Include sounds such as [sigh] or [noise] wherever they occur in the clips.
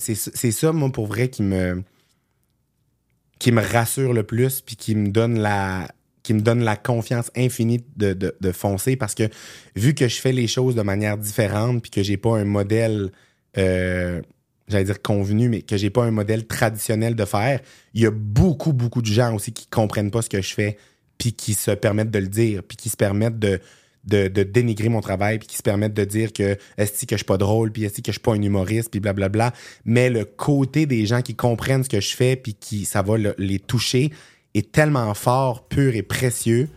c'est ça, moi, pour vrai, qui me, qui me rassure le plus, puis qui me donne la qui me donne la confiance infinie de, de, de foncer parce que vu que je fais les choses de manière différente puis que j'ai pas un modèle euh, j'allais dire convenu, mais que j'ai pas un modèle traditionnel de faire, il y a beaucoup, beaucoup de gens aussi qui comprennent pas ce que je fais, puis qui se permettent de le dire, puis qui se permettent de, de, dénigrer mon travail, puis qui se permettent de dire que est-ce que je suis pas drôle, puis est-ce que je suis pas un humoriste, puis blablabla. Mais le côté des gens qui comprennent ce que je fais, puis qui ça va le- les toucher, est tellement fort, pur et précieux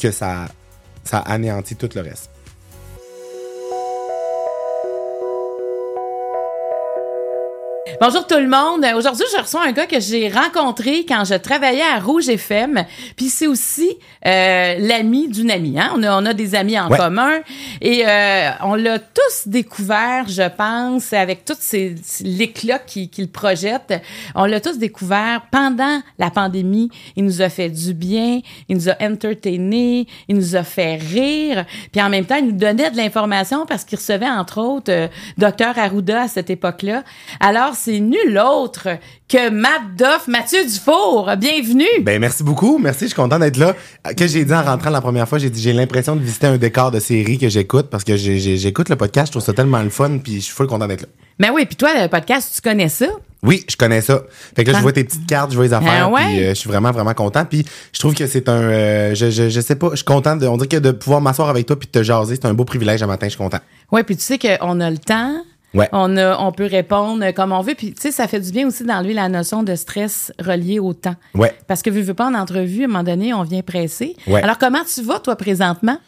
que ça, ça anéantit tout le reste. Bonjour tout le monde. Aujourd'hui, je reçois un gars que j'ai rencontré quand je travaillais à Rouge FM. Puis c'est aussi euh, l'ami d'une amie. Hein? On, a, on a des amis en Ouais. commun. Et euh, on l'a tous découvert, je pense, avec tout ces, l'éclat qu'il qu'il projette. On l'a tous découvert pendant la pandémie. Il nous a fait du bien. Il nous a entertainé. Il nous a fait rire. Puis en même temps, il nous donnait de l'information parce qu'il recevait, entre autres, euh, Docteur Arruda à cette époque-là. Alors, c'est nul autre que Matt Doff, Mathieu Dufour. Bienvenue. Ben merci beaucoup, merci, je suis content d'être là. Que j'ai dit en rentrant la première fois, j'ai dit j'ai l'impression de visiter un décor de série que j'écoute parce que j'écoute le podcast, je trouve ça tellement le fun, puis je suis full content d'être là. Ben oui, puis toi, le podcast, tu connais ça? Oui, je connais ça. Fait que là, je vois tes petites cartes, je vois les affaires, Ah ouais? puis euh, je suis vraiment vraiment content. Puis je trouve que c'est un, euh, je, je je sais pas, je suis content de, on dirait que de pouvoir m'asseoir avec toi puis de te jaser, c'est un beau privilège un matin, je suis content. Oui, puis tu sais qu'on a le temps. Ouais. On, a, on peut répondre comme on veut. Puis, tu sais, ça fait du bien aussi d'enlever la notion de stress relié au temps. Ouais. Parce que, vu, vu pas, en entrevue, à un moment donné, on vient pressé. Ouais. Alors, comment tu vas, toi, présentement?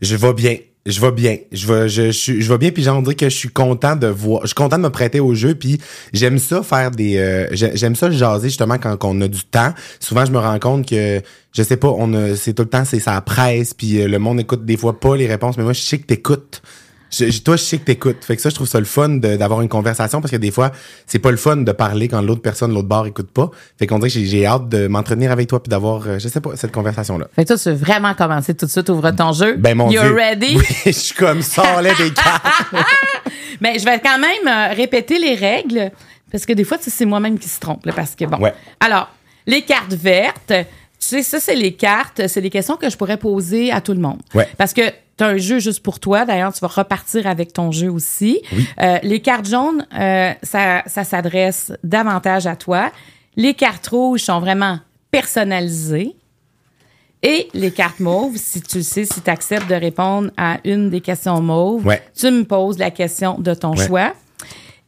Je vais bien. Je vais bien. Je vais, je, je, vais bien, puis j'en dirais que je suis content de voir. Je suis content de me prêter au jeu, puis j'aime ça faire des. euh, j'ai- j'aime ça jaser justement quand on a du temps. Souvent, je me rends compte que je sais pas, on a, c'est tout le temps c'est ça presse, puis euh, le monde écoute des fois pas les réponses, mais moi je sais que t'écoutes. Je, toi, je sais que t'écoutes. Fait que ça, je trouve ça le fun d'avoir une conversation parce que des fois, c'est pas le fun de parler quand l'autre personne, l'autre bar, écoute pas. Fait qu'on dirait que j'ai- hâte de m'entretenir avec toi puis d'avoir, euh, je sais pas, cette conversation-là. Fait que toi, tu veux vraiment commencer tout de suite, ouvre ton jeu. Ben mon You're Dieu. ready? [laughs] Oui, je suis comme ça, là, des cartes. Mais [laughs] je vais quand même euh, répéter les règles parce que des fois, c'est moi-même qui se trompe. Là, parce que bon. Ouais. Alors, les cartes vertes, tu sais, ça, c'est les cartes, c'est les questions que je pourrais poser à tout le monde. Ouais. Parce que tu as un jeu juste pour toi. D'ailleurs, tu vas repartir avec ton jeu aussi. Oui. Euh, les cartes jaunes, euh, ça, ça s'adresse davantage à toi. Les cartes rouges sont vraiment personnalisées. Et les cartes mauves, si tu le sais, si tu acceptes de répondre à une des questions mauves, Ouais. tu me poses la question de ton Ouais. choix.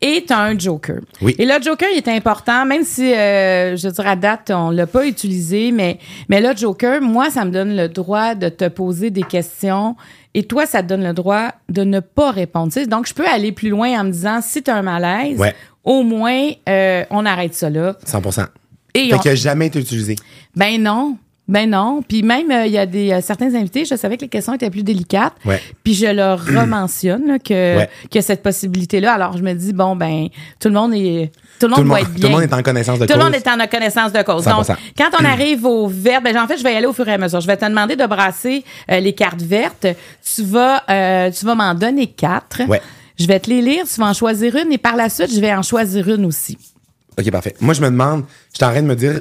Et tu as un joker. Oui. Et le joker, il est important, même si, euh, je veux dire, à date, on l'a pas utilisé, mais, mais le joker, moi, ça me donne le droit de te poser des questions et toi, ça te donne le droit de ne pas répondre. Donc, je peux aller plus loin en me disant, si tu as un malaise, Ouais. au moins, euh, on arrête ça là. 100%. Et Fait on- qu'il a jamais été utilisé. ben non. Ben non. Puis même, euh, il y a des euh, certains invités, je savais que les questions étaient plus délicates. Ouais. Puis je leur [clears throat] rementionne là, que, Ouais. que cette possibilité-là. Alors je me dis, bon, ben, tout le monde est. Tout le monde Tout le, monde, être tout bien. le monde est en connaissance de Tout cause. le monde est en connaissance de cause. Donc, 100%. quand on [clears throat] arrive au vert, ben, en fait, je vais y aller au fur et à mesure. Je vais te demander de brasser euh, les cartes vertes. Tu vas, tu vas m'en donner quatre. Ouais. Je vais te les lire. Tu vas en choisir une et par la suite, je vais en choisir une aussi. OK, parfait. Moi, je me demande, je suis en train de me dire,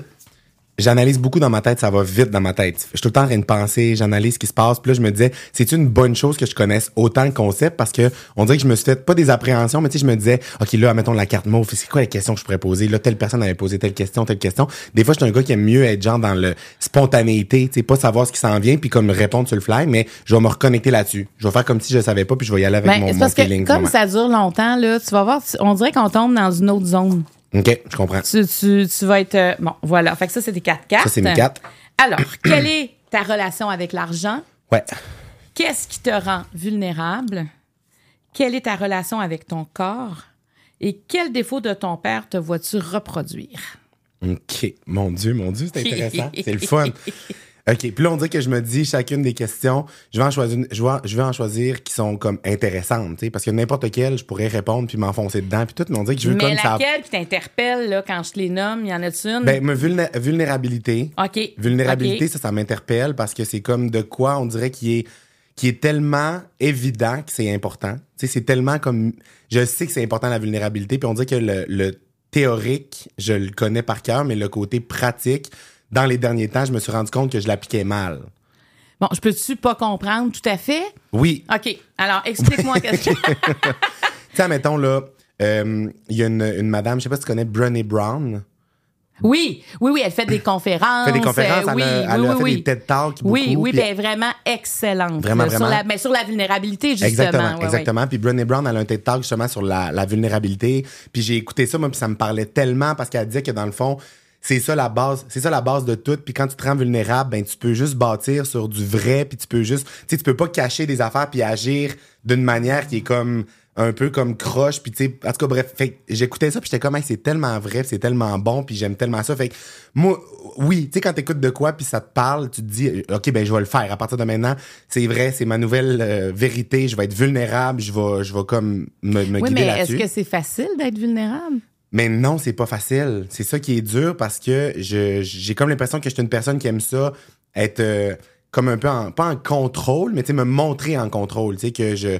j'analyse beaucoup dans ma tête, ça va vite dans ma tête. Je suis tout le temps en train de penser, j'analyse ce qui se passe. Puis là, je me disais, c'est une bonne chose que je connaisse autant le concept parce que on dirait que je me suis fait pas des appréhensions, mais tu sais, je me disais, OK, là, mettons la carte mauve, c'est quoi les questions que je pourrais poser? Là, telle personne avait posé telle question, telle question. Des fois, je suis un gars qui aime mieux être genre dans le spontanéité, tu sais, pas savoir ce qui s'en vient puis comme répondre sur le fly, mais je vais me reconnecter là-dessus. Je vais faire comme si je savais pas puis je vais y aller avec Ben, mon, parce que feeling. du comme ça dure longtemps, là, tu vas voir, on dirait qu'on tombe dans une autre zone. OK, je comprends. Tu, tu, tu vas être. euh, bon, voilà. Fait que ça, c'est tes quatre cartes. Ça, c'est mes quatre. Alors, [clears throat] quelle est ta relation avec l'argent? Ouais. Qu'est-ce qui te rend vulnérable? Quelle est ta relation avec ton corps? Et quel défaut de ton père te vois-tu reproduire? OK. Mon Dieu, mon Dieu, c'est intéressant. c'est le fun. [laughs] OK. Puis là, on dirait que je me dis chacune des questions, je vais en choisir, une- je vais, je vais en choisir qui sont comme intéressantes, tu sais, parce que n'importe quelle, je pourrais répondre puis m'enfoncer dedans puis tout, mais on dirait que je veux Mais comme ça. laquelle qui t'interpelle là, quand je te les nomme? Y en a-tu une? Ben, ma vulné- vulnérabilité. OK. Vulnérabilité, ça, ça m'interpelle parce que c'est comme de quoi on dirait qui est qui est tellement évident que c'est important. Tu sais, c'est tellement comme je sais que c'est important la vulnérabilité, puis on dit que le, le théorique, je le connais par cœur, mais le côté pratique, dans les derniers temps, je me suis rendu compte que je l'appliquais mal. Bon, je peux-tu pas comprendre tout à fait? Oui. OK. Alors, explique-moi qu'est-ce que. [laughs] Tu sais, mettons là, euh, il y a une, une madame, je sais pas si tu connais Brené Brown. Oui, oui, oui, elle fait des conférences. Elle fait des conférences, euh, elle oui, a, elle oui, a oui, fait oui. des TED Talks beaucoup. Oui, oui, puis- elle est vraiment excellente. Vraiment, là, Sur vraiment. la, mais sur la vulnérabilité, justement. Exactement, ouais, ouais. exactement. Puis Brené Brown, elle a un TED Talk justement sur la, la vulnérabilité. Puis j'ai écouté ça, moi, puis ça me parlait tellement parce qu'elle disait que dans le fond, c'est ça la base, c'est ça la base de tout. Puis quand tu te rends vulnérable, ben tu peux juste bâtir sur du vrai, puis tu peux juste, tu sais, tu peux pas cacher des affaires puis agir d'une manière qui est comme un peu comme croche puis tu sais en tout cas bref fait j'écoutais ça puis j'étais comme Hey, c'est tellement vrai c'est tellement bon puis j'aime tellement ça fait que moi oui tu sais quand t'écoutes de quoi puis ça te parle tu te dis ok ben je vais le faire à partir de maintenant c'est vrai c'est ma nouvelle euh, vérité je vais être vulnérable je vais je vais comme me, me Oui, guider mais est-ce là-dessus que c'est facile d'être vulnérable? Mais non, c'est pas facile. C'est ça qui est dur parce que j'ai comme l'impression que je suis une personne qui aime ça être euh, comme un peu en, pas en contrôle, mais tu sais me montrer en contrôle, tu sais que je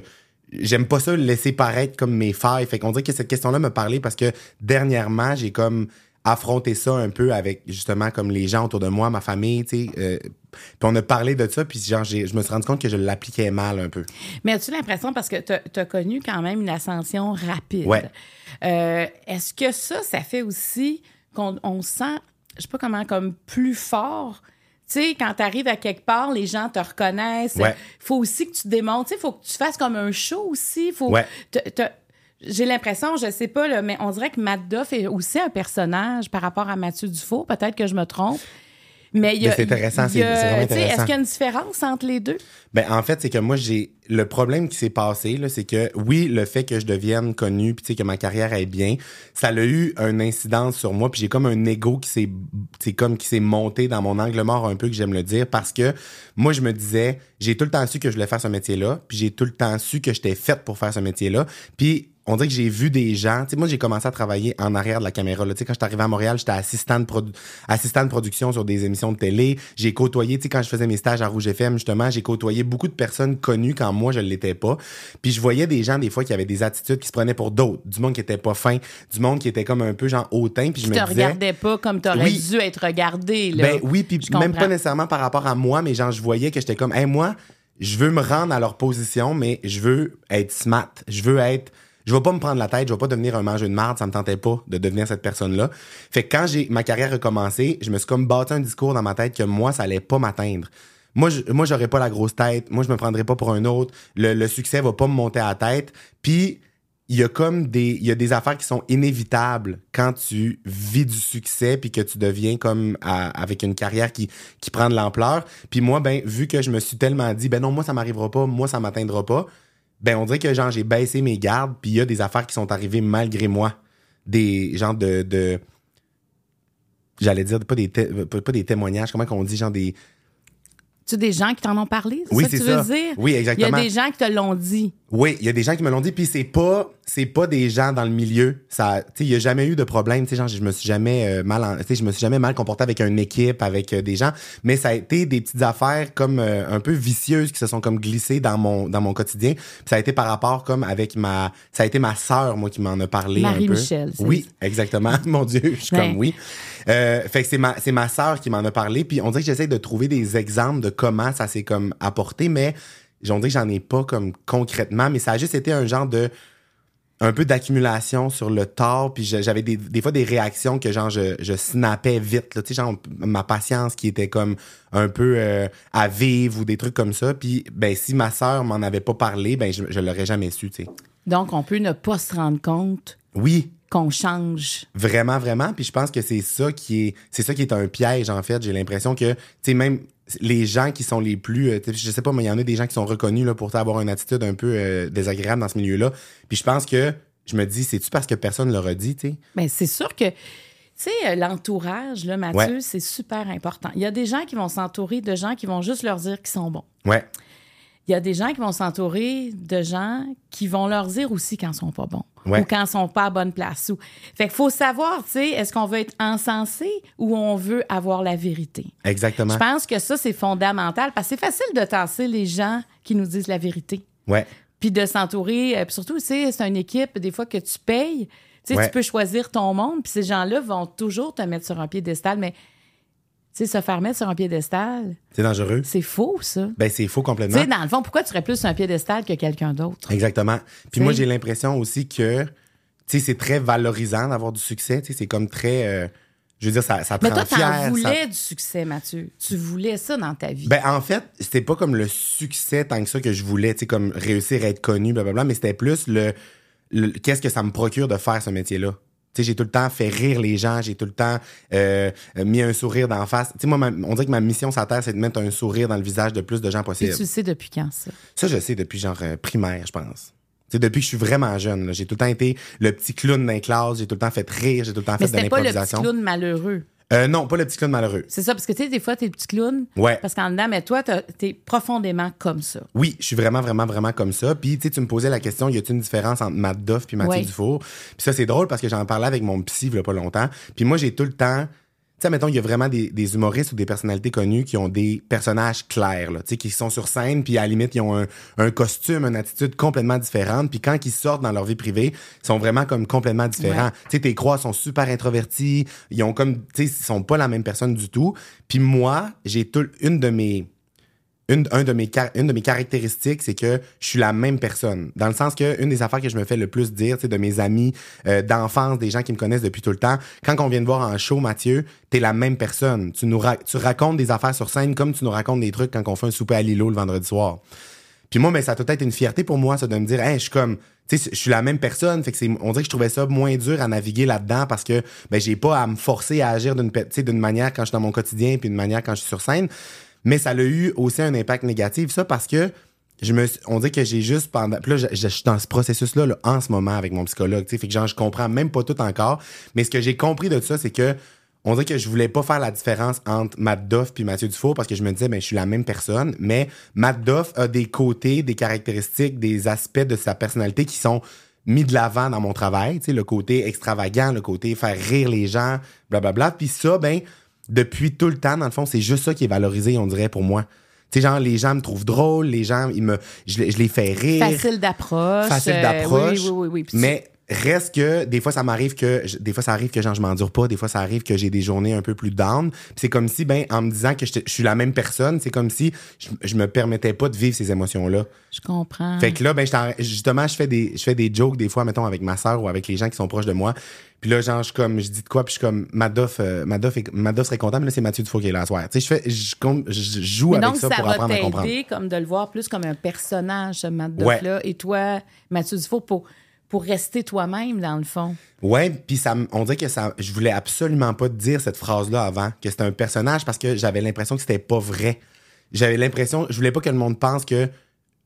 j'aime pas ça laisser paraître comme mes failles. Fait qu'on dirait que cette question-là me parlait parce que dernièrement, j'ai comme affronté ça un peu avec justement comme les gens autour de moi, ma famille, tu sais. euh, puis on a parlé de ça, puis genre je me suis rendu compte que je l'appliquais mal un peu. Mais as-tu l'impression, parce que tu as connu quand même une ascension rapide, Ouais. euh, est-ce que ça, ça fait aussi qu'on on sent, je sais pas comment, comme plus fort? Tu sais, quand tu arrives à quelque part, les gens te reconnaissent. Il Ouais. faut aussi que tu démontres. Il faut que tu fasses comme un show aussi. Faut Ouais. te- te- j'ai l'impression, je sais pas, là, mais on dirait que Matt Duff est aussi un personnage par rapport à Mathieu Dufault. Peut-être que je me trompe. Mais il y a. C'est intéressant, c'est- vraiment sais, Est-ce intéressant. qu'il y a une différence entre les deux? Ben, en fait, c'est que moi, j'ai. Le problème qui s'est passé, c'est que, oui, le fait que je devienne connu, puis que ma carrière aille bien, ça a eu une incidence sur moi, puis j'ai comme un ego qui s'est. Comme qui s'est monté dans mon angle mort un peu, que j'aime le dire, parce que moi, je me disais, j'ai tout le temps su que je voulais faire ce métier-là, puis j'ai tout le temps su que j'étais faite pour faire ce métier-là, puis on dirait que j'ai vu des gens. Tu sais, moi, j'ai commencé à travailler en arrière de la caméra. Là. Tu sais, quand je suis arrivé à Montréal, j'étais assistant de, produ- assistant de production sur des émissions de télé. J'ai côtoyé, tu sais, quand je faisais mes stages à Rouge FM, justement, j'ai côtoyé beaucoup de personnes connues quand moi, je ne l'étais pas. Puis je voyais des gens, des fois, qui avaient des attitudes qui se prenaient pour d'autres. Du monde qui était pas fin, du monde qui était comme un peu genre hautain. Puis je Tu me te disais... regardais pas comme tu aurais Oui. dû être regardé. Là. Ben oui, puis Je même comprends. pas nécessairement par rapport à moi, mais genre, je voyais que j'étais comme, hey, moi, je veux me rendre à leur position, mais je veux être smart. Je veux être. Je vais pas me prendre la tête, je vais pas devenir un mangeur de marde, ça me tentait pas de devenir cette personne-là. Fait que quand j'ai ma carrière a commencé, je me suis comme bâti un discours dans ma tête que moi, ça allait pas m'atteindre. Moi, moi, j'aurais pas la grosse tête. Moi, je me prendrais pas pour un autre. Le, le succès va pas me monter à la tête. Puis, il y a comme des, il y a des affaires qui sont inévitables quand tu vis du succès puis que tu deviens comme avec une carrière qui, qui prend de l'ampleur. Puis moi, ben, vu que je me suis tellement dit, ben non, moi, ça m'arrivera pas, moi, ça m'atteindra pas, ben, on dirait que genre, j'ai baissé mes gardes puis il y a des affaires qui sont arrivées malgré moi. Des gens de, de j'allais dire, pas des, pas, des témoignages, comment qu'on dit, genre des, Tu des gens qui t'en ont parlé? C'est Oui, ça que c'est tu veux ça. dire? Oui, Il y exactement. a des gens qui te l'ont dit. Oui, il y a des gens qui me l'ont dit, puis c'est pas, c'est pas des gens dans le milieu. Ça, tu sais, il y a jamais eu de problème. Tu sais, genre, je me suis jamais euh, mal, en- tu sais, je me suis jamais mal comporté avec une équipe, avec euh, des gens. Mais ça a été des petites affaires comme euh, un peu vicieuses qui se sont comme glissées dans mon, dans mon quotidien. Puis ça a été par rapport comme avec ma, ça a été ma sœur moi qui m'en a parlé un peu. Marie-Michel, Oui, exactement. [laughs] Mon Dieu, je suis Ouais. comme oui. Euh, fait que c'est ma, c'est ma sœur qui m'en a parlé. Puis on dirait que j'essaie de trouver des exemples de comment ça s'est comme apporté, mais on dirait que j'en ai pas comme concrètement, mais ça a juste été un genre de un peu d'accumulation sur le tard puis j'avais des, des fois des réactions que genre je, je snappais vite là, tu sais genre ma patience qui était comme un peu euh, à vivre ou des trucs comme ça puis ben si ma sœur m'en avait pas parlé ben je, je l'aurais jamais su tu sais. Donc, on peut ne pas se rendre compte oui qu'on change. Vraiment, vraiment. Puis je pense que c'est ça qui est, c'est ça qui est un piège en fait. J'ai l'impression que, tu sais, même les gens qui sont les plus, euh, je sais pas, mais il y en a des gens qui sont reconnus là pour avoir une attitude un peu euh, désagréable dans ce milieu-là. Puis je pense que je me dis, c'est tu parce que personne leur a dit, tu sais? Mais c'est sûr que, tu sais, euh, l'entourage, là, Mathieu, Ouais. c'est super important. Il y a des gens qui vont s'entourer de gens qui vont juste leur dire qu'ils sont bons. Ouais. Il y a des gens qui vont s'entourer de gens qui vont leur dire aussi quand ils sont pas bons Ouais. ou quand ils sont pas à bonne place. Ou... Fait qu'il faut savoir, tu sais, est-ce qu'on veut être encensé ou on veut avoir la vérité? Exactement. Je pense que ça, c'est fondamental parce que c'est facile de tasser les gens qui nous disent la vérité. Ouais. Puis de s'entourer, euh, puis surtout, tu sais, c'est une équipe, des fois, que tu payes. Tu sais, Ouais. tu peux choisir ton monde, puis ces gens-là vont toujours te mettre sur un piédestal, mais sais, se faire mettre sur un piédestal, C'est dangereux. c'est faux, ça. Ben, c'est faux Tu complètement. sais, dans le fond, pourquoi tu serais plus sur un piédestal que quelqu'un d'autre? Exactement. Puis T'sais. moi, j'ai l'impression aussi que, tu sais, c'est très valorisant d'avoir du succès. Tu sais, c'est comme très, euh, je veux dire, ça, ça te Mais rend toi, ça- voulais du succès, Mathieu. Tu voulais ça dans ta vie. Ben, en fait, c'était pas comme le succès tant que ça que je voulais, tu sais, comme réussir à être connu, blablabla, mais c'était plus le, le- qu'est-ce que ça me procure de faire ce métier-là? J'ai tout le temps fait rire les gens, j'ai tout le temps euh, mis un sourire d'en face. Tu sais, moi, ma- on dirait que ma mission sur la Terre, c'est de mettre un sourire dans le visage de plus de gens possible. tu le sais depuis quand, ça? Ça, je sais depuis genre euh, primaire, je pense. Tu sais, depuis que je suis vraiment jeune, j'ai tout le temps été le petit clown dans les classes, j'ai tout le temps fait rire, j'ai tout le temps Mais fait de pas le petit l'improvisation. clown malheureux. Euh, non, pas le petit clown malheureux. C'est ça, parce que tu sais, des fois, t'es le petit clown. Ouais. Parce qu'en dedans, mais toi, t'es profondément comme ça. Oui, je suis vraiment, vraiment, vraiment comme ça. Puis, tu sais, tu me posais la question, y a-t-il une différence entre Matt Duff puis Mathieu Ouais. Dufour? Puis ça, c'est drôle parce que j'en parlais avec mon psy, il y a pas longtemps. Puis moi, j'ai tout le temps... Tu sais, mettons, il y a vraiment des, des humoristes ou des personnalités connues qui ont des personnages clairs, là, tu sais, qui sont sur scène, puis à la limite, ils ont un, un costume, une attitude complètement différente. Puis quand ils sortent dans leur vie privée, ils sont vraiment comme complètement différents. Ouais. Tu sais, tes croix sont super introvertis, ils ont comme, tu sais, ils sont pas la même personne du tout. Puis moi, j'ai tout, une de mes une, un de mes, une de mes caractéristiques, c'est que je suis la même personne. Dans le sens que une des affaires que je me fais le plus dire, sais, de mes amis euh, d'enfance, des gens qui me connaissent depuis tout le temps, quand on vient te voir en show, Mathieu, t'es la même personne. Tu nous ra- tu racontes des affaires sur scène comme tu nous racontes des trucs quand on fait un souper à Lilo le vendredi soir. Puis moi, ben, ça a peut-être une fierté pour moi, ça, de me dire, hey, je suis comme, tu sais, je suis la même personne. Fait que c'est, on dirait que je trouvais ça moins dur à naviguer là-dedans parce que, ben, j'ai pas à me forcer à agir d'une, d'une manière quand je suis dans mon quotidien puis d'une manière quand je suis sur scène. Mais ça a eu aussi un impact négatif, ça, parce que je me, on dit que j'ai juste pendant, puis là, je, suis dans ce processus-là, là, en ce moment avec mon psychologue, tu sais, fait que genre, je comprends même pas tout encore. Mais ce que j'ai compris de ça, c'est que, on dirait que je voulais pas faire la différence entre Matt Duff puis Mathieu Dufour parce que je me disais, ben, je suis la même personne, mais Matt Duff a des côtés, des caractéristiques, des aspects de sa personnalité qui sont mis de l'avant dans mon travail, tu sais, le côté extravagant, le côté faire rire les gens, blablabla. Puis ça, ben, depuis tout le temps, dans le fond, c'est juste ça qui est valorisé, on dirait, pour moi. Tu sais, genre, les gens me trouvent drôle, les gens, ils me, je, les- je les fais rire. Facile d'approche. Facile euh, d'approche. oui, oui, oui, oui. Mais reste que des fois ça m'arrive que je- des fois ça arrive que genre je m'endure pas, des fois ça arrive que j'ai des journées un peu plus down. C'est comme si ben en me disant que je suis la même personne, c'est comme si je, je me permettais pas de vivre ces émotions là. Je comprends. Fait que là ben justement je fais des je fais des jokes des fois mettons avec ma sœur ou avec les gens qui sont proches de moi. Puis là genre je comme je dis de quoi puis je suis comme Madoff euh, Madoff, est- Madoff serait content mais là c'est Mathieu Dufault qui est là soir. Tu sais je fais je, joue Mais avec donc, ça, ça, pour apprendre à comprendre. comme de le voir plus comme un personnage, ce Ouais. Duff-là. Et toi, Mathieu Dufault, pour, pour rester toi-même, dans le fond. Ouais, puis ça, on dirait que ça, je voulais absolument pas te dire cette phrase-là avant, que c'était un personnage parce que j'avais l'impression que c'était pas vrai. J'avais l'impression, je voulais pas que le monde pense que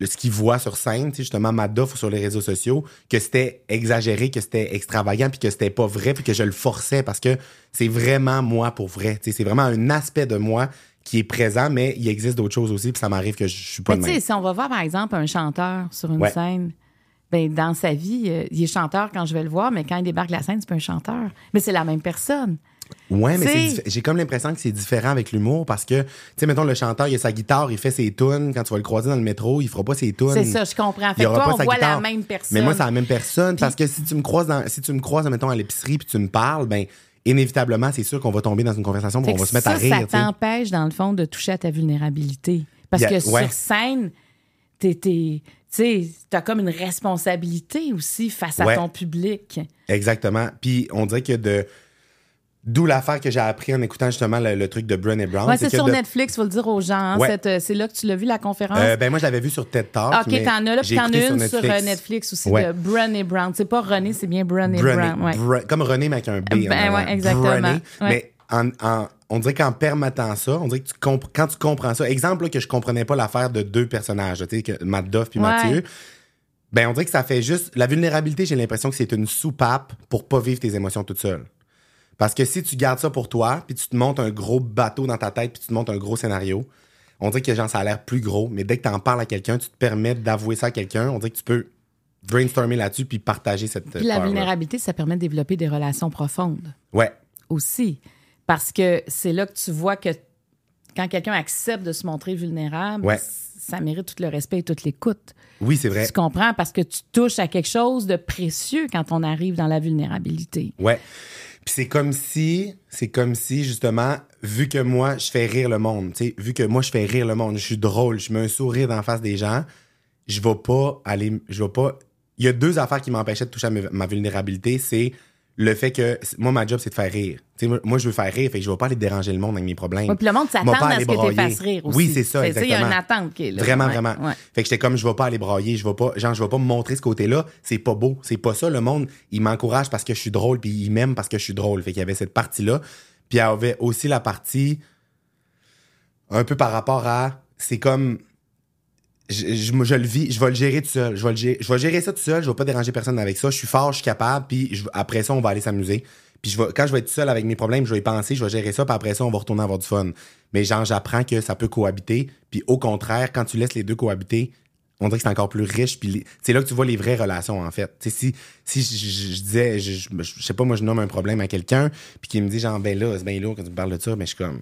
ce qu'il voit sur scène, justement, Madoff ou sur les réseaux sociaux, que c'était exagéré, que c'était extravagant, puis que c'était pas vrai, puis que je le forçais parce que c'est vraiment moi pour vrai. C'est vraiment un aspect de moi qui est présent, mais il existe d'autres choses aussi, puis ça m'arrive que je suis pas Mais de même. si on va voir, par exemple, un chanteur sur une Ouais. scène, ben, dans sa vie, euh, il est chanteur quand je vais le voir, mais quand il débarque la scène, c'est pas un chanteur. Mais c'est la même personne. Ouais, mais j'ai comme l'impression que c'est différent avec l'humour parce que, tu sais, mettons, le chanteur, il a sa guitare, il fait ses tunes. Quand tu vas le croiser dans le métro, il fera pas ses tunes. C'est ça, je comprends. Fait Il aura toi, pas on sa voit guitare. la même personne. Mais moi, c'est la même personne parce que si tu me croises dans, si tu me croises, mettons, à l'épicerie puis tu me parles, ben, inévitablement, c'est sûr qu'on va tomber dans une conversation Fait on va se mettre ça, à rire, ça t'empêche, dans le fond, de toucher à ta vulnérabilité. Parce Yeah, que ouais. sur scène, t'es- tu sais, t'as comme une responsabilité aussi face à ton public. Exactement. Puis on dirait que de, d'où l'affaire que j'ai appris en écoutant justement le, le truc de Brené Brown. Ouais, c'est sur de- Netflix, faut le dire aux gens. hein, Ouais. euh, c'est là que tu l'as vu, la conférence? Euh, ben, moi, je l'avais vu sur TED Talk. OK, t'en as là, puis t'en as une sur, euh, Netflix aussi Ouais. de Brené Brown. C'est pas René, c'est bien Brené Brown. Comme René, mais avec un B. Ben en avant. ouais, exactement. Brené. Mais en, en- on dirait qu'en permettant ça, on dirait que tu quand tu comprends ça, exemple là, que je comprenais pas l'affaire de deux personnages, tu sais, que Matt Duff puis Ouais. Mathieu, ben on dirait que ça fait juste... La vulnérabilité, j'ai l'impression que c'est une soupape pour pas vivre tes émotions toute seule. Parce que si tu gardes ça pour toi, puis tu te montes un gros bateau dans ta tête, puis tu te montes un gros scénario, on dirait que genre, ça a l'air plus gros, mais dès que tu en parles à quelqu'un, tu te permets d'avouer ça à quelqu'un, on dirait que tu peux brainstormer là-dessus puis partager cette Puis la vulnérabilité, ça permet de développer des relations profondes Ouais. aussi. Parce que c'est là que tu vois que quand quelqu'un accepte de se montrer vulnérable, Ouais. ça mérite tout le respect et toute l'écoute. Oui, c'est vrai. Tu comprends? Parce que tu touches à quelque chose de précieux quand on arrive dans la vulnérabilité. Ouais. Puis c'est comme si, c'est comme si, justement, vu que moi, je fais rire le monde, tu sais, vu que moi, je fais rire le monde, je suis drôle, je mets un sourire d'en face des gens, je vais pas aller, je vais pas. Il y a deux affaires qui m'empêchaient de toucher à ma ma vulnérabilité, c'est le fait que moi, ma job, c'est de faire rire. Moi, je veux faire rire, fait que je vais pas aller déranger le monde avec mes problèmes. Ouais, puis le monde s'attend à ce que tu fasses rire aussi. Oui, c'est ça, Tu sais, Il y a une exactement. attente qui est là. Vraiment, Ouais, vraiment. ouais. Fait que j'étais comme, je vais pas aller brailler, je vais pas, genre, je vais pas me montrer ce côté-là. C'est pas beau. C'est pas ça. Le monde, il m'encourage parce que je suis drôle, puis il m'aime parce que je suis drôle. Fait qu'il y avait cette partie-là. Puis il y avait aussi la partie, un peu par rapport à, c'est comme, je, je, le vis, je vais le gérer tout seul. Je vais, gérer, je vais gérer ça tout seul, je vais pas déranger personne avec ça. Je suis fort, je suis capable, puis après ça, on va aller s'amuser. Puis je vais, quand je vais être seul avec mes problèmes, je vais y penser, je vais gérer ça, puis après ça, on va retourner avoir du fun. Mais genre, j'apprends que ça peut cohabiter. Puis au contraire, quand tu laisses les deux cohabiter, on dirait que c'est encore plus riche. Puis c'est là que tu vois les vraies relations, en fait. Si si je, disais, je, sais pas, moi, je nomme un problème à quelqu'un, puis qui me dit, genre, ben là, c'est bien lourd quand tu me parles de ça, mais je suis comme,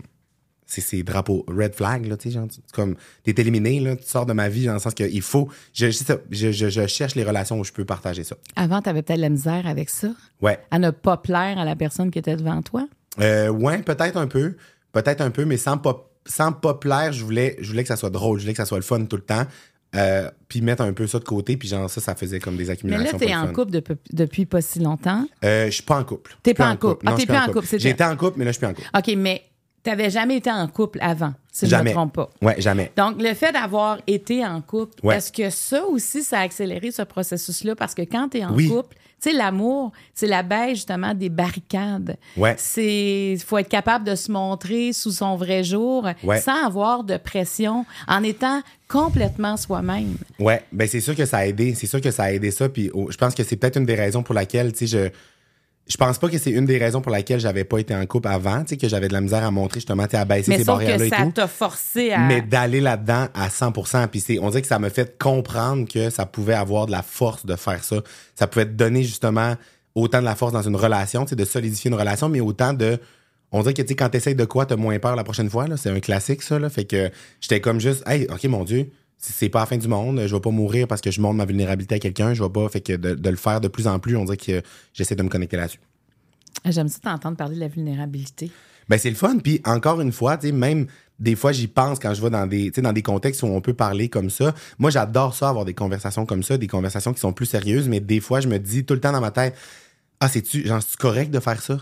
c'est ces drapeaux red flag, là, tu sais, comme, t'es éliminé, là, tu sors de ma vie, dans le sens qu'il faut, je, je, je, cherche les relations où je peux partager ça. Avant, tu avais peut-être la misère avec ça, Ouais. à ne pas plaire à la personne qui était devant toi? Euh, ouais, peut-être un peu. Peut-être un peu, mais sans pas, sans pas plaire, je voulais, je voulais que ça soit drôle, je voulais que ça soit le fun tout le temps. Euh, puis mettre un peu ça de côté, puis genre ça, ça faisait comme des Mais accumulations. là, tu es pas le en couple depuis, depuis pas si longtemps. Euh, je suis pas en couple. T'es Plus pas en couple. Ah, t'es plus en couple, été en couple, mais là, je suis plus en couple. OK, mais tu n'avais jamais été en couple avant, si je ne me Jamais. trompe pas. Ouais, jamais. Donc, le fait d'avoir été en couple, Ouais. est-ce que ça aussi, ça a accéléré ce processus-là? Parce que quand tu es en Oui. couple, tu sais, l'amour, c'est la baisse, justement, des barricades. Ouais. C'est, faut être capable de se montrer sous son vrai jour, Ouais. sans avoir de pression, en étant complètement soi-même. Ouais, ben c'est sûr que ça a aidé. C'est sûr que ça a aidé ça. Puis oh, je pense que c'est peut-être une des raisons pour laquelle, tu sais, je. Je pense pas que c'est une des raisons pour laquelle j'avais pas été en couple avant, tu sais, que j'avais de la misère à montrer justement, tu sais, à baisser Mais ces sauf barrières-là que et ça tout. t'a forcé à... Mais d'aller là-dedans à 100%. Puis c'est, on dirait que ça me fait comprendre que ça pouvait avoir de la force de faire ça. Ça pouvait te donner justement autant de la force dans une relation, tu sais, de solidifier une relation, mais autant de. On dirait que tu sais, quand t'essayes de quoi, t'as moins peur la prochaine fois. Là. C'est un classique, ça. Là. Fait que j'étais comme juste, hey, OK, mon Dieu, c'est pas la fin du monde. Je vais pas mourir parce que je montre ma vulnérabilité à quelqu'un. Je vais pas. Fait que de, de le faire de plus en plus, on dirait que j'essaie de me connecter là-dessus. J'aime ça t'entendre parler de la vulnérabilité. Ben c'est le fun. Puis encore une fois, tu sais, même des fois j'y pense quand je vais dans des, dans des contextes où on peut parler comme ça. Moi, j'adore ça, avoir des conversations comme ça, des conversations qui sont plus sérieuses. Mais des fois, je me dis tout le temps dans ma tête, ah, c'est-tu, genre, c'est correct de faire ça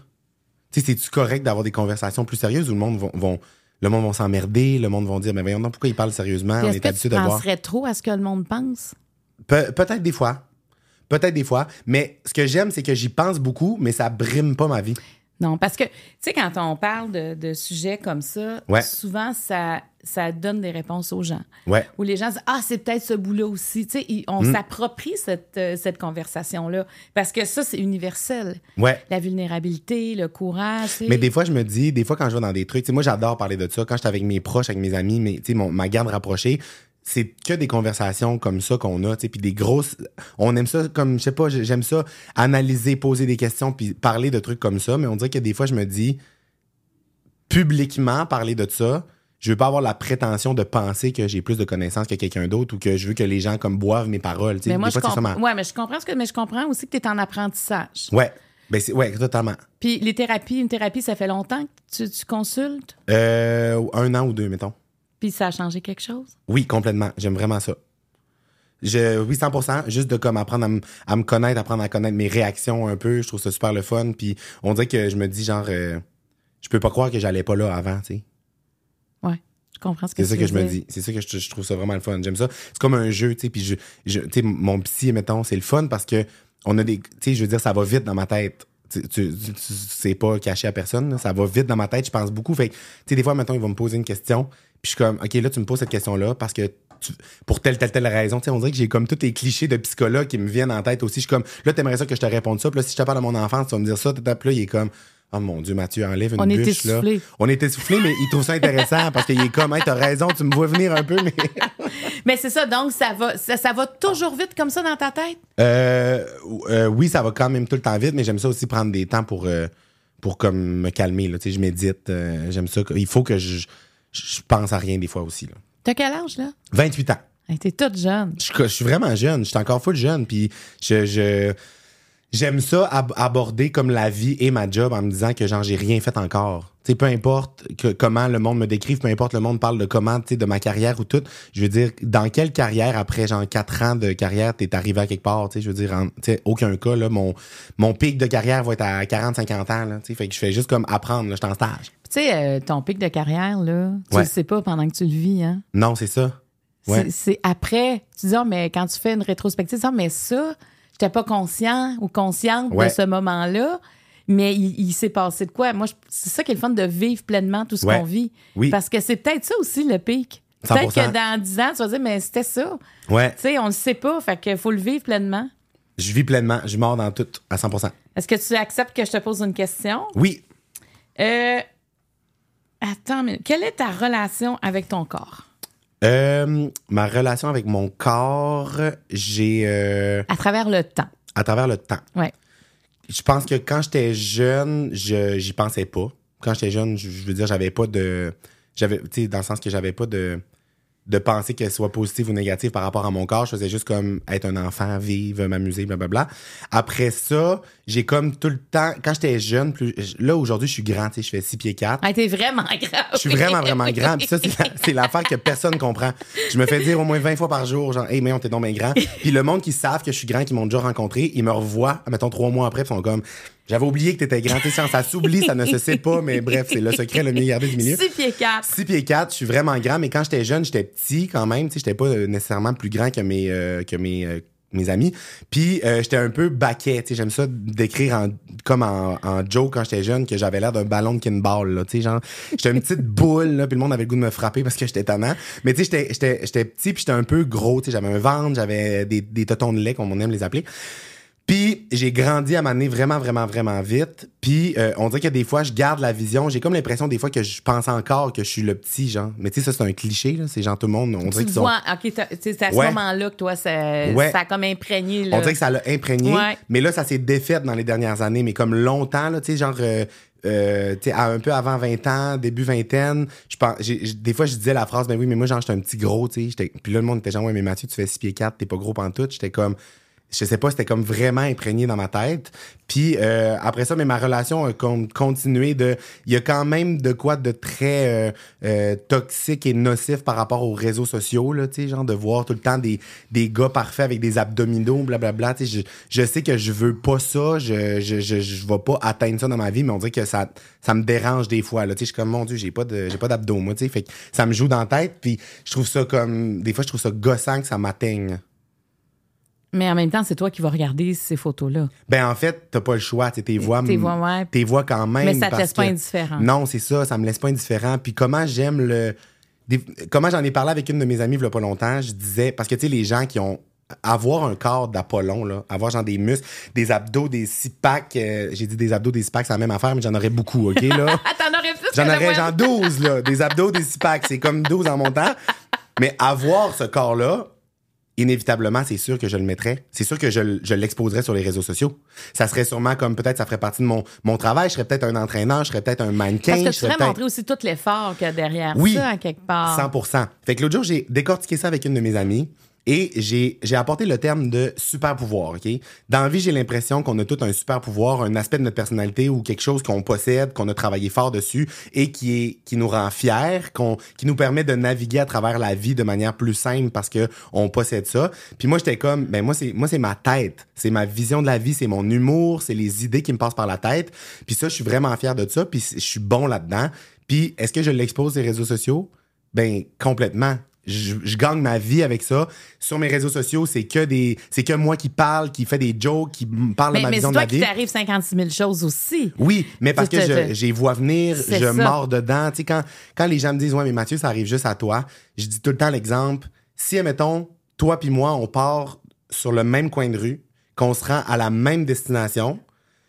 Tu sais, c'est-tu correct d'avoir des conversations plus sérieuses où le monde vont, vont- le monde va s'emmerder, le monde va dire, mais voyons donc pourquoi ils parlent sérieusement? Puis On est habitué tu de voir. penserais trop à ce que le monde pense? Pe- peut-être des fois. Peut-être des fois. Mais ce que j'aime, c'est que j'y pense beaucoup, mais ça brime pas ma vie. Non, parce que, tu sais, quand on parle de, de sujets comme ça, Ouais. souvent, ça, ça donne des réponses aux gens. Ouais. Où les gens disent Ah, c'est peut-être ce bout-là aussi. Tu sais, on Mm. s'approprie cette, euh, cette conversation-là. Parce que ça, c'est universel. Ouais. La vulnérabilité, le courage. Mais des fois, je me dis, des fois, quand je vais dans des trucs, tu sais, moi, j'adore parler de ça. Quand j'étais avec mes proches, avec mes amis, mais, tu sais, mon- ma garde rapprochée, c'est que des conversations comme ça qu'on a, tu sais, puis des grosses. On aime ça comme, je sais pas, j'aime ça, analyser, poser des questions, puis parler de trucs comme ça. Mais on dirait que des fois, je me dis, publiquement, parler de ça, je veux pas avoir la prétention de penser que j'ai plus de connaissances que quelqu'un d'autre ou que je veux que les gens comme boivent mes paroles. Mais moi, je fois, Ouais, mais je comprends ce que, mais je comprends aussi que tu es en apprentissage. Ouais. Ben, c'est, ouais, totalement. Puis les thérapies, une thérapie, ça fait longtemps que tu, tu consultes, Euh, un an ou deux, mettons. puis ça a changé quelque chose? Oui, complètement. J'aime vraiment ça. Je, oui, 100%. Juste de comme apprendre à, me- à me connaître, apprendre à connaître mes réactions un peu. Je trouve ça super le fun. Puis on dirait que je me dis genre, euh, je peux pas croire que j'allais pas là avant, tu sais. Ouais, je comprends ce que C'est ça que je me dis. C'est ça que je, je trouve ça vraiment le fun. J'aime ça. C'est comme un jeu, tu sais. Puis je, je- tu sais, mon psy, mettons, c'est le fun parce que on a des, tu sais, je veux dire, ça va vite dans ma tête. Tu, tu, tu- pas caché à personne. là. Ça va vite dans ma tête. Je pense beaucoup. Fait que, tu sais, des fois, mettons, il va me poser une question. Puis je suis comme, OK, là, tu me poses cette question-là parce que tu- pour telle, telle, telle raison. Tu sais, on dirait que j'ai comme tous les clichés de psychologue qui me viennent en tête aussi. Je suis comme, là, t'aimerais ça que je te réponde ça. Puis là, si je te parle de mon enfance, tu vas me dire ça. Puis là, il est comme, oh mon Dieu, Mathieu, enlève une On est bûche, là. essoufflé. On est essoufflé, mais il trouve ça intéressant parce qu'il est comme, hey, t'as raison, tu me vois venir un peu, mais. [laughs] Mais c'est ça, donc ça va, ça, ça va toujours vite comme ça dans ta tête? Euh, euh, oui, ça va quand même tout le temps vite, mais j'aime ça aussi prendre des temps pour, euh, pour comme me calmer. Là. Tu sais, je médite, euh, j'aime ça. Il faut que je, je pense à rien des fois aussi. Là. T'as quel âge, là? 28 ans. Hey, T'es toute jeune. Je, je suis vraiment jeune. Je suis encore full jeune. Puis je, je- j'aime ça ab- aborder comme la vie et ma job en me disant que genre j'ai rien fait encore. Peu importe que, comment le monde me décrive, peu importe le monde parle de comment, de ma carrière ou tout. Je veux dire, dans quelle carrière après genre quatre ans de carrière t'es arrivé à quelque part, je veux dire, en, aucun cas là, mon mon pic de carrière va être à 40-50 ans là, tu sais, fait que je fais juste comme apprendre, je suis en stage. Tu sais, euh, ton pic de carrière, là, tu Ouais. le sais pas pendant que tu le vis, hein? Non, c'est ça. Ouais. C'est- après. Tu dis, Ah, mais quand tu fais une rétrospective, ça, mais ça, j'étais pas conscient ou consciente Ouais. de ce moment-là, mais il, il s'est passé de quoi? Moi, c'est ça qui est le fun de vivre pleinement tout ce Ouais. qu'on vit. Oui. Parce que c'est peut-être ça aussi le pic. Peut-être 100%. que dans 10 ans, tu vas dire, mais c'était ça. Ouais, Tu sais, on le sait pas, fait qu'il faut le vivre pleinement. je vis pleinement, je mords dans tout à 100%. Est-ce que tu acceptes que je te pose une question? Oui. Euh, attends, mais quelle est ta relation avec ton corps? Euh, ma relation avec mon corps, j'ai euh, À travers le temps. à travers le temps. Ouais. Je pense que quand j'étais jeune, je j'y pensais pas. Quand j'étais jeune, je, je veux dire, j'avais pas de j'avais tu sais dans le sens que j'avais pas de de penser qu'elle soit positive ou négative par rapport à mon corps, je faisais juste comme être un enfant, vivre, m'amuser, blablabla. Après ça, j'ai comme tout le temps quand j'étais jeune, plus là aujourd'hui, je suis grand, tu sais, je fais 6 pieds 4. Ah, t'es vraiment grave. Je suis vraiment, vraiment grand. Puis ça, c'est la- l'affaire que personne comprend. Je me fais dire au moins 20 fois par jour, genre, hey, mais on t'es donc bien grand. Puis le monde qui savent que je suis grand, qui m'ont déjà rencontré, ils me revoient, mettons, trois mois après, ils sont comme, j'avais oublié que t'étais grand. Tu sais, ça s'oublie, ça ne se sait pas, mais bref, c'est le secret le mieux gardé du milieu. 6 pieds 4. 6 pieds 4, je suis vraiment grand, mais quand j'étais jeune, j'étais petit quand même. Tu sais, j'étais pas euh, nécessairement plus grand que mes, euh, que mes, euh, mes amis. Puis euh, j'étais un peu baquet. Tu sais, j'aime ça décrire en, comme en, en joke quand j'étais jeune que j'avais l'air d'un ballon de kinball. Là, tu sais, genre, j'étais une petite boule, là, puis le monde avait le goût de me frapper parce que j'étais tannant. Mais tu sais, j'étais- petit, puis j'étais un peu gros. Tu sais, j'avais un ventre, j'avais des, des totons de lait, comme on aime les appeler. Puis j'ai grandi à m'amener vraiment, vraiment, vraiment vite. Puis euh, on dirait que des fois, je garde la vision. J'ai comme l'impression des fois que je pense encore que je suis le petit, genre. Mais tu sais, ça, c'est un cliché, là. C'est genre tout le monde. On Tu dirait le qu'ils sont... vois, OK, tu c'est à ce Ouais. moment-là que toi, ça, Ouais. ça a comme imprégné. Là. On dirait que ça l'a imprégné. Ouais. Mais là, ça s'est défait dans les dernières années. Mais comme longtemps, là, tu sais, genre... euh, euh, tu à un peu avant 20 ans, début vingtaine, je pense, des fois, je disais la phrase, ben oui, mais moi, genre, j'étais un petit gros, tu sais. Puis là, le monde était genre, ouais, mais Mathieu, tu fais 6 pieds 4, t'es pas gros pantoute. J'étais comme, je sais pas, c'était comme vraiment imprégné dans ma tête. Puis euh, après ça, mais ma relation a con- continué de... Il y a quand même de quoi de très euh, euh, toxique et nocif par rapport aux réseaux sociaux, là, tu genre de voir tout le temps des, des gars parfaits avec des abdominaux, blablabla. Tu sais, je, sais que je veux pas ça, je, je, je, je vais pas atteindre ça dans ma vie, mais on dirait que ça, ça me dérange des fois, là. Tu je suis comme, mon Dieu, j'ai pas de, j'ai pas d'abdos, moi, tu sais. Fait que ça me joue dans la tête, puis je trouve ça comme... Des fois, je trouve ça gossant que ça m'atteigne. Mais en même temps, c'est toi qui vas regarder ces photos-là. Ben en fait, t'as pas le choix, tes voix, Tes voix, ouais. tes voix quand même. Mais ça te laisse pas indifférent. Non, c'est ça, ça me laisse pas indifférent. Puis comment j'aime le, des- comment j'en ai parlé avec une de mes amies il y a pas longtemps, je disais parce que tu sais les gens qui ont avoir un corps d'Apollon là, avoir genre des muscles, des abdos, des six packs, euh, j'ai dit des abdos, des six packs, c'est la même affaire, mais j'en aurais beaucoup, ok là? [laughs] Ah, t'en aurais plus J'en aurais genre 12, là. Des abdos, des six packs. C'est comme 12 en montant. Mais avoir ce corps-là, inévitablement, c'est sûr que je le mettrais. C'est sûr que je, je l'exposerais sur les réseaux sociaux. Ça serait sûrement comme peut-être ça ferait partie de mon, mon travail. Je serais peut-être un entraîneur, je serais peut-être un mannequin. Parce que je tu peut-être- montrer aussi tout l'effort qu'il y a derrière Oui. ça, à quelque part. 100 Fait que l'autre jour, j'ai décortiqué ça avec une de mes amies et j'ai apporté le terme de super pouvoir, OK? Dans la vie, j'ai l'impression qu'on a tout un super pouvoir, un aspect de notre personnalité ou quelque chose qu'on possède, qu'on a travaillé fort dessus et qui est qui nous rend fiers, qu'on qui nous permet de naviguer à travers la vie de manière plus simple parce que on possède ça. Puis moi, j'étais comme ben moi c'est moi c'est ma tête, c'est ma vision de la vie, c'est mon humour, c'est les idées qui me passent par la tête. Puis ça, je suis vraiment fier de ça, puis je suis bon là-dedans. Puis est-ce que je l'expose sur les réseaux sociaux? Ben complètement. Je, je gagne ma vie avec ça. Sur mes réseaux sociaux, c'est que des, c'est que moi qui parle, qui fait des jokes, qui me parle Mais, de ma mais vision c'est de toi la qui vie. t'arrive 56 000 choses aussi. Oui, mais parce que je- j'ai vois venir, je ça. mords dedans. Tu sais, quand, quand les gens me disent, ouais, mais Mathieu, ça arrive juste à toi, je dis tout le temps l'exemple. Si, admettons, toi puis moi, on part sur le même coin de rue, qu'on se rend à la même destination,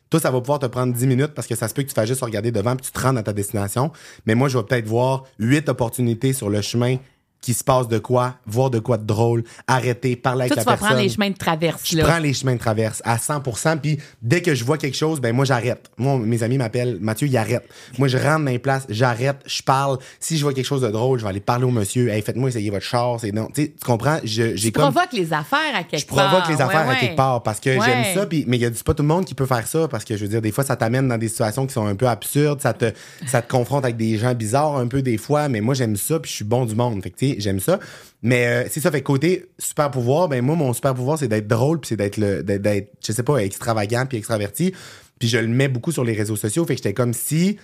toi, ça va pouvoir te prendre 10 minutes parce que ça se peut que tu fasses juste regarder devant puis tu te rends à ta destination. Mais moi, je vais peut-être voir huit opportunités sur le chemin qu'il se passe de quoi, voir de quoi de drôle, arrêter, parler avec Toi, la tu vas personne. prendre les chemins de traverse, Je là. prends les chemins de traverse à 100 puis dès que je vois quelque chose, ben moi j'arrête. Moi mes amis m'appellent Mathieu, il arrête. Moi je rentre dans les places, j'arrête, je parle. Si je vois quelque chose de drôle, je vais aller parler au monsieur, hey, faites-moi essayer votre char, c'est non, tu comprends, je j'ai comme provoques les affaires à quelque je provoque part. les affaires Ouais, à quelque part parce que Ouais. j'aime ça puis mais il y a pas tout le monde qui peut faire ça parce que je veux dire des fois ça t'amène dans des situations qui sont un peu absurdes, ça te ça te confronte avec des gens bizarres un peu des fois, mais moi j'aime ça puis je suis bon du monde. Fait que j'aime ça. Mais euh, c'est ça fait côté super pouvoir, ben moi mon super pouvoir c'est d'être drôle puis c'est d'être le d'être- je sais pas extravagant puis extraverti. Puis je le mets beaucoup sur les réseaux sociaux, fait que j'étais comme si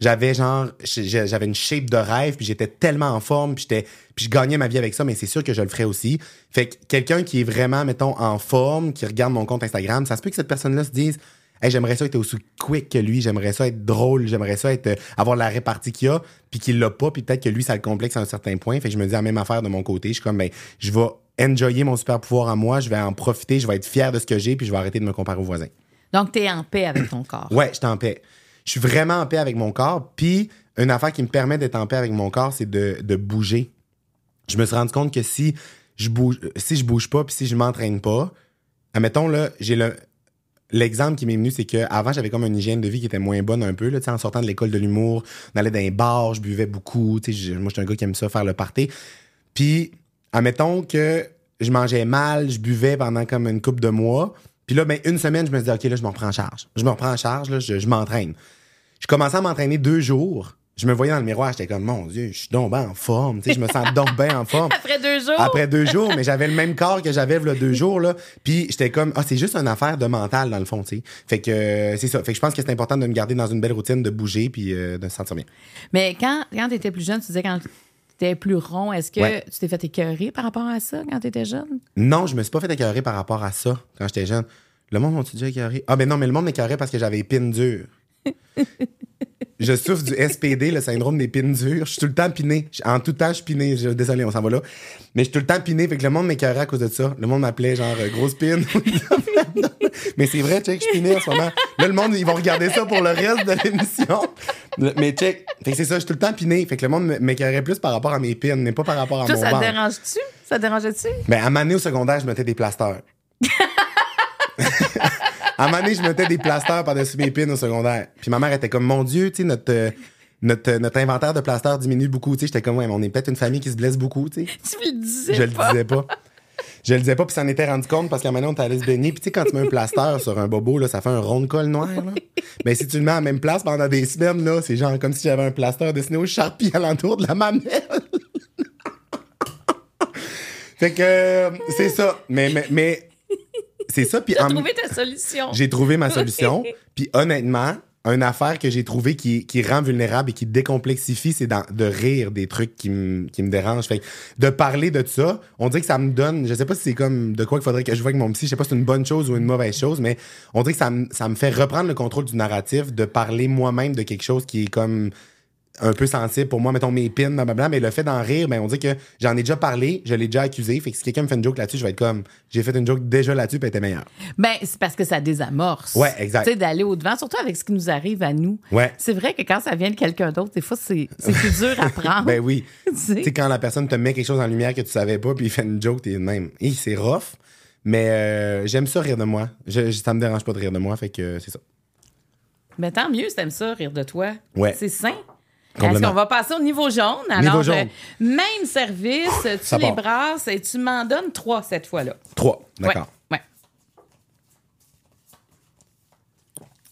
j'avais genre j'avais une shape de rêve puis j'étais tellement en forme puis j'étais puis je gagnais ma vie avec ça mais c'est sûr que je le ferais aussi fait que quelqu'un qui est vraiment mettons en forme qui regarde mon compte Instagram ça se peut que cette personne là se dise hey, j'aimerais ça être aussi quick que lui j'aimerais ça être drôle j'aimerais ça être euh, avoir la répartie qu'il a puis qu'il l'a pas puis peut-être que lui ça le complexe à un certain point fait que je me dis la même affaire de mon côté je suis comme ben je vais enjoyer mon super pouvoir à moi je vais en profiter je vais être fier de ce que j'ai puis je vais arrêter de me comparer aux voisins Donc, tu es en paix avec ton corps. Ouais, je suis en paix. Je suis vraiment en paix avec mon corps. Puis, une affaire qui me permet d'être en paix avec mon corps, c'est de, de bouger. Je me suis rendu compte que si je bouge, si je bouge pas, puis si je m'entraîne pas, admettons, là, j'ai le. L'exemple qui m'est venu, c'est que avant j'avais comme une hygiène de vie qui était moins bonne un peu. Là, en sortant de l'école de l'humour, on allait dans les bars, je buvais beaucoup. Moi, j'étais un gars qui aime ça faire le party. Puis, admettons que je mangeais mal, je buvais pendant comme une couple de mois. Puis là, ben, une semaine, je me disais, OK, là, je me reprends en charge. Je me reprends en charge, là, je, je m'entraîne. Je commençais à m'entraîner deux jours. Je me voyais dans le miroir, j'étais comme, mon Dieu, je suis donc en forme. Tu sais, je me sens donc bien en forme. [laughs] Après deux jours. Après deux jours, mais j'avais le même corps que j'avais le deux jours là. Puis j'étais comme ah c'est juste une affaire de mental dans le fond, tu sais. Fait que euh, c'est ça. Fait que je pense que c'est important de me garder dans une belle routine, de bouger puis euh, de se sentir bien. Mais quand, quand tu étais plus jeune, tu disais quand tu étais plus rond, est-ce que Ouais. tu t'es fait écœurer par rapport à ça quand tu étais jeune? Non, je me suis pas fait écœurer par rapport à ça quand j'étais jeune. Le monde m'a-tu déjà écœuré? Ah ben non, mais le monde m'écœurait parce que j'avais les pines dures. [laughs] je souffre du SPD, le syndrome des pines dures. Je suis tout le temps piné. En tout temps, je suis piné. Je- Désolé, on s'en va là. Mais je suis tout le temps piné. Fait que le monde m'écœurait à cause de ça. Le monde m'appelait genre euh, grosse pine. [laughs] mais c'est vrai, check, je suis piné en ce moment. Là, le monde, ils vont regarder ça pour le reste de l'émission. Mais check. Fait que c'est ça, je suis tout le temps piné. Fait que le monde m'écœurait plus par rapport à mes pines, mais pas par rapport à Toi, mon ça te dérange-tu? Ça te dérangeait-tu? Ben, à Mané au secondaire, je mettais des plasteurs. [laughs] à Mané, je mettais des plasteurs par-dessus mes pins au secondaire. Puis ma mère était comme, mon Dieu, tu sais, notre, euh, notre, euh, notre inventaire de plasteurs diminue beaucoup. Tu sais, j'étais comme, ouais, mais on est peut-être une famille qui se blesse beaucoup, tu sais. [laughs] Tu me le disais Je le disais pas. Je le disais pas, puis ça en était rendu compte parce qu'à un moment donné, on était allé se baigner. Puis tu sais, quand tu mets un plaster sur un bobo, là, ça fait un rond de colle noir. Là. Mais si tu le mets à la même place pendant des semaines, là, c'est genre comme si j'avais un plaster dessiné au charpie alentour de la mamelle. [laughs] fait que euh, c'est ça. Mais, mais, mais c'est ça. Puis en- trouvé ta solution. j'ai trouvé ma solution. [laughs] Puis honnêtement, une affaire que j'ai trouvé qui, qui rend vulnérable et qui décomplexifie, c'est de rire des trucs qui me qui me dérangent. Fait que de parler de ça, on dirait que ça me donne, je sais pas si c'est comme de quoi qu'il faudrait que je vois avec mon psy, je sais pas si c'est une bonne chose ou une mauvaise chose, mais on dirait que ça me, ça me fait reprendre le contrôle du narratif, de parler moi-même de quelque chose qui est comme un peu sensible pour moi, mettons mes pins, blablabla, mais le fait d'en rire, ben on dit que j'en ai déjà parlé, je l'ai déjà accusé, fait que si quelqu'un me fait une joke là-dessus, je vais être comme, j'ai fait une joke déjà là-dessus, puis elle était meilleure. Ben, c'est parce que ça désamorce. Ouais, exact. Tu sais, d'aller au-devant, surtout avec ce qui nous arrive à nous. Ouais. C'est vrai que quand ça vient de quelqu'un d'autre, des fois, c'est plus dur à [laughs] prendre. Ben oui. [laughs] Tu sais. Quand la personne te met quelque chose en lumière que tu savais pas, puis il fait une joke, t'es même. C'est rough. Mais euh, j'aime ça rire de moi. Je, je- ça me dérange pas de rire de moi, fait que euh, c'est ça. Mais tant mieux si t'aimes ça, rire de toi. Ouais. C'est sain. Est-ce qu'on va passer au niveau jaune? Alors, jaune. euh, même service, tu les part. brasses et tu m'en donnes trois cette fois-là. Trois, d'accord. Ouais. ouais.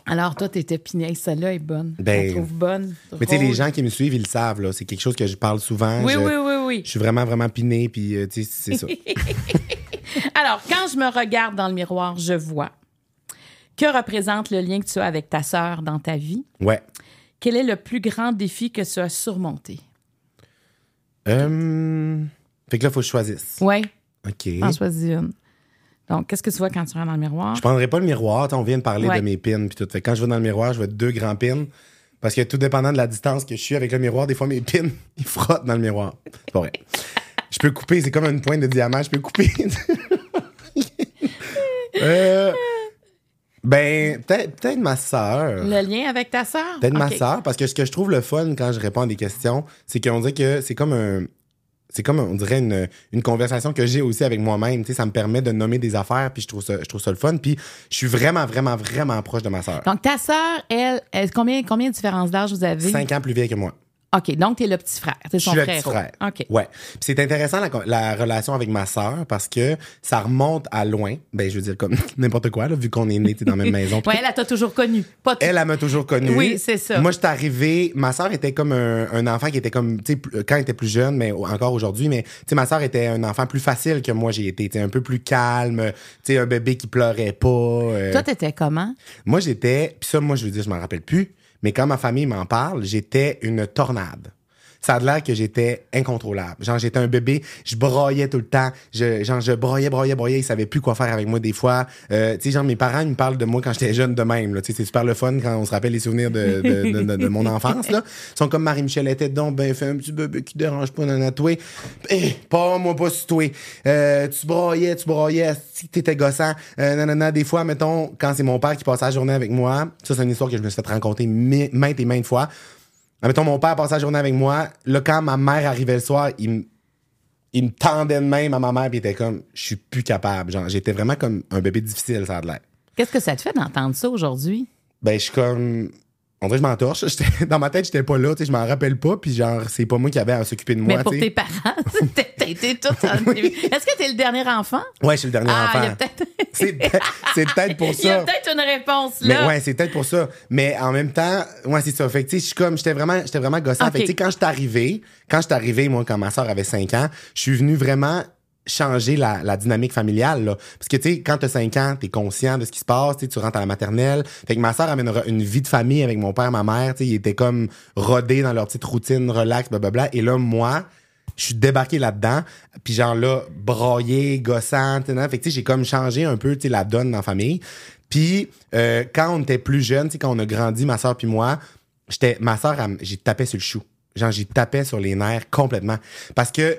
Alors, toi, t'étais pinaille, celle-là est bonne. Ben, Je la trouve bonne. Mais tu sais, les gens qui me suivent, ils le savent, là. C'est quelque chose que je parle souvent. Oui, je, oui, oui, oui. Je suis vraiment, vraiment piné, puis euh, tu sais, c'est ça. [laughs] Alors, quand je me regarde dans le miroir, je vois. Que représente le lien que tu as avec ta sœur dans ta vie? Ouais. Quel est le plus grand défi que tu as surmonté? Euh, Fait que là, il faut que je choisisse. Oui, OK. en choisis une. Donc, qu'est-ce que tu vois quand tu rentres dans le miroir? Je prendrai pas le miroir. On vient de parler Ouais. de mes pins, puis tout. Fait que quand je vais dans le miroir, je vais deux grands pins. Parce que tout dépendant de la distance que je suis avec le miroir, des fois, mes pins, [laughs] ils frottent dans le miroir. C'est pas vrai. Je peux couper, c'est comme une pointe de diamant, je peux couper. [laughs] Euh, ben, peut-être peut-être ma sœur. Le lien avec ta sœur? Peut-être ma sœur, parce que ce que je trouve le fun quand je réponds à des questions, c'est qu'on dit que c'est comme un. c'est comme, on dirait, une, une conversation que j'ai aussi avec moi-même. Tu sais, ça me permet de nommer des affaires, puis je trouve ça, je trouve ça le fun. Puis je suis vraiment, vraiment, vraiment proche de ma sœur. Donc, ta sœur, elle, elle- combien, combien de différence d'âge vous avez? Cinq ans plus vieille que moi. OK, donc t'es le petit frère. T'es Je son suis le frère. petit frère. OK. Ouais. Puis c'est intéressant la, la relation avec ma sœur parce que ça remonte à loin. Ben, je veux dire, comme [laughs] n'importe quoi, là, vu qu'on est nés tu dans la même [laughs] maison. Ouais, elle, elle t'a toujours connu. Pas tout. Elle, elle m'a toujours connu. Oui, c'est ça. Moi, j'étais arrivé. Ma sœur était comme un, un enfant qui était comme, tu sais, quand elle était plus jeune, mais encore aujourd'hui, mais tu sais, ma sœur était un enfant plus facile que moi j'ai été. Tu un peu plus calme. Tu sais, un bébé qui pleurait pas. euh. Toi, t'étais comment? Moi, j'étais, puis ça, moi, je veux dire, je m'en rappelle plus, mais quand ma famille m'en parle, j'étais une tornade. Ça a l'air que j'étais incontrôlable. Genre, j'étais un bébé, je broyais tout le temps. Je, genre, je broyais, broyais, broyais. Ils savaient plus quoi faire avec moi des fois. Euh, tu sais, genre, mes parents, ils me parlent de moi quand j'étais jeune de même. Tu sais, c'est super le fun quand on se rappelle les souvenirs de, de, de, de- mon enfance. Là. Ils sont comme Marie-Michel était donc, ben, fais un petit bébé qui dérange pas dans toi. Eh, pas moi, pas sur toi. Euh, tu broyais, tu broyais, si t'étais gossant. Euh, nanana, des fois, mettons, quand c'est mon père qui passait la journée avec moi, ça, c'est une histoire que je me suis fait raconter maintes et maintes fois. Ah, Mettons, mon père passait la journée avec moi. Là, quand ma mère arrivait le soir, il me il me tendait de même à ma mère puis il était comme je suis plus capable genre j'étais vraiment comme un bébé difficile ça a de l'air Qu'est-ce que ça te fait d'entendre ça aujourd'hui? ben je suis comme on dirait que je m'entorche [laughs] dans ma tête j'étais pas là je m'en rappelle pas puis genre c'est pas moi qui avait à s'occuper de moi Mais pour tes parents, [laughs] t'as été tout en... [laughs] Est-ce que t'es le dernier enfant? ouais je suis le dernier Ah, il y a enfant peut-être... c'est peut-être pour Il y a ça peut-être une réponse Mais là. ouais, c'est peut-être pour ça. Mais en même temps, ouais, c'est ça. Fait que, tu sais, je suis comme, j'étais vraiment, j'étais vraiment gossant. Fait que, tu sais, quand je suis arrivé, quand je suis arrivé, moi, quand ma soeur avait 5 ans, je suis venu vraiment changer la, dynamique familiale, là. Parce que, tu sais, quand t'as 5 ans, t'es conscient de ce qui se passe, tu rentres à la maternelle. Fait que ma soeur avait une, vie de famille avec mon père, ma mère, tu sais, ils étaient comme rodés dans leur petite routine, relax, blablabla. Et là, moi, je suis débarqué là-dedans, puis genre là, broyé, gossant, tu sais, fait que tu sais, j'ai comme changé un peu, tu sais, la donne dans la famille. Puis euh, quand on était plus jeunes, tu sais, quand on a grandi, ma soeur puis moi, j'étais, ma soeur, j'ai tapé sur le chou. Genre, j'y tapais sur les nerfs complètement. Parce que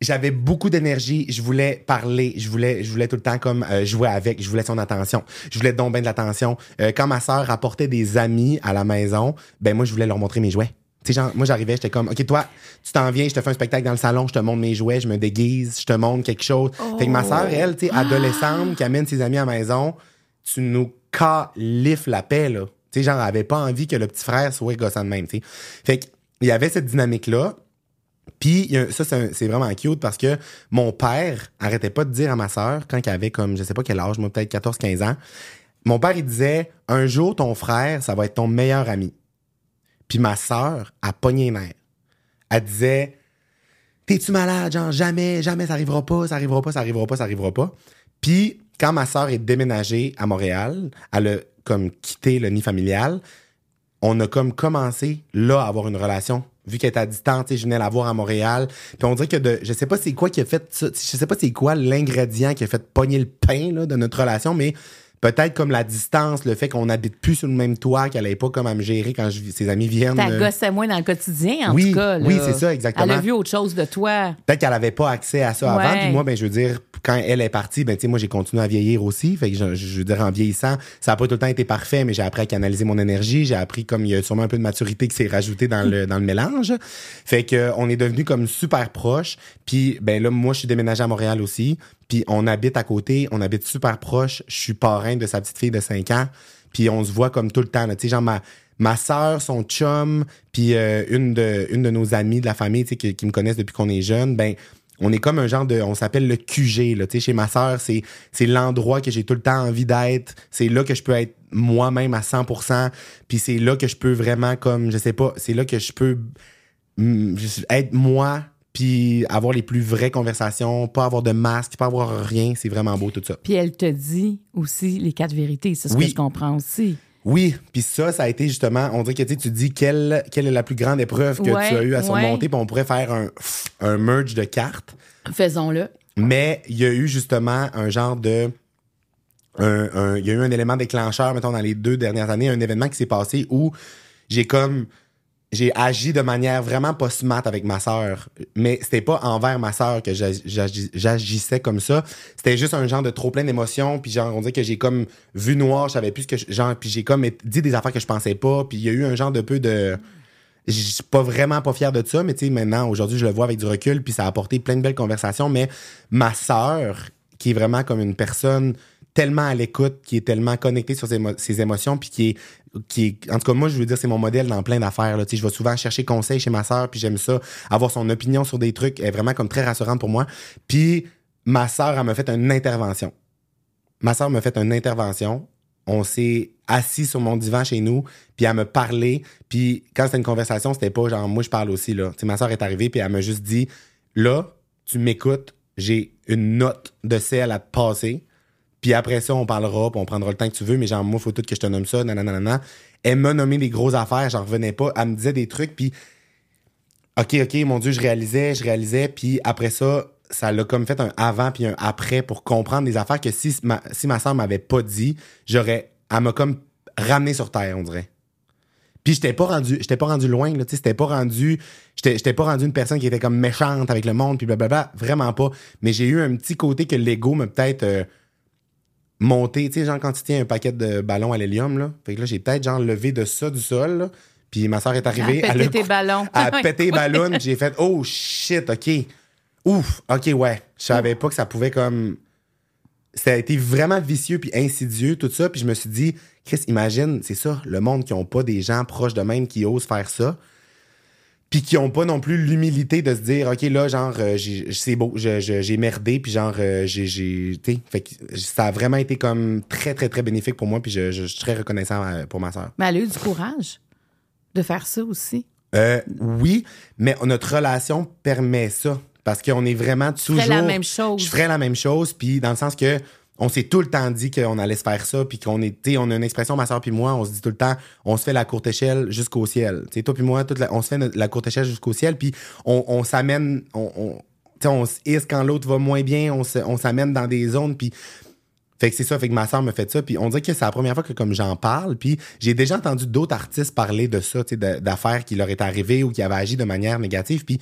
j'avais beaucoup d'énergie, je voulais parler, je voulais, je voulais tout le temps comme euh, jouer avec, je voulais son attention, je voulais donc bien de l'attention. Euh, quand ma soeur apportait des amis à la maison, ben moi je voulais leur montrer mes jouets. Tu sais, genre, moi j'arrivais, j'étais comme, ok toi, tu t'en viens, je te fais un spectacle dans le salon, je te montre mes jouets, je me déguise, je te montre quelque chose. Fait que ma soeur, elle, tu sais, adolescente, qui amène ses amis à la maison, tu nous califfes la paix là. Tu sais, genre, elle avait pas envie que le petit frère soit gossant de même, tu sais. Fait que il y avait cette dynamique là. Puis ça, c'est vraiment cute parce que mon père arrêtait pas de dire à ma sœur, quand il avait comme, je sais pas quel âge, moi peut-être 14-15 ans, mon père, il disait, un jour, ton frère, ça va être ton meilleur ami. Puis ma sœur a pogné nerfs. Elle disait, t'es-tu malade? Genre, jamais, jamais, ça arrivera pas, ça arrivera pas, ça arrivera pas, ça arrivera pas. Puis quand ma sœur est déménagée à Montréal, elle a comme quitté le nid familial, on a comme commencé là à avoir une relation vu qu'elle était à distance, sais, je venais la voir à Montréal. Puis on dirait que de je sais pas c'est quoi qui a fait ça, je sais pas c'est quoi l'ingrédient qui a fait pogner le pain de notre relation mais peut-être comme la distance, le fait qu'on habite plus sur le même toit, qu'elle n'avait pas comme à me gérer quand je, ses amis viennent. Ta gosse à moi dans le quotidien, en Oui, tout cas. là. oui, c'est ça, exactement. Elle a vu autre chose de toi. Peut-être qu'elle avait pas accès à ça Ouais. avant. Puis moi, ben, je veux dire, quand elle est partie, ben, moi, j'ai continué à vieillir aussi. Fait que je, je veux dire, en vieillissant, ça a pas tout le temps été parfait, mais j'ai appris à canaliser mon énergie. J'ai appris comme il y a sûrement un peu de maturité qui s'est rajouté dans le, dans le mélange. Fait que, on est devenus comme super proches. Puis, ben, là, moi, je suis déménagé à Montréal aussi. Puis, on habite à côté. On habite super proche. Je suis parrain de sa petite fille de 5 ans. Puis, on se voit comme tout le temps. Tu sais, genre, ma, ma sœur, son chum, puis euh, une de une de nos amies de la famille, qui, qui me connaissent depuis qu'on est jeune, ben on est comme un genre de on s'appelle le QG là, chez ma sœur, c'est c'est l'endroit que j'ai tout le temps envie d'être, c'est là que je peux être moi-même à 100%, puis c'est là que je peux vraiment comme je sais pas, c'est là que je peux être moi puis avoir les plus vraies conversations, pas avoir de masque, pas avoir rien, c'est vraiment beau tout ça. Puis elle te dit aussi les quatre vérités. C'est ce Oui. que je comprends aussi. Oui, puis ça, ça a été justement, on dirait que tu sais, tu dis quelle, quelle est la plus grande épreuve que Ouais, tu as eu à surmonter, puis on pourrait faire un, un merge de cartes. Faisons-le. Mais il y a eu justement un genre de. un- un- Il y a eu un élément déclencheur, mettons, dans les deux dernières années, un événement qui s'est passé où j'ai comme. J'ai agi de manière vraiment pas smart avec ma sœur. Mais c'était pas envers ma sœur que j'ag- j'agi- j'agissais comme ça. C'était juste un genre de trop plein d'émotions. Puis genre, on dirait que j'ai comme vu noir, je savais plus ce que je- genre, puis j'ai comme dit des affaires que je pensais pas. Puis il y a eu un genre de peu de je suis pas vraiment pas fier de ça, mais tu sais, maintenant, aujourd'hui, je le vois avec du recul, puis ça a apporté plein de belles conversations. Mais ma sœur, qui est vraiment comme une personne tellement à l'écoute, qui est tellement connectée sur ses, émo- ses émotions, puis qui est, qui est, en tout cas, moi, je veux dire, c'est mon modèle dans plein d'affaires. je vais souvent chercher conseil chez ma sœur, puis j'aime ça, avoir son opinion sur des trucs, est vraiment comme très rassurante pour moi. Puis ma sœur, elle m'a fait une intervention. Ma sœur m'a fait une intervention. On s'est assis sur mon divan chez nous, puis elle me parlait. Puis quand c'était une conversation, c'était pas genre moi je parle aussi là. Ma sœur est arrivée puis elle m'a juste dit là, tu m'écoutes, j'ai une note de sel à te passer. Puis après ça, on parlera, puis on prendra le temps que tu veux, mais genre moi faut tout que je te nomme ça, nanana. Elle m'a nommé des grosses affaires, j'en revenais pas, elle me disait des trucs puis OK, OK, mon Dieu, je réalisais, je réalisais, puis après ça, ça l'a comme fait un avant puis un après pour comprendre des affaires que si ma, si ma m'avait pas dit, j'aurais. Elle m'a comme ramené sur terre, on dirait. Puis j'étais pas rendu, j'étais pas rendu loin, là, tu sais, pas rendu, j'étais, pas rendu une personne qui était comme méchante avec le monde, puis blablabla, vraiment pas. Mais j'ai eu un petit côté que l'ego m'a peut-être euh, monté, tu sais, genre quand tu tiens un paquet de ballons à l'hélium, là. Fait que là, j'ai peut-être genre levé de ça du sol, là. Puis ma soeur est arrivée. À péter tes ballons. à [laughs] péter les ballons. J'ai fait oh shit, ok. Ouf, ok, ouais. Je savais pas que ça pouvait comme. Ça a été vraiment vicieux puis insidieux, tout ça. Puis je me suis dit, Chris, imagine, c'est ça, le monde qui ont pas des gens proches de même qui osent faire ça. Puis qui ont pas non plus l'humilité de se dire, OK, là, genre, euh, j'ai- c'est beau, je- je- j'ai merdé, puis genre, euh, j'ai. Fait que ça a vraiment été comme très, très, très bénéfique pour moi, puis je, je- je suis très reconnaissant euh, pour ma soeur. Mais elle a eu du courage de faire ça aussi. Euh, oui, mais notre relation permet ça. Parce qu'on est vraiment toujours. ferais la même chose. Je ferais la même chose, puis dans le sens que on s'est tout le temps dit qu'on allait se faire ça, puis qu'on sais, on a une expression, ma soeur puis moi, on se dit tout le temps, on se fait la courte échelle jusqu'au ciel. Sais, toi puis moi, on se fait la courte échelle jusqu'au ciel, puis on, s'amène, on, on, on se hisse quand l'autre va moins bien, on s'amène dans des zones, puis fait que c'est ça, fait que ma soeur me fait ça, puis on dirait que c'est la première fois que comme j'en parle, puis j'ai déjà entendu d'autres artistes parler de ça, d'affaires qui leur est arrivées ou qui avaient agi de manière négative, puis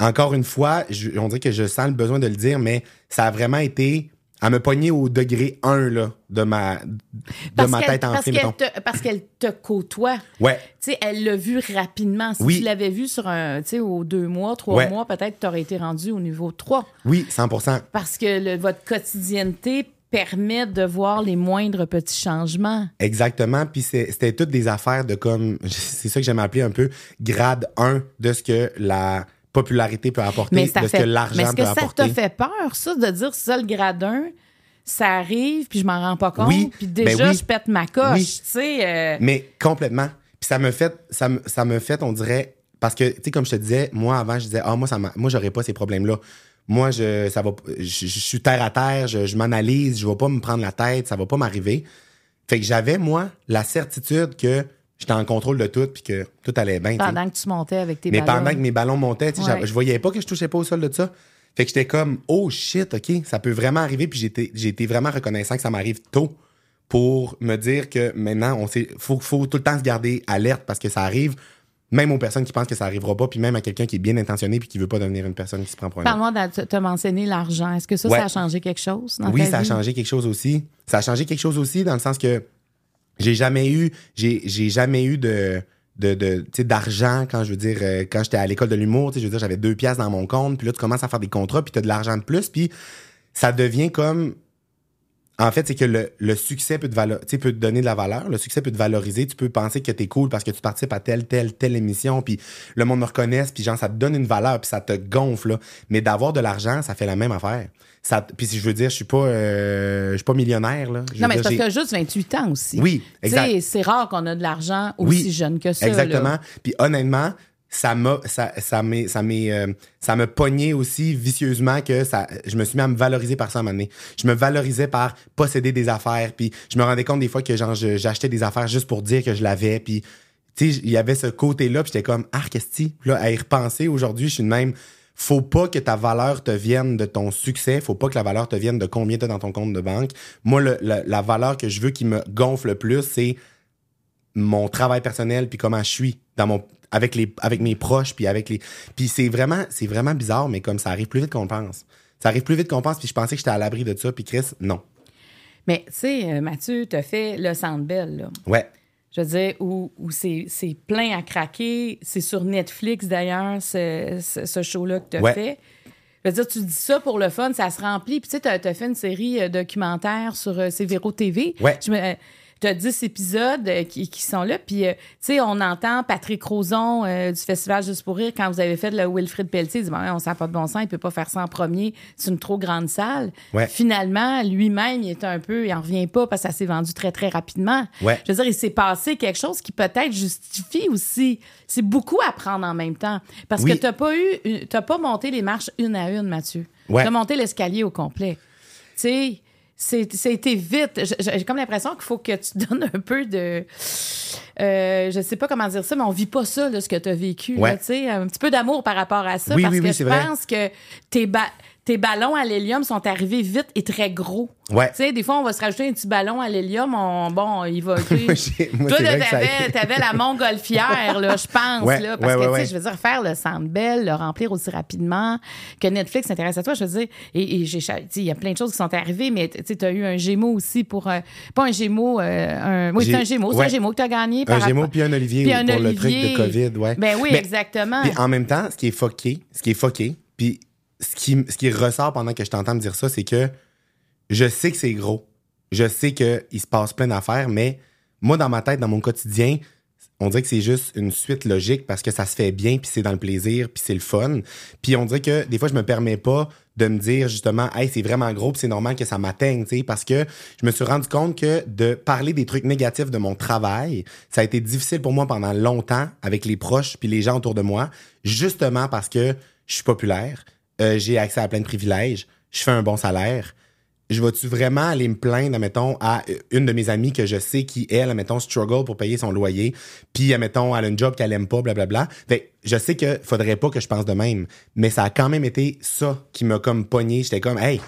encore une fois, je- on dirait que je sens le besoin de le dire, mais ça a vraiment été à me pogner au degré 1 là, de ma, de ma qu'elle- tête parce enflée, qu'elle mettons. te, parce qu'elle te côtoie. Ouais, Tu sais, elle l'a vu rapidement. Si Oui. tu l'avais vu sur un, tu sais, aux deux mois, trois Ouais. mois, peut-être tu aurais été rendu au niveau 3. oui, 100% Parce que le- votre quotidienneté permet de voir les moindres petits changements. Exactement. Puis c'était toutes des affaires de comme, [laughs] c'est ça que j'aime appeler un peu grade 1 de ce que la popularité peut apporter, Mais ça de ce que mais l'argent est-ce que peut ça apporter. t'a fait peur, ça, de dire ça, le gradin, ça arrive, puis je m'en rends pas compte, Oui, puis ben déjà, oui. je pète ma coche, Oui. tu sais. euh, Mais complètement. Puis ça me fait, ça me, ça me fait, on dirait, parce que, tu sais, comme je te disais, moi, avant, je disais, ah, moi, ça m'a- moi, j'aurais pas ces problèmes-là. Moi, je, ça va, je, je suis terre à terre, je, je m'analyse, je vais pas me prendre la tête, ça va pas m'arriver. Fait que j'avais, moi, la certitude que j'étais en contrôle de tout, puis que tout allait bien. pendant que tu montais avec tes Mais ballons. pendant que mes ballons montaient, Ouais. je voyais pas que je touchais pas au sol de ça. Fait que j'étais comme, oh shit, OK, ça peut vraiment arriver. Puis j'étais, j'ai été vraiment reconnaissant que ça m'arrive tôt pour me dire que maintenant, on sait, faut, faut tout le temps se garder alerte parce que ça arrive, même aux personnes qui pensent que ça arrivera pas, puis même à quelqu'un qui est bien intentionné puis qui veut pas devenir une personne qui se prend pour un. Parle-moi, de- tu as mentionné l'argent. Est-ce que ça, Ouais. ça a changé quelque chose dans Oui, ta ça a changé quelque chose aussi. Ça a changé quelque chose aussi dans le sens que j'ai jamais eu, j'ai, jamais eu de, de, d'argent quand je veux dire, euh, quand j'étais à l'école de l'humour, je veux dire, j'avais deux piastres dans mon compte, puis là, tu commences à faire des contrats, puis tu de l'argent de plus, puis ça devient comme, en fait, c'est que le, le succès peut te, valo- tu sais, peut te donner de la valeur, le succès peut te valoriser, tu peux penser que t'es cool parce que tu participes à telle, telle, telle émission, puis le monde me reconnaisse, puis genre, ça te donne une valeur, puis ça te gonfle, là. Mais d'avoir de l'argent, ça fait la même affaire. Ça, puis si je veux dire, je suis pas, euh, je suis pas millionnaire, là. Je Non, mais c'est parce que juste 28 ans aussi. Oui, exact. c'est rare qu'on a de l'argent aussi Oui, jeune que ça. Exactement. Puis honnêtement, ça m'a ça ça ça euh, ça me pogné aussi vicieusement que ça je me suis mis à me valoriser par ça à un moment donné. Je me valorisais par posséder des affaires puis je me rendais compte des fois que genre j'achetais des affaires juste pour dire que je l'avais puis tu sais il y avait ce côté là puis j'étais comme ah qu'est-ce que là à y repenser aujourd'hui je suis de même faut pas que ta valeur te vienne de ton succès, faut pas que la valeur te vienne de combien tu as dans ton compte de banque. Moi le- la- la valeur que je veux qui me gonfle le plus c'est mon travail personnel puis comment je suis dans mon avec les avec mes proches puis avec les puis c'est vraiment c'est vraiment bizarre mais comme ça arrive plus vite qu'on le pense ça arrive plus vite qu'on pense puis je pensais que j'étais à l'abri de ça puis Chris non Mais tu sais, euh, Mathieu, t'as fait le Centre Bell, là. ouais Je veux dire, où, où c'est plein à craquer. C'est sur Netflix, d'ailleurs, ce, ce, ce show-là que tu as Ouais. fait. Je veux dire, tu dis ça pour le fun, ça se remplit. Puis tu sais, t'as as fait une série euh, documentaire sur euh, Véro TV. Ouais. Je me, euh, T'as 10 épisodes euh, qui, qui sont là. Puis, euh, tu sais, on entend Patrick Roson euh, du Festival Juste pour rire, quand vous avez fait le Wilfrid Pelletier, il dit, Bon, on s'en pas de bon sens, il peut pas faire ça en premier, c'est une trop grande salle. Ouais. Finalement, lui-même, il est un peu, il en revient pas parce que ça s'est vendu très, très rapidement. Ouais. Je veux dire, il s'est passé quelque chose qui peut-être justifie aussi. C'est beaucoup à prendre en même temps. Parce Oui. que t'as pas eu, t'as pas monté les marches une à une, Mathieu. Ouais. T'as monté l'escalier au complet. Tu sais, c'est- ça a été vite. J'ai comme l'impression qu'il faut que tu [laughs] donnes un peu de. Euh, je sais pas comment dire ça, mais on vit pas ça, là, ce que tu as vécu. là, Ouais. tu sais, un petit peu d'amour par rapport à ça. Oui, parce oui, que oui, je vrai. pense que tes, ba- tes ballons à l'hélium sont arrivés vite et très gros. Ouais. Tu sais, des fois, on va se rajouter un petit ballon à l'hélium. On, bon, il va. [laughs] Moi, moi, toi, ça t'avais, t'avais la montgolfière, là, je pense, Ouais, là. Parce ouais, que, tu sais, je veux dire, faire le Centre Bell, le remplir aussi rapidement, que Netflix s'intéresse à toi, je veux dire, et, et j'ai, cha- tu sais, il y a plein de choses qui sont arrivées, mais tu sais, t'as eu un Gémeaux aussi pour, euh, pas un Gémeaux, euh, un, oui, c'est un Gémeaux, c'est un Gémeaux que t'as gagné. Un par Gémeaux rapport- puis un Olivier Puis un pour le truc Olivier. de COVID, ouais. Ben oui, Mais- exactement. Puis en même temps, ce qui est fucké, ce qui est fucké, puis ce qui, ce qui ressort pendant que je t'entends me dire ça, c'est que je sais que c'est gros. Je sais qu'il se passe plein d'affaires, mais moi, dans ma tête, dans mon quotidien, on dirait que c'est juste une suite logique parce que ça se fait bien, puis c'est dans le plaisir, puis c'est le fun. Puis on dirait que des fois, je me permets pas de me dire justement, hey, c'est vraiment gros, puis c'est normal que ça m'atteigne, tu sais, parce que je me suis rendu compte que de parler des trucs négatifs de mon travail, ça a été difficile pour moi pendant longtemps avec les proches puis les gens autour de moi, justement parce que je suis populaire, euh, j'ai accès à plein de privilèges, je fais un bon salaire. Je vais-tu vraiment aller me plaindre, admettons, à une de mes amies que je sais qui, elle, admettons, struggle pour payer son loyer, puis, admettons, elle a une job qu'elle aime pas, blablabla. Fait que je sais que faudrait pas que je pense de même, mais ça a quand même été ça qui m'a comme pogné. J'étais comme, hey,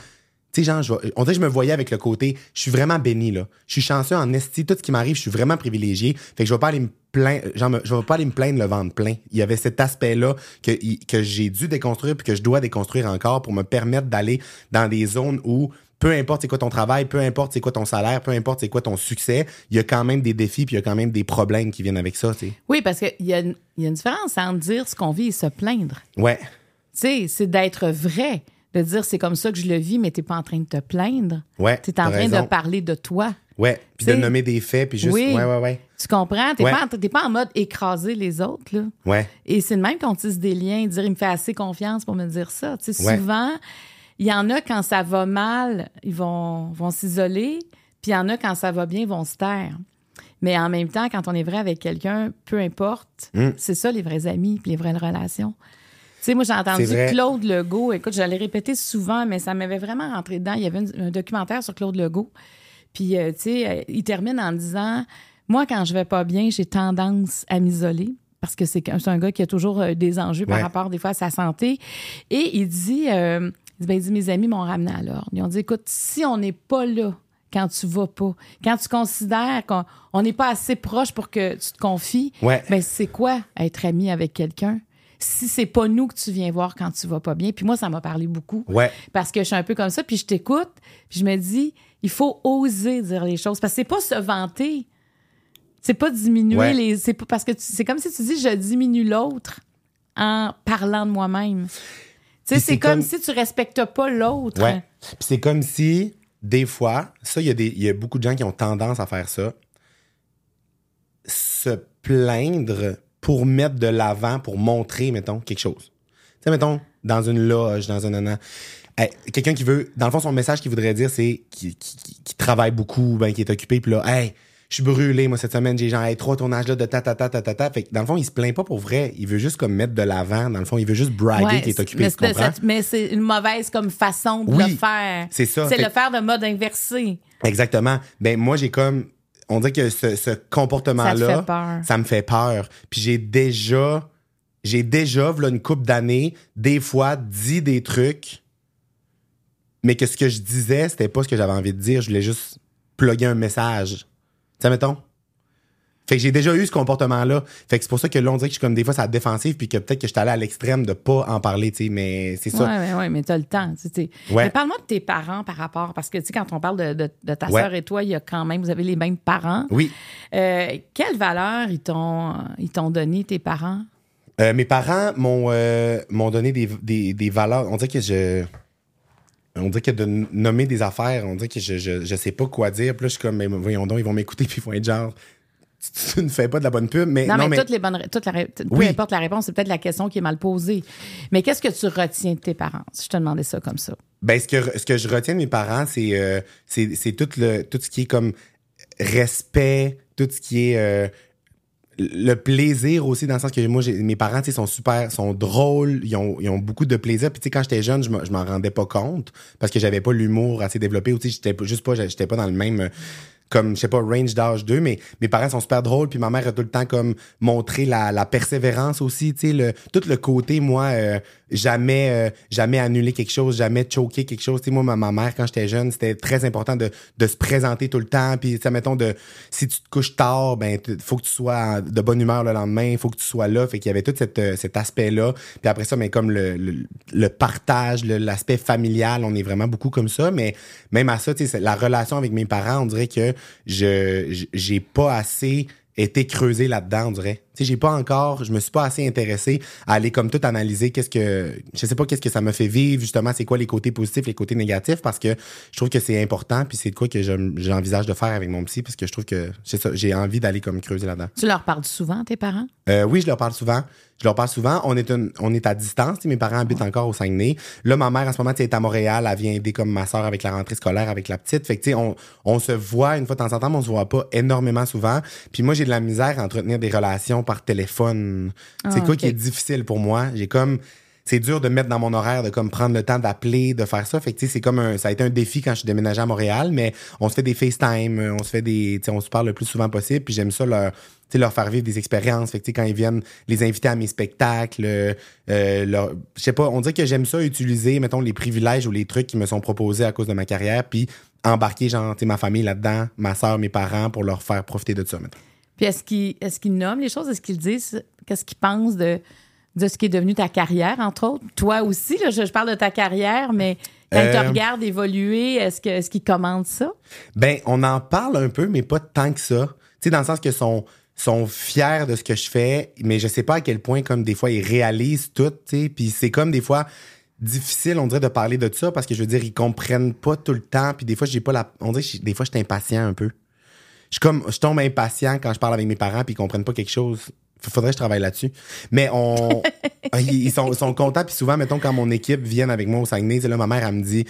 tu sais, genre, je on dirait que je me voyais avec le côté, je suis vraiment béni, là. Je suis chanceux en esti, tout ce qui m'arrive, je suis vraiment privilégié. Fait que je vais pas aller me plaindre, genre, je vais pas aller me plaindre le ventre plein. Il y avait cet aspect-là que, que j'ai dû déconstruire puis que je dois déconstruire encore pour me permettre d'aller dans des zones où peu importe c'est quoi ton travail, peu importe c'est quoi ton salaire, peu importe c'est quoi ton succès, il y a quand même des défis puis il y a quand même des problèmes qui viennent avec ça, tu sais. Oui, parce qu'il y a, y a une différence entre dire ce qu'on vit et se plaindre. Ouais. Tu sais, c'est d'être vrai. De dire c'est comme ça que je le vis, mais t'es pas en train de te plaindre. Ouais, T'es en train raison. de parler de toi. Ouais, puis de nommer des faits puis juste oui. ouais ouais ouais. Tu comprends? T'es Ouais. pas, en- pas en mode écraser les autres, là. Ouais. Et c'est de même qu'on tisse des liens, dire il me fait assez confiance pour me dire ça. Tu sais, Ouais. souvent, il y en a quand ça va mal, ils vont, vont s'isoler, puis il y en a quand ça va bien, ils vont se taire. Mais en même temps, quand on est vrai avec quelqu'un, peu importe, Mm. c'est ça les vrais amis puis les vraies relations. Tu sais, moi, j'ai entendu. Claude Legault. Écoute, je l'ai répété souvent, mais ça m'avait vraiment rentré dedans. Il y avait une- un documentaire sur Claude Legault. Puis, euh, tu sais, euh, il termine en disant Moi, quand je vais pas bien, j'ai tendance à m'isoler. Parce que c'est un gars qui a toujours euh, des enjeux par rapport, des fois, à sa santé. Et il dit, euh, il dit, ben, il dit Mes amis m'ont ramené à l'ordre. Ils ont dit Écoute, si on n'est pas là quand tu vas pas, quand tu considères qu'on on n'est pas assez proche pour que tu te confies, Ouais. ben, c'est quoi être ami avec quelqu'un? Si c'est pas nous que tu viens voir quand tu vas pas bien. Puis moi, ça m'a parlé beaucoup. Ouais. Parce que je suis un peu comme ça, puis je t'écoute, puis je me dis, il faut oser dire les choses. Parce que c'est pas se vanter. C'est pas diminuer Ouais. les. C'est pas parce que c'est comme si tu dis je diminue l'autre en parlant de moi-même. Tu sais, c'est comme, comme- si tu respectes pas l'autre. Ouais. Puis c'est comme si, des fois, ça, il y, a des- il y a beaucoup de gens qui ont tendance à faire ça. Se plaindre pour mettre de l'avant, pour montrer, mettons, quelque chose. Tu sais, mettons, dans une loge, dans un an. Hey, quelqu'un qui veut, dans le fond, son message qu'il voudrait dire, c'est qu'il qui, qui- travaille beaucoup, ben, qui est occupé, puis là, hey, je suis brûlé, moi, cette semaine, j'ai genre, hey, trois tournages là de ta ta ta ta ta ta. Fait que, dans le fond, il se plaint pas pour vrai. Il veut juste comme mettre de l'avant. Dans le fond, il veut juste braguer Ouais, qu'il est occupé, mais tu comprends? Mais c'est une mauvaise comme façon de Oui, le faire. c'est ça. C'est le faire de mode inversé. Exactement. Ben moi j'ai comme on dirait que ce, ce comportement Ça me fait peur. Puis j'ai déjà j'ai déjà v'là une couple d'années des fois dit des trucs mais que ce que je disais c'était pas ce que j'avais envie de dire, je voulais juste plugger un message. Tu sais mettons Fait que j'ai déjà eu ce comportement-là. Fait que c'est pour ça que là, on dirait que je suis comme des fois, ça défensive, puis que peut-être que je suis allé à l'extrême de pas en parler, tu sais, mais c'est ça. Ouais, ouais, mais t'as le temps. tu sais. Ouais. Mais parle-moi de tes parents par rapport, parce que, tu sais, quand on parle de, de- de ta Ouais. sœur et toi, il y a quand même, vous avez les mêmes parents. Oui. Euh, quelle valeur ils t'ont, ils t'ont donné, tes parents? Euh, mes parents m'ont euh, m'ont donné des, des, des valeurs. On dirait que je. On dirait que de nommer des affaires, on dirait que je, je, je sais pas quoi dire. Puis là, je suis comme, mais voyons donc, ils vont m'écouter, [laughs] puis ils vont être genre, tu, ne fais pas de la bonne pub. Mais Non, non, mais, mais, toutes les bonnes, ré- toute la peu Oui. importe la réponse, c'est peut-être la question qui est mal posée. Mais qu'est-ce que tu retiens de tes parents? Si je te demandais ça comme ça? Ben, ce que, ce que je retiens de mes parents, c'est euh, c'est tout, le, tout ce qui est comme respect, tout ce qui est euh, le plaisir aussi, dans le sens que moi, mes parents, tu sais, sont super, sont drôles, ils ont, ils ont beaucoup de plaisir. Puis, tu sais, quand j'étais jeune, je me- je m'en rendais pas compte parce que j'avais pas l'humour assez développé ou, tu sais, j'étais juste pas, j'étais pas dans le même, comme, je sais pas, range d'âge d'eux, mais mes parents sont super drôles, puis ma mère a tout le temps comme montré la, la persévérance aussi, tu sais, le, tout le côté, moi, euh, jamais, euh, jamais annuler quelque chose, jamais choquer quelque chose. Tu sais, moi, ma, mère, quand j'étais jeune, c'était très important de, de se présenter tout le temps, puis, tu sais, mettons, de, si tu te couches tard, ben, faut que tu sois de bonne humeur le lendemain, faut que tu sois là, fait qu'il y avait tout euh, cet aspect-là. Puis après ça, mais comme le, le, le partage, l'aspect familial, on est vraiment beaucoup comme ça, mais même à ça, tu sais, la relation avec mes parents, on dirait que je j'ai pas assez été creusé là-dedans, on. Sais, j'ai pas encore, je me suis pas assez intéressé à aller comme tout analyser qu'est-ce que, je sais pas qu'est-ce que ça me fait vivre, justement, c'est quoi les côtés positifs, les côtés négatifs, parce que je trouve que c'est important, puis c'est de quoi que je- j'envisage de faire avec mon psy, parce que je trouve que, j'ai envie d'aller comme creuser là-dedans. Tu leur parles souvent, tes parents? Euh, oui, je leur parle souvent. Je leur parle souvent. On est, une- on est à distance. Mes parents habitent encore au Saguenay. Là, ma mère, en ce moment, sais, est à Montréal. Elle vient aider comme ma soeur avec la rentrée scolaire avec la petite. Fait que, tu sais, on, on se voit une fois de temps en temps, mais on se voit pas énormément souvent. Puis moi, j'ai de la misère à entretenir des relations par téléphone. Ah, c'est quoi ok. qui est difficile pour moi? J'ai comme c'est dur de mettre dans mon horaire de comme prendre le temps d'appeler, de faire ça. Fait que c'est comme un, ça a été un défi quand je suis déménagé à Montréal, mais on se fait des FaceTime, euh, on se fait des, on se parle le plus souvent possible. Puis j'aime ça leur, leur faire vivre des expériences. Fait que quand ils viennent, les inviter à mes spectacles, euh, je sais pas, on dirait que j'aime ça utiliser, mettons, les privilèges ou les trucs qui me sont proposés à cause de ma carrière, puis embarquer genre, tu sais, ma famille là-dedans, ma soeur, mes parents, pour leur faire profiter de ça. Mettons. Puis est-ce qu'ils est nomment les choses? Est-ce qu'ils disent qu'est-ce qu'ils pensent de, de ce qui est devenu ta carrière, entre autres? Toi aussi, là, je, je parle de ta carrière, mais quand ils te Euh, regardent évoluer, est-ce qu'ils commandent ça? Ben, on en parle un peu, mais pas tant que ça. Tu sais, dans le sens que sont sont fiers de ce que je fais, mais je sais pas à quel point comme des fois ils réalisent tout, tu sais, puis c'est comme des fois difficile on dirait de parler de ça parce que je veux dire ils comprennent pas tout le temps puis des fois j'ai pas la on dirait des fois je suis impatient un peu. Je comme je tombe impatient quand je parle avec mes parents puis ils comprennent pas quelque chose. Faudrait que je travaille là-dessus. Mais on [laughs] ils sont, ils sont contents puis souvent mettons quand mon équipe vient avec moi au Saguenay, là ma mère elle me dit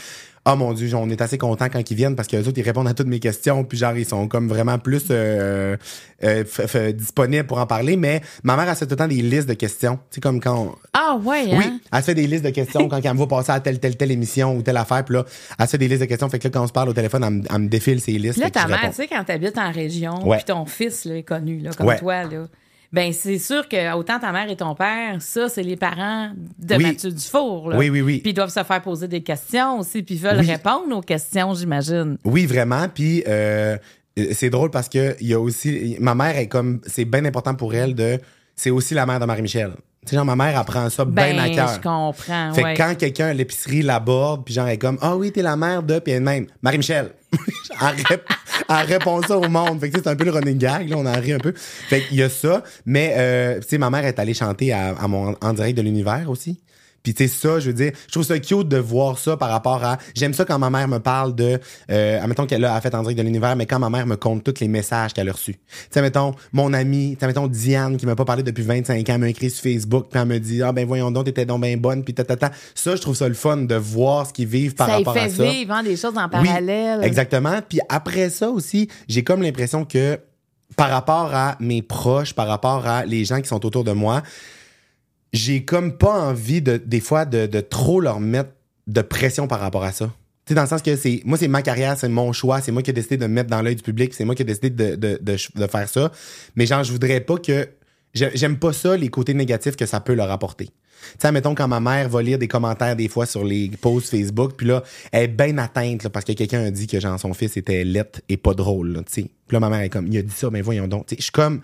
"Ah mon dieu, on est assez contents quand ils viennent parce que les autres ils répondent à toutes mes questions puis genre ils sont comme vraiment plus euh, euh, disponibles pour en parler mais ma mère elle se fait tout le temps des listes de questions, sais comme quand on- Ah ouais, hein? oui, elle se fait des listes de questions quand elle me voit passer à telle, telle, telle émission ou telle affaire. Puis là, elle se fait des listes de questions. Fait que là, quand on se parle au téléphone, elle me, elle me défile ces listes. Puis là, ta mère, tu sais, quand t'habites en région, puis ton fils là, est connu, là, comme Ouais. toi, là, ben c'est sûr que autant ta mère et ton père, ça, c'est les parents de Oui. Mathieu Dufour. Là. Oui, oui, oui. Puis ils doivent se faire poser des questions aussi, puis ils veulent Oui. répondre aux questions, j'imagine. Oui, vraiment. Puis euh, c'est drôle parce que il y a aussi. Ma mère est comme. C'est bien important pour elle de. C'est aussi la mère de Marie-Michel. Tu sais, genre, ma mère apprend ça bien Ben, à cœur. je comprends, Fait ouais. que quand quelqu'un à l'épicerie l'aborde, puis genre, elle est comme, ah oui, t'es la mère de, puis elle-même, Marie-Michel. [laughs] elle, rép- répond ça au monde. Fait que c'est un peu le running gag, là, on en rit un peu. Fait qu'il y a ça. Mais, euh, tu sais, ma mère est allée chanter à mon, en direct de l'univers aussi. Puis tu sais ça, je veux dire, je trouve ça cute de voir ça par rapport à. J'aime ça quand ma mère me parle de, euh, admettons qu'elle a fait en direct de l'univers, mais quand ma mère me compte tous les messages qu'elle a reçus. Tu sais, mettons mon ami, tu sais, mettons Diane qui m'a pas parlé depuis 25 ans, m'a écrit sur Facebook, puis elle me dit ah ben voyons donc, t'étais donc bien bonne, puis tata. Ça, je trouve ça le fun de voir ce qu'ils vivent par ça rapport fait à ça. vivre hein, des choses en Oui, parallèle. exactement. Puis après ça aussi, j'ai comme l'impression que par rapport à mes proches, par rapport à les gens qui sont autour de moi, j'ai comme pas envie de des fois de, de trop leur mettre de pression par rapport à ça. Tu dans le sens que c'est moi c'est ma carrière, c'est mon choix, c'est moi qui ai décidé de me mettre dans l'œil du public, c'est moi qui ai décidé de, de, de, faire ça. Mais genre je voudrais pas que j'ai- j'aime pas ça, les côtés négatifs que ça peut leur apporter. Tu sais, mettons, quand ma mère va lire des commentaires des fois sur les posts Facebook, puis là, elle est bien atteinte là, parce que quelqu'un a dit que genre, son fils était lettre et pas drôle, tu. Puis là, ma mère est comme, il a dit ça, mais voyons donc. Tu je suis comme,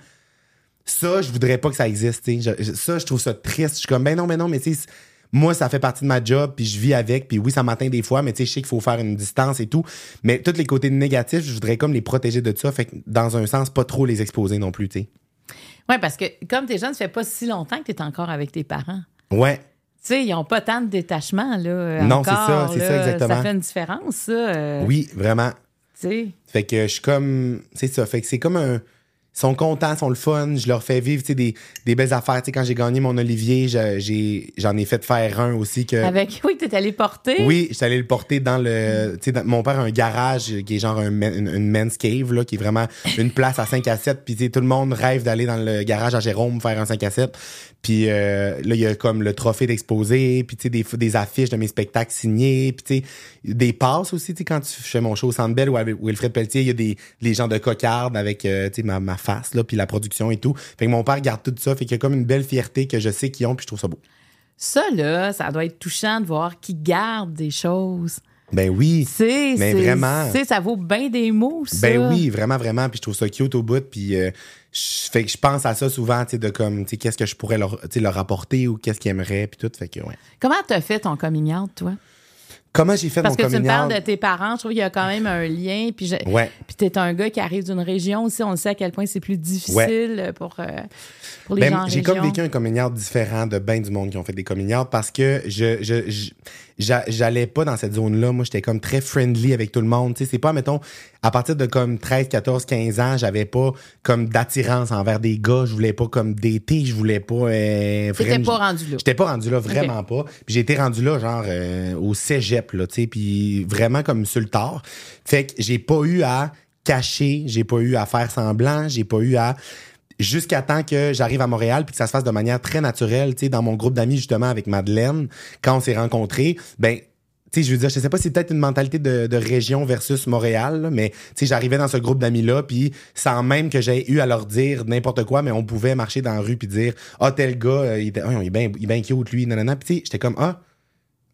ça, je voudrais pas que ça existe. Je- je- Ça, je trouve ça triste. Je suis comme, ben non, ben non, mais tu sais, moi, ça fait partie de ma job, puis je vis avec, puis oui, ça m'atteint des fois, mais tu sais, je sais qu'il faut faire une distance et tout. Mais tous les côtés négatifs, je voudrais comme les protéger de ça, fait que dans un sens, pas trop les exposer non plus, tu sais. Oui, parce que comme t'es jeune, ça fait pas si longtemps que tu es encore avec tes parents. Ouais. Tu sais, ils n'ont pas tant de détachement, là. Non, c'est ça, c'est ça, exactement. Ça fait une différence, ça. euh, Oui, vraiment. Tu sais. Fait que je suis comme. C'est ça. Fait que c'est comme un. Sont contents, sont le fun. Je leur fais vivre tu sais, des, des belles affaires. Tu sais, quand j'ai gagné mon Olivier, j'ai- j'en ai, fait faire un aussi. que Avec, [laughs] oui, t'es allé porter. Oui, j'étais allé le porter dans le. Tu sais, dans- mon père a un garage qui est genre un, une, une men's cave, là, qui est vraiment une place à 5 à 7. Puis tout le monde rêve d'aller dans le garage à Jérôme faire un 5 à 7. Puis euh, là, il y a comme le trophée d'exposé, puis tu sais, des, des affiches de mes spectacles signés, puis tu sais, des passes aussi, tu sais, quand tu fais mon show au Centre Bell ou avec Wilfred Pelletier, il y a des les gens de cocarde avec, euh, tu sais, ma, ma face, là, puis la production et tout. Fait que mon père garde tout ça, fait qu'il y a comme une belle fierté que je sais qu'ils ont, puis je trouve ça beau. Ça, là, ça doit être touchant de voir qu'ils gardent des choses. Ben oui. C'est- vraiment. tu sais, ça vaut bien des mots, ça. Ben oui, vraiment, vraiment. Puis je trouve ça cute au bout. Puis euh, je fait que je pense à ça souvent, tu sais, de comme, tu sais, qu'est-ce que je pourrais leur, leur apporter ou qu'est-ce qu'ils aimeraient, puis tout. Fait que, ouais. Comment t'as fait ton coming out, toi? Comment j'ai fait Parce mon que tu me parles de tes parents, je trouve qu'il y a quand même un lien. Puis, je- Ouais. puis t'es un gars qui arrive d'une région aussi. On sait à quel point c'est plus difficile pour, euh, pour les Ben, gens en j'ai comme vécu un coming out différent de bien du monde qui ont fait des coming out parce que je, je, j'allais pas dans cette zone-là. Moi, j'étais comme très friendly avec tout le monde. Tu sais, c'est pas, mettons, à partir de comme 13, 14, 15 ans, j'avais pas comme d'attirance envers des gars. Je voulais pas comme d'été. Je voulais pas, euh, T'étais pas rendu là. J'étais pas rendu là, vraiment pas. Puis j'ai été rendu là, genre, euh, au cégep, là, tu sais, puis vraiment comme sur le tard. Fait que j'ai pas eu à cacher, j'ai pas eu à faire semblant, j'ai pas eu à jusqu'à temps que j'arrive à Montréal puis que ça se fasse de manière très naturelle, tu sais, dans mon groupe d'amis justement avec Madeleine, quand on s'est rencontrés, ben tu sais, je veux dire, je sais pas si c'est peut-être une mentalité de, de région versus Montréal, là, mais tu sais, j'arrivais dans ce groupe d'amis-là, puis sans même que j'aie eu à leur dire n'importe quoi, mais on pouvait marcher dans la rue puis dire ah tel gars, euh, il, était, ah, il est bien, bien cute lui, nanana, puis tu sais, j'étais comme ah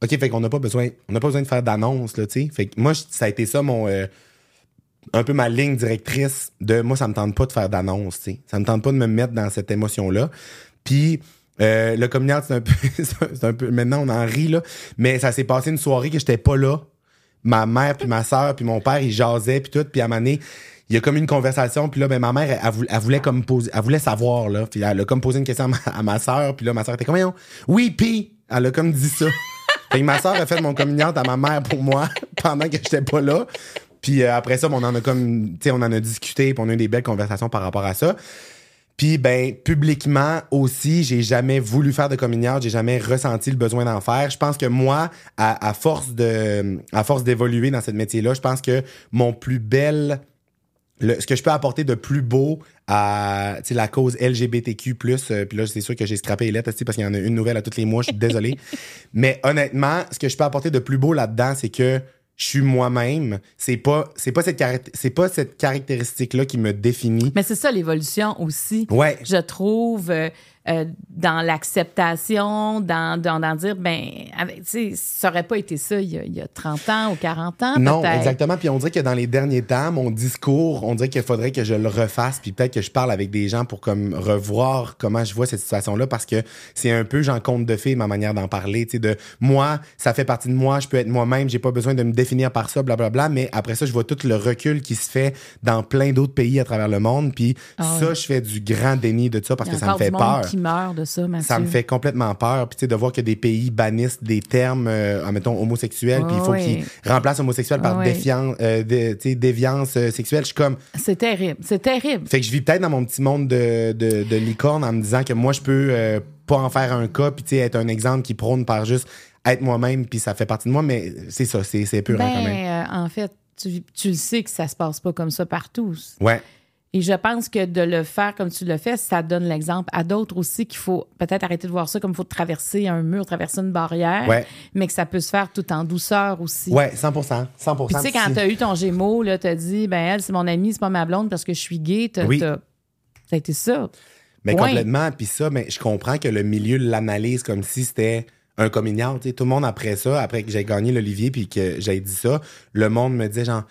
ok, fait qu'on n'a pas besoin, on n'a pas besoin de faire d'annonce là, tu sais, fait que moi ça a été ça mon euh, un peu ma ligne directrice de moi ça me tente pas de faire d'annonce, tu sais, ça me tente pas de me mettre dans cette émotion là, puis euh, le communard, c'est un peu, [laughs] un peu, maintenant on en rit là, mais ça s'est passé une soirée que j'étais pas là. Ma mère puis ma soeur puis mon père ils jasaient puis tout, puis à un moment donné, il y a comme une conversation. Puis là ben ma mère elle, voulait, comme poser, elle voulait savoir là, puis elle a comme posé une question à ma, à soeur puis là ma soeur était comme oui puis elle a comme dit ça. fait que ma soeur a fait mon communiante à ma mère pour moi [laughs] pendant que j'étais pas là. Puis euh, après ça, on en a comme, tu sais, on en a discuté, puis on a eu des belles conversations par rapport à ça. Puis ben publiquement aussi, j'ai jamais voulu faire de coming out, j'ai jamais ressenti le besoin d'en faire. Je pense que moi, à, à force de, à force d'évoluer dans ce métier-là, je pense que mon plus bel, le- ce que je peux apporter de plus beau à tu sais, la cause LGBTQ+, euh, puis là c'est sûr que j'ai scrappé les lettres aussi, parce qu'il y en a une nouvelle à tous les mois, je suis désolé. [laughs] Mais honnêtement, ce que je peux apporter de plus beau là-dedans, c'est que je suis moi-même. C'est pas, c'est pas cette c'est pas cette caractéristique-là qui me définit. Mais c'est ça l'évolution aussi. Ouais. Je trouve euh, euh, dans l'acceptation, dans, dans, dans dire, ben, avec, tu sais, ça aurait pas été ça il y a, il y a 30 ans ou 40 ans, Non, exactement. Puis on dirait que dans les derniers temps, mon discours, on dirait qu'il faudrait que je le refasse, puis peut-être que je parle avec des gens pour comme revoir comment je vois cette situation-là, parce que c'est un peu j'en compte de fait ma manière d'en parler, tu sais, de moi, ça fait partie de moi, je peux être moi-même, j'ai pas besoin de me définir par ça, blablabla. Mais après ça, je vois tout le recul qui se fait dans plein d'autres pays à travers le monde, puis Ah ça, je fais du grand déni de ça parce que ça me fait peur. Qui meurt de ça, Mathieu? Ça me fait complètement peur. Puis, tu sais, de voir que des pays bannissent des termes, euh, mettons, homosexuels, puis il faut oui. qu'ils remplacent homosexuel par oui. défiance, euh, dé- tu sais, déviance euh, sexuelle. Je suis comme. C'est terrible. C'est terrible. Fait que je vis peut-être dans mon petit monde de, de, de licorne en me disant que moi, je peux euh, pas en faire un cas, puis, tu sais, être un exemple qui prône par juste être moi-même, puis ça fait partie de moi, mais c'est ça, c'est pur hein, quand même. Ben, euh, en fait, tu, tu le sais que ça se passe pas comme ça partout. Ouais. Et je pense que de le faire comme tu le fais, ça donne l'exemple à d'autres aussi qu'il faut peut-être arrêter de voir ça comme il faut traverser un mur, traverser une barrière, Ouais. mais que ça peut se faire tout en douceur aussi. Ouais, 100% 100 Puis tu sais, quand t'as eu ton gémeaux, là, t'as dit, ben elle, c'est mon amie, c'est pas ma blonde parce que je suis gay. T'as, Oui. t'as- ça a été ça. Mais Point. complètement. Puis ça, mais je comprends que le milieu l'analyse comme si c'était un coming out, tu. Tout le monde après ça, après que j'ai gagné l'Olivier puis que j'ai dit ça, le monde me disait genre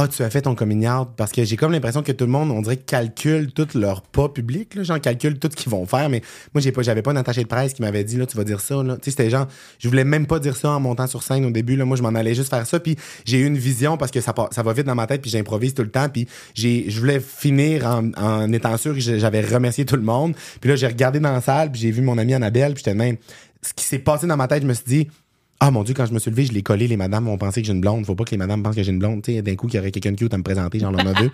ah, tu as fait ton coming parce que j'ai comme l'impression que tout le monde, on dirait, calcule tout leur pas public, là, genre calcule tout ce qu'ils vont faire, mais moi j'ai pas, j'avais pas un attaché de presse qui m'avait dit là, tu vas dire ça, là. Tu sais, c'était genre, je voulais même pas dire ça en montant sur scène au début, là, moi je m'en allais juste faire ça, puis j'ai eu une vision parce que ça, va vite dans ma tête, puis j'improvise tout le temps, puis j'ai, je voulais finir en, étant sûr que j'avais remercié tout le monde, puis là j'ai regardé dans la salle, puis j'ai vu mon amie Annabelle, puis j'étais même, ce qui s'est passé dans ma tête, je me suis dit ah mon dieu, quand je me suis levé, je l'ai collé, les madames ont pensé que j'ai une blonde. Faut pas que les madames pensent que j'ai une blonde. Tu sais, d'un coup, qu'il y aurait quelqu'un de cute à me présenter, genre a deux.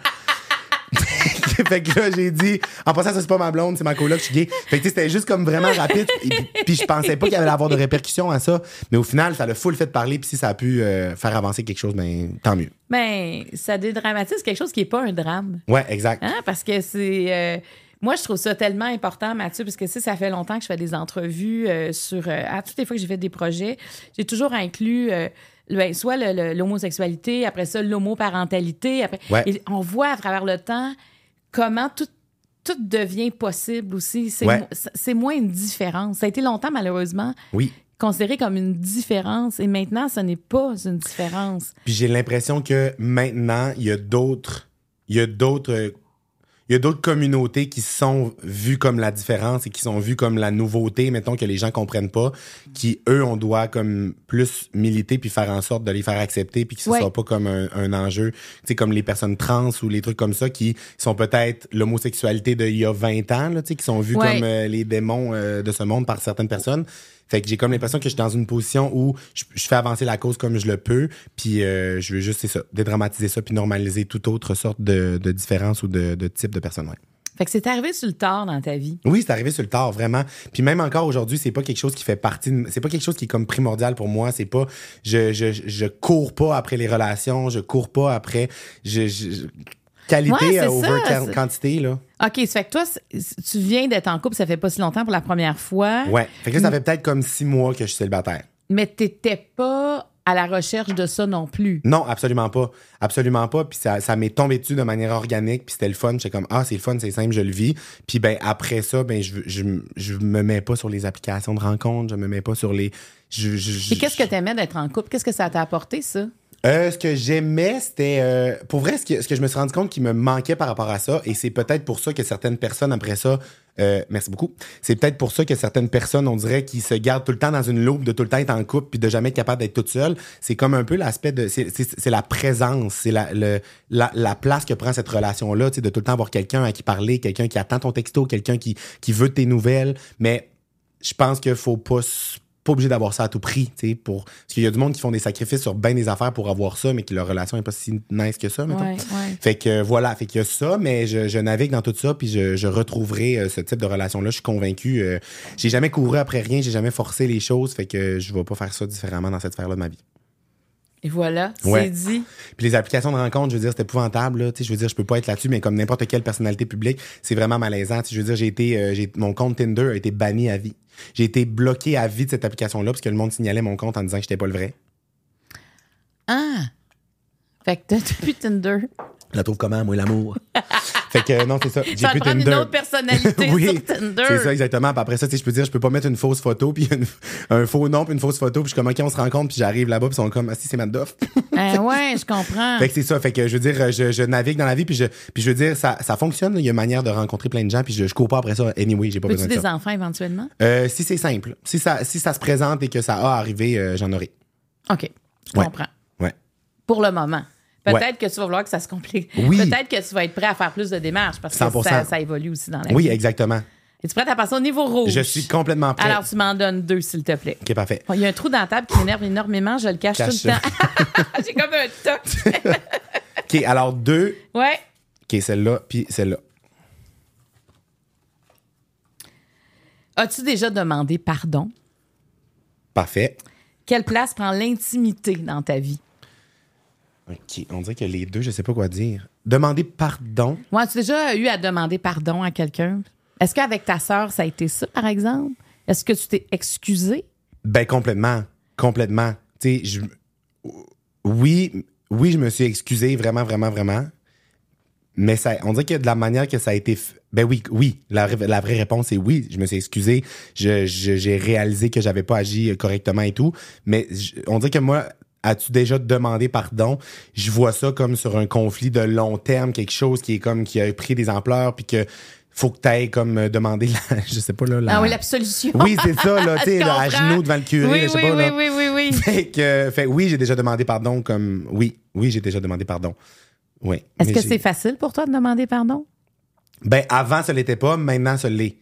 [laughs] fait que là, j'ai dit, en passant, ça c'est pas ma blonde, c'est ma coloc, je suis gay. Fait que tu sais, c'était juste comme vraiment rapide. Et puis, puis je pensais pas qu'il y allait avoir de répercussions à ça. Mais au final, ça l'a full fait parler. Puis si ça a pu euh, faire avancer quelque chose, ben tant mieux. Mais ça dédramatise quelque chose qui n'est pas un drame. Ouais, exact. Hein? Parce que c'est. euh, moi, je trouve ça tellement important, Mathieu, parce que sais, ça fait longtemps que je fais des entrevues euh, sur. euh, à toutes les fois que j'ai fait des projets, j'ai toujours inclus. euh, le- ben, soit l'homosexualité, après ça, l'homoparentalité. Après, Ouais. Et on voit à travers le temps comment tout, tout devient possible aussi. C'est Ouais. mo- c'est moins une différence. Ça a été longtemps, malheureusement, Oui. considéré comme une différence. Et maintenant, ce n'est pas une différence. Puis j'ai l'impression que maintenant, il y a d'autres. Il y a d'autres. Il y a d'autres communautés qui sont vues comme la différence et qui sont vues comme la nouveauté, mettons que les gens comprennent pas, qui eux on doit comme plus militer puis faire en sorte de les faire accepter puis que ce Ouais. soit pas comme un, un enjeu, tu sais comme les personnes trans ou les trucs comme ça qui sont peut-être l'homosexualité d'il y a 20 ans là, tu sais qui sont vus Ouais. comme euh, les démons euh, de ce monde par certaines personnes. Fait que j'ai comme l'impression que je suis dans une position où je, je fais avancer la cause comme je le peux, puis euh, je veux juste, c'est ça, dédramatiser ça, puis normaliser toute autre sorte de, de différence ou de, de type de personne. ouais. Fait que c'est arrivé sur le tard dans ta vie? Oui, c'est arrivé sur le tard, vraiment. Puis même encore aujourd'hui, c'est pas quelque chose qui fait partie de... C'est pas quelque chose qui est comme primordial pour moi. C'est pas... Je, je, je cours pas après les relations, je cours pas après... Je, je- je- qualité Ouais, over ça, quantité, là. OK, ça fait que toi, tu viens d'être en couple, ça fait pas si longtemps pour la première fois. Ouais. Fait que là, ça fait peut-être comme six mois que je suis célibataire. Mais t'étais pas à la recherche de ça non plus. Non, absolument pas. Absolument pas. Puis ça, ça m'est tombé dessus de manière organique. Puis c'était le fun. J'étais comme, ah, c'est le fun, c'est simple, je le vis. Puis ben après ça, ben je, je, je me mets pas sur les applications de rencontres. Je me mets pas sur les... Je, je- Et qu'est-ce que t'aimais d'être en couple? Qu'est-ce que ça t'a apporté, ça? Euh, ce que j'aimais, c'était... euh, pour vrai, ce que, ce que je me suis rendu compte qui me manquait par rapport à ça, et c'est peut-être pour ça que certaines personnes, après ça... euh, merci beaucoup. C'est peut-être pour ça que certaines personnes, on dirait, qui se gardent tout le temps dans une loupe de tout le temps être en couple puis de jamais être capable d'être toute seule. C'est comme un peu l'aspect de... C'est la présence, c'est la, le- la, la place que prend cette relation-là, de tout le temps avoir quelqu'un à qui parler, quelqu'un qui attend ton texto, quelqu'un qui, qui veut tes nouvelles. Mais je pense qu'il faut pas pas obligé d'avoir ça à tout prix, tu sais, pour parce qu'il y a du monde qui font des sacrifices sur bien des affaires pour avoir ça, mais que leur relation est pas si nice que ça, mettons. Ouais, ouais. Fait que voilà, fait qu'il y a ça, mais je, je navigue dans tout ça, puis je, je retrouverai euh, ce type de relation-là. Je suis convaincu. euh, j'ai jamais couru après rien, j'ai jamais forcé les choses, fait que je vais pas faire ça différemment dans cette sphère-là de ma vie. Et voilà, Ouais. c'est dit. Puis les applications de rencontre, je veux dire, c'est épouvantable. Là. Je veux dire, je peux pas être là-dessus, mais comme n'importe quelle personnalité publique, c'est vraiment malaisant. Tu sais, Je veux dire, j'ai été, euh, j'ai, mon compte Tinder a été banni à vie. J'ai été bloqué à vie de cette application-là parce que le monde signalait mon compte en disant que j'étais pas le vrai. Ah! Fait que t'as [laughs] depuis Tinder. Je la trouve comment, moi, l'amour? [laughs] fait que euh, non, c'est ça. [laughs] J'ai plus prendre Tinder. une autre personnalité [laughs] oui, sur Tinder. c'est ça, exactement. Puis après ça, je peux dire, je peux pas mettre une fausse photo, puis une- un faux nom, puis une fausse photo, puis je suis comme, OK, on se rencontre, puis j'arrive là-bas, puis ils sont comme, ah, si, c'est Madoff. Ah [laughs] ouais, je comprends. Fait que c'est ça. Fait que je veux dire, je, je navigue dans la vie, puis je, puis je veux dire, ça, ça fonctionne. Il y a une manière de rencontrer plein de gens, puis je, je cours pas après ça. Anyway, j'ai pas Veux-tu besoin de des ça. enfants éventuellement? Euh, si c'est simple, si ça, si ça se présente et que ça a arrivé, euh, j'en aurai. OK, je Ouais. comprends. Ouais. Pour le moment. Peut-être Ouais. que tu vas vouloir que ça se complique. Oui. Peut-être que tu vas être prêt à faire plus de démarches parce que 100%. ça, ça évolue aussi dans la Oui, vie. exactement. Es-tu prête à passer au niveau rouge? Je suis complètement prêt. Alors, tu m'en donnes deux, s'il te plaît. Ok, parfait. Il y a un trou dans la table qui m'énerve énormément. Je le cache, Cache tout le temps. [laughs] J'ai comme un toc. [laughs] Ok, alors deux. ouais. Ok, celle-là, puis celle-là. As-tu déjà demandé pardon? Parfait. Quelle place prend l'intimité dans ta vie? Ok, on dirait que les deux, je sais pas quoi dire. Demander pardon? Moi, as-tu déjà eu à demander pardon à quelqu'un? Est-ce qu'avec ta sœur, ça a été ça, par exemple? Est-ce que tu t'es excusé? Ben complètement, complètement. Tu sais, je, oui, oui, je me suis excusé vraiment, vraiment, vraiment. Mais ça, on dirait que de la manière que ça a été. f- Ben oui, oui. La, la vraie réponse est oui. Je me suis excusé. Je, je- j'ai réalisé que j'avais pas agi correctement et tout. Mais je- on dirait que moi, as-tu déjà demandé pardon? Je vois ça comme sur un conflit de long terme, quelque chose qui est comme qui a pris des ampleurs, puis que faut que t'ailles comme euh, demander la, [laughs] je sais pas là. La... Ah oui, l'absolution. Oui, c'est ça là, [laughs] tu sais, à genoux devant le curé, Oui, je sais oui, pas oui, là. oui, oui, oui. Fait que, fait, oui, j'ai déjà demandé pardon comme oui, oui, j'ai déjà demandé pardon. Oui. Est-ce que c'est facile pour toi de demander pardon? Ben, avant, ça l'était pas. Maintenant, ça l'est.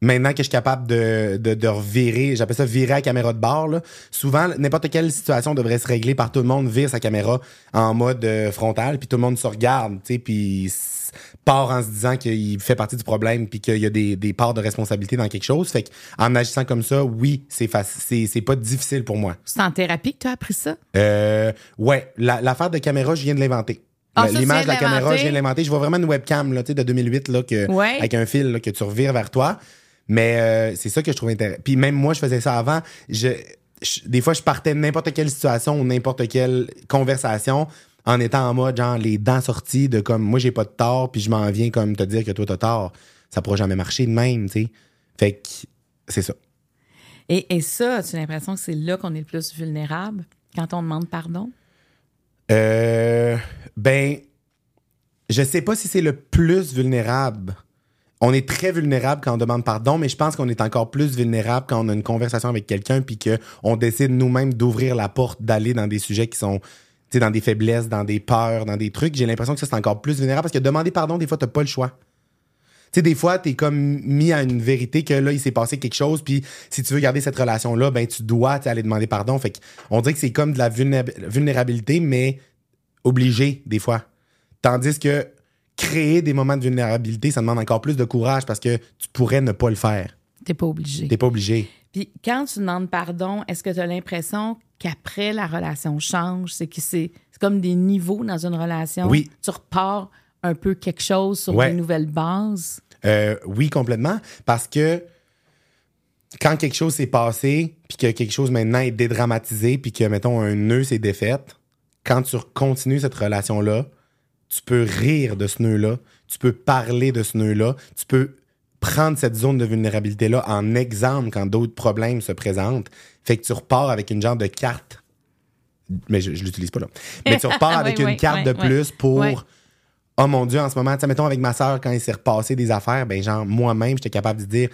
Maintenant que je suis capable de, de, de revirer, j'appelle ça virer à caméra de bord. Là. Souvent, n'importe quelle situation devrait se régler par tout le monde vire sa caméra en mode euh, frontal, puis tout le monde se regarde, tu sais, puis part en se disant qu'il fait partie du problème, puis qu'il y a des, des parts de responsabilité dans quelque chose. Fait en agissant comme ça, oui, c'est c'est pas difficile pour moi. C'est en thérapie que tu as appris ça? Euh, ouais, la- l'affaire de caméra, je viens de l'inventer. Ah, tu L'image de la caméra, je viens de l'inventer. Je vois vraiment une webcam là, tu sais, de 2008 là, que, Ouais. avec un fil là, que tu revires vers toi. Mais euh, c'est ça que je trouve intéressant. Puis même moi, je faisais ça avant. Je, je- des fois, je partais de n'importe quelle situation ou n'importe quelle conversation en étant en mode genre les dents sorties de comme moi j'ai pas de tort puis je m'en viens comme te dire que toi t'as tort. Ça pourra jamais marcher de même, tu sais. Fait que c'est ça. Et, et ça, as-tu l'impression que c'est là qu'on est le plus vulnérable quand on demande pardon? Euh, ben, je sais pas si c'est le plus vulnérable. On est très vulnérable quand on demande pardon, mais je pense qu'on est encore plus vulnérable quand on a une conversation avec quelqu'un puis que on décide nous-mêmes d'ouvrir la porte, d'aller dans des sujets qui sont, dans des faiblesses, dans des peurs, dans des trucs. J'ai l'impression que ça c'est encore plus vulnérable parce que demander pardon, des fois t'as pas le choix. Tu sais, des fois, t'es comme mis à une vérité que là, il s'est passé quelque chose, puis si tu veux garder cette relation-là, ben tu dois aller demander pardon. Fait on dirait que c'est comme de la vulnéra- vulnérabilité, mais obligé des fois. Tandis que créer des moments de vulnérabilité, ça demande encore plus de courage parce que tu pourrais ne pas le faire. T'es pas obligé. T'es pas obligé. Puis quand tu demandes pardon, est-ce que tu as l'impression qu'après la relation change? C'est que c'est comme des niveaux dans une relation? Oui. Tu repars un peu quelque chose sur Ouais. des nouvelles bases? Euh, oui, complètement. Parce que quand quelque chose s'est passé, puis que quelque chose maintenant est dédramatisé, puis que, mettons, un nœud s'est défaite, quand tu continues cette relation-là, tu peux rire de ce nœud-là, tu peux parler de ce nœud-là, tu peux prendre cette zone de vulnérabilité-là en exemple quand d'autres problèmes se présentent. Fait que tu repars avec une genre de carte. Mais je, je l'utilise pas là. Mais tu repars [laughs] avec oui, une carte oui, de plus pour oh mon Dieu, en ce moment, mettons avec ma soeur, quand il s'est repassé des affaires, ben genre, moi-même, j'étais capable de dire,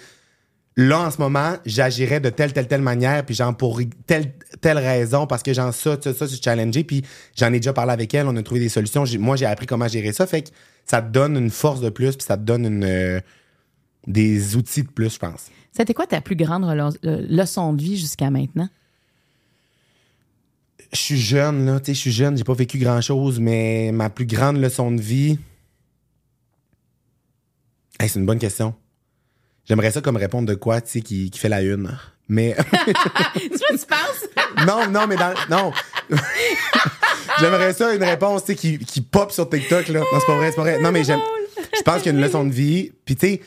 là, en ce moment, j'agirais de telle, telle, telle manière, puis genre, pour telle, telle raison, parce que genre, ça, ça, ça, je suis challengé, puis j'en ai déjà parlé avec elle, on a trouvé des solutions. Moi, j'ai appris comment gérer ça, fait que ça te donne une force de plus, puis ça te donne une, euh, des outils de plus, je pense. C'était quoi ta plus grande leçon de vie jusqu'à maintenant? Je suis jeune, là, tu sais, je suis jeune, j'ai pas vécu grand-chose, mais ma plus grande leçon de vie... Hey, c'est une bonne question. J'aimerais ça comme répondre de quoi, tu sais, qui, qui fait la une. Mais... [laughs] tu vois, tu penses? [laughs] non, non, mais dans... Non. [laughs] J'aimerais ça une réponse, tu sais, qui, qui pop sur TikTok, là. Non, c'est pas vrai, c'est pas vrai. Non, mais j'aime... Je pense qu'il y a une leçon de vie. Puis, tu sais,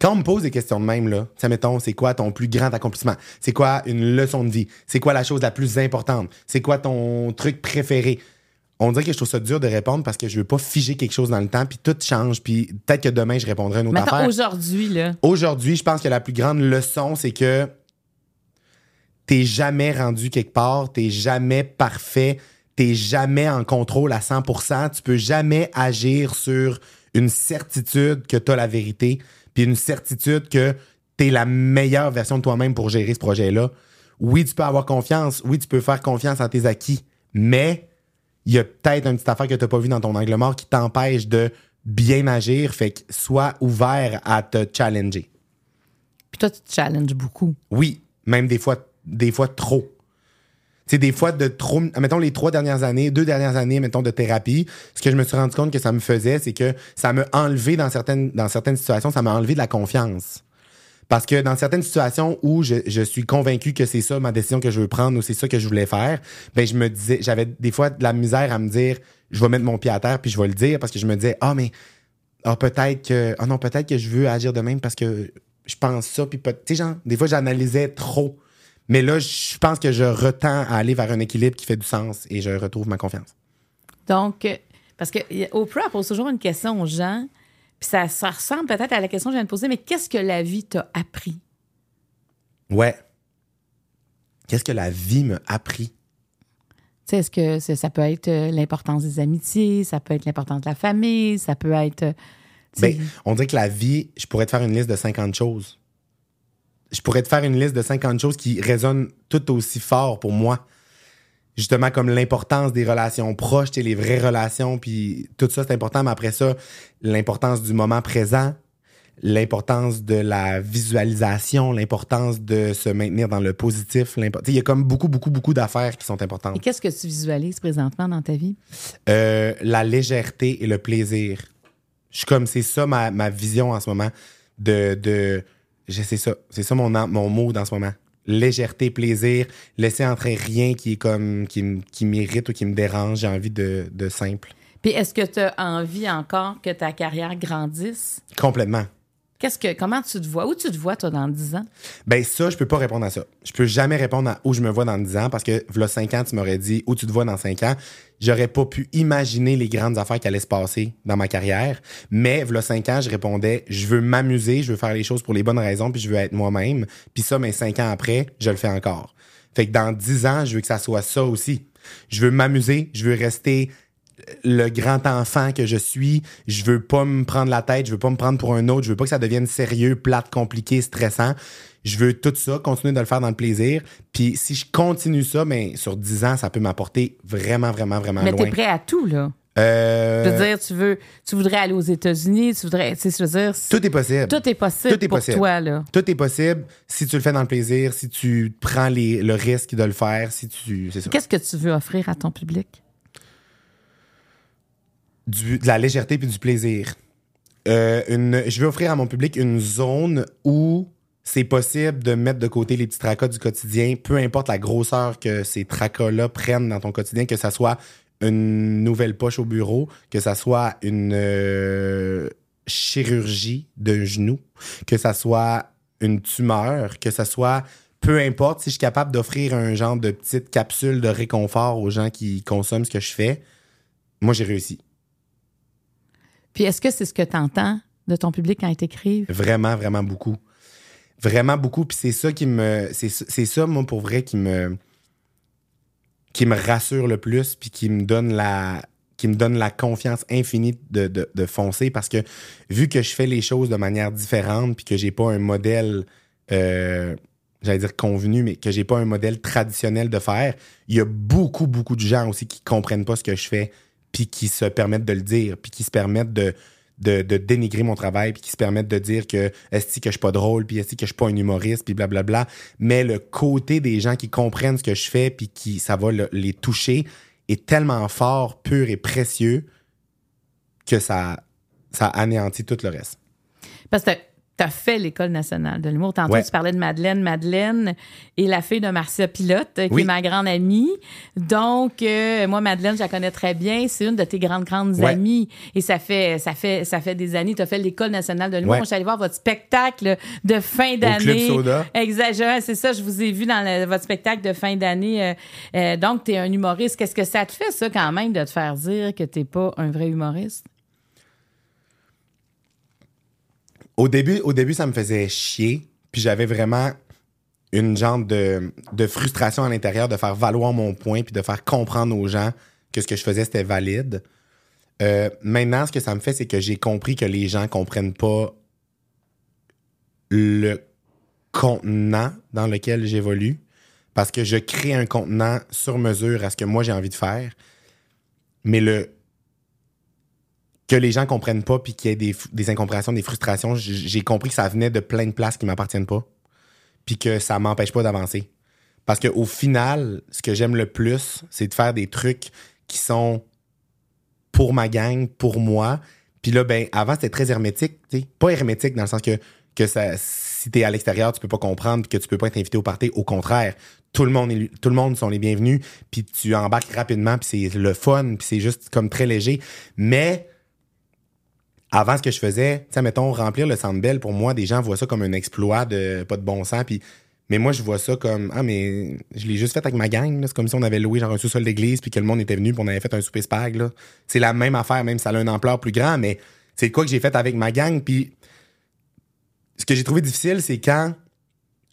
quand on me pose des questions de même, là, tu sais, mettons, c'est quoi ton plus grand accomplissement? C'est quoi une leçon de vie? C'est quoi la chose la plus importante? C'est quoi ton truc préféré? On dirait que je trouve ça dur de répondre parce que je veux pas figer quelque chose dans le temps, puis tout change, puis peut-être que demain, je répondrai à une autre Maintenant, affaire. aujourd'hui, là. Aujourd'hui, je pense que la plus grande leçon, c'est que t'es jamais rendu quelque part, t'es jamais parfait, t'es jamais en contrôle à 100%, tu peux jamais agir sur une certitude que t'as la vérité, puis une certitude que t'es la meilleure version de toi-même pour gérer ce projet-là. Oui, tu peux avoir confiance, oui, tu peux faire confiance en tes acquis, mais il y a peut-être une petite affaire que t'as pas vu dans ton angle mort qui t'empêche de bien agir, fait que sois ouvert à te challenger. Puis toi, tu te challenges beaucoup. Oui, même des fois, des fois trop. C'est des fois de trop. Mettons les trois dernières années, deux dernières années, mettons, de thérapie. Ce que je me suis rendu compte que ça me faisait, c'est que ça m'a enlevé dans certaines, dans certaines situations, ça m'a enlevé de la confiance. Parce que dans certaines situations où je, suis convaincu que c'est ça ma décision que je veux prendre ou c'est ça que je voulais faire, ben je me disais, j'avais des fois de la misère à me dire, je vais mettre mon pied à terre puis je vais le dire parce que je me disais, ah mais, ah peut-être que, ah non peut-être que je veux agir de même parce que je pense ça puis tu sais genre, des fois j'analysais trop, mais là je pense que je retends à aller vers un équilibre qui fait du sens et je retrouve ma confiance. Donc, euh, Parce que Oprah pose toujours une question aux gens, puis ça, ça ressemble peut-être à la question que je viens de poser, mais qu'est-ce que la vie t'a appris? Ouais. Qu'est-ce que la vie m'a appris? Tu sais, est-ce que ça peut être euh, l'importance des amitiés, ça peut être l'importance de la famille, ça peut être. euh, Ben, on dirait que la vie, je pourrais te faire une liste de 50 choses. Je pourrais te faire une liste de 50 choses qui résonnent tout aussi fort pour moi. Justement, comme l'importance des relations proches, les vraies relations, puis tout ça, c'est important. Mais après ça, l'importance du moment présent, l'importance de la visualisation, l'importance de se maintenir dans le positif. Il y a comme beaucoup, beaucoup, beaucoup d'affaires qui sont importantes. Et qu'est-ce que tu visualises présentement dans ta vie? Euh, la légèreté et le plaisir. Je suis comme, c'est ça ma, ma vision en ce moment. De, de, je sais ça. C'est ça mon, mon mot dans ce moment. Légèreté, plaisir, laisser entrer rien qui est comme, qui, qui m'irrite ou qui me dérange. J'ai envie de, de simple. Puis est-ce que tu as envie encore que ta carrière grandisse? Complètement. Qu'est-ce que, comment tu te vois? Où tu te vois, toi, dans 10 ans? Ben ça, je peux pas répondre à ça. Je peux jamais répondre à où je me vois dans 10 ans parce que v'là 5 ans, tu m'aurais dit où tu te vois dans 5 ans. J'aurais pas pu imaginer les grandes affaires qui allaient se passer dans ma carrière. Mais v'là 5 ans, je répondais, je veux m'amuser, je veux faire les choses pour les bonnes raisons, puis je veux être moi-même. Puis ça, mais 5 ans après, je le fais encore. Fait que dans 10 ans, je veux que ça soit ça aussi. Je veux m'amuser, je veux rester le grand enfant que je suis, je veux pas me prendre la tête, je veux pas me prendre pour un autre, je veux pas que ça devienne sérieux, plate, compliqué, stressant. Je veux tout ça, continuer de le faire dans le plaisir. Puis si je continue ça, ben, sur 10 ans, ça peut m'apporter vraiment, vraiment, vraiment Mais loin. t'es prêt à tout, là. Euh, Je veux dire, tu veux, tu voudrais aller aux États-Unis, tu voudrais, tu sais, je veux dire, tout est possible. tout est possible Tout est pour possible. toi, là. Tout est possible si tu le fais dans le plaisir, si tu prends les, le risque de le faire, si tu. C'est ça. Qu'est-ce que tu veux offrir à ton public? Du- de la légèreté puis du plaisir. Euh, une, je vais offrir à mon public une zone où c'est possible de mettre de côté les petits tracas du quotidien, peu importe la grosseur que ces tracas-là prennent dans ton quotidien, que ça soit une nouvelle poche au bureau, que ça soit une euh, chirurgie d'un genou, que ça soit une tumeur, que ça soit peu importe si je suis capable d'offrir un genre de petite capsule de réconfort aux gens qui consomment ce que je fais, moi j'ai réussi. Puis est-ce que c'est ce que tu entends de ton public quand ils t'écrivent? Vraiment, vraiment beaucoup. Vraiment beaucoup. Puis c'est ça qui me. C'est ça, moi, pour vrai, qui me. qui me rassure le plus, puis qui me donne la. qui me donne la confiance infinie de, de, de foncer parce que vu que je fais les choses de manière différente, puis que j'ai pas un modèle. euh, J'allais dire convenu, mais que j'ai pas un modèle traditionnel de faire, il y a beaucoup, beaucoup de gens aussi qui comprennent pas ce que je fais, puis qui se permettent de le dire, puis qui se permettent de, dénigrer mon travail, puis qui se permettent de dire que est-ce que je suis pas drôle, puis est-ce que je suis pas un humoriste, puis blablabla. Mais le côté des gens qui comprennent ce que je fais, puis qui ça va le- les toucher, est tellement fort, pur et précieux que ça, ça anéantit tout le reste. Tu as fait l'École nationale de l'humour. Tantôt, Ouais. tu parlais de Madeleine. Madeleine est la fille de Marcia Pilote, euh, qui Oui. est ma grande amie. Donc, euh, moi, Madeleine, je la connais très bien. C'est une de tes grandes, grandes Ouais. amies. Et ça fait, ça fait, ça fait des années. Tu as fait l'École nationale de l'humour. Ouais. Je suis allée voir votre spectacle de fin d'année. Exagérant, c'est ça. Je vous ai vu dans le- votre spectacle de fin d'année. Euh, euh, donc, tu es un humoriste. Qu'est-ce que ça te fait, ça, quand même, de te faire dire que tu pas un vrai humoriste? Au début, ça me faisait chier. Puis j'avais vraiment une genre de, de frustration à l'intérieur de faire valoir mon point puis de faire comprendre aux gens que ce que je faisais, c'était valide. Euh, maintenant, ce que ça me fait, c'est que j'ai compris que les gens comprennent pas le contenant dans lequel j'évolue parce que je crée un contenant sur mesure à ce que moi j'ai envie de faire. Mais le que les gens comprennent pas puis qu'il y ait des, incompréhensions, des frustrations, j'ai compris que ça venait de plein de places qui m'appartiennent pas. Puis que ça m'empêche pas d'avancer. Parce qu'au final, ce que j'aime le plus, c'est de faire des trucs qui sont pour ma gang, pour moi. Puis là, ben, avant, c'était très hermétique. tu sais. Pas hermétique dans le sens que, que ça, si t'es à l'extérieur, tu peux pas comprendre que tu peux pas être invité au party. Au contraire, tout le monde, est, tout le monde sont les bienvenus. Puis tu embarques rapidement, puis c'est le fun, puis c'est juste comme très léger. Mais avant, ce que je faisais, tu mettons, remplir le Centre Bell, pour moi, des gens voient ça comme un exploit de pas de bon sens. Puis, Mais moi, je vois ça comme Ah, mais je l'ai juste fait avec ma gang. C'est comme si on avait loué genre un sous-sol d'église puis que le monde était venu puis on avait fait un souper spag. C'est la même affaire, même si ça a une ampleur plus grande, mais c'est quoi que j'ai fait avec ma gang. Puis ce que j'ai trouvé difficile, c'est quand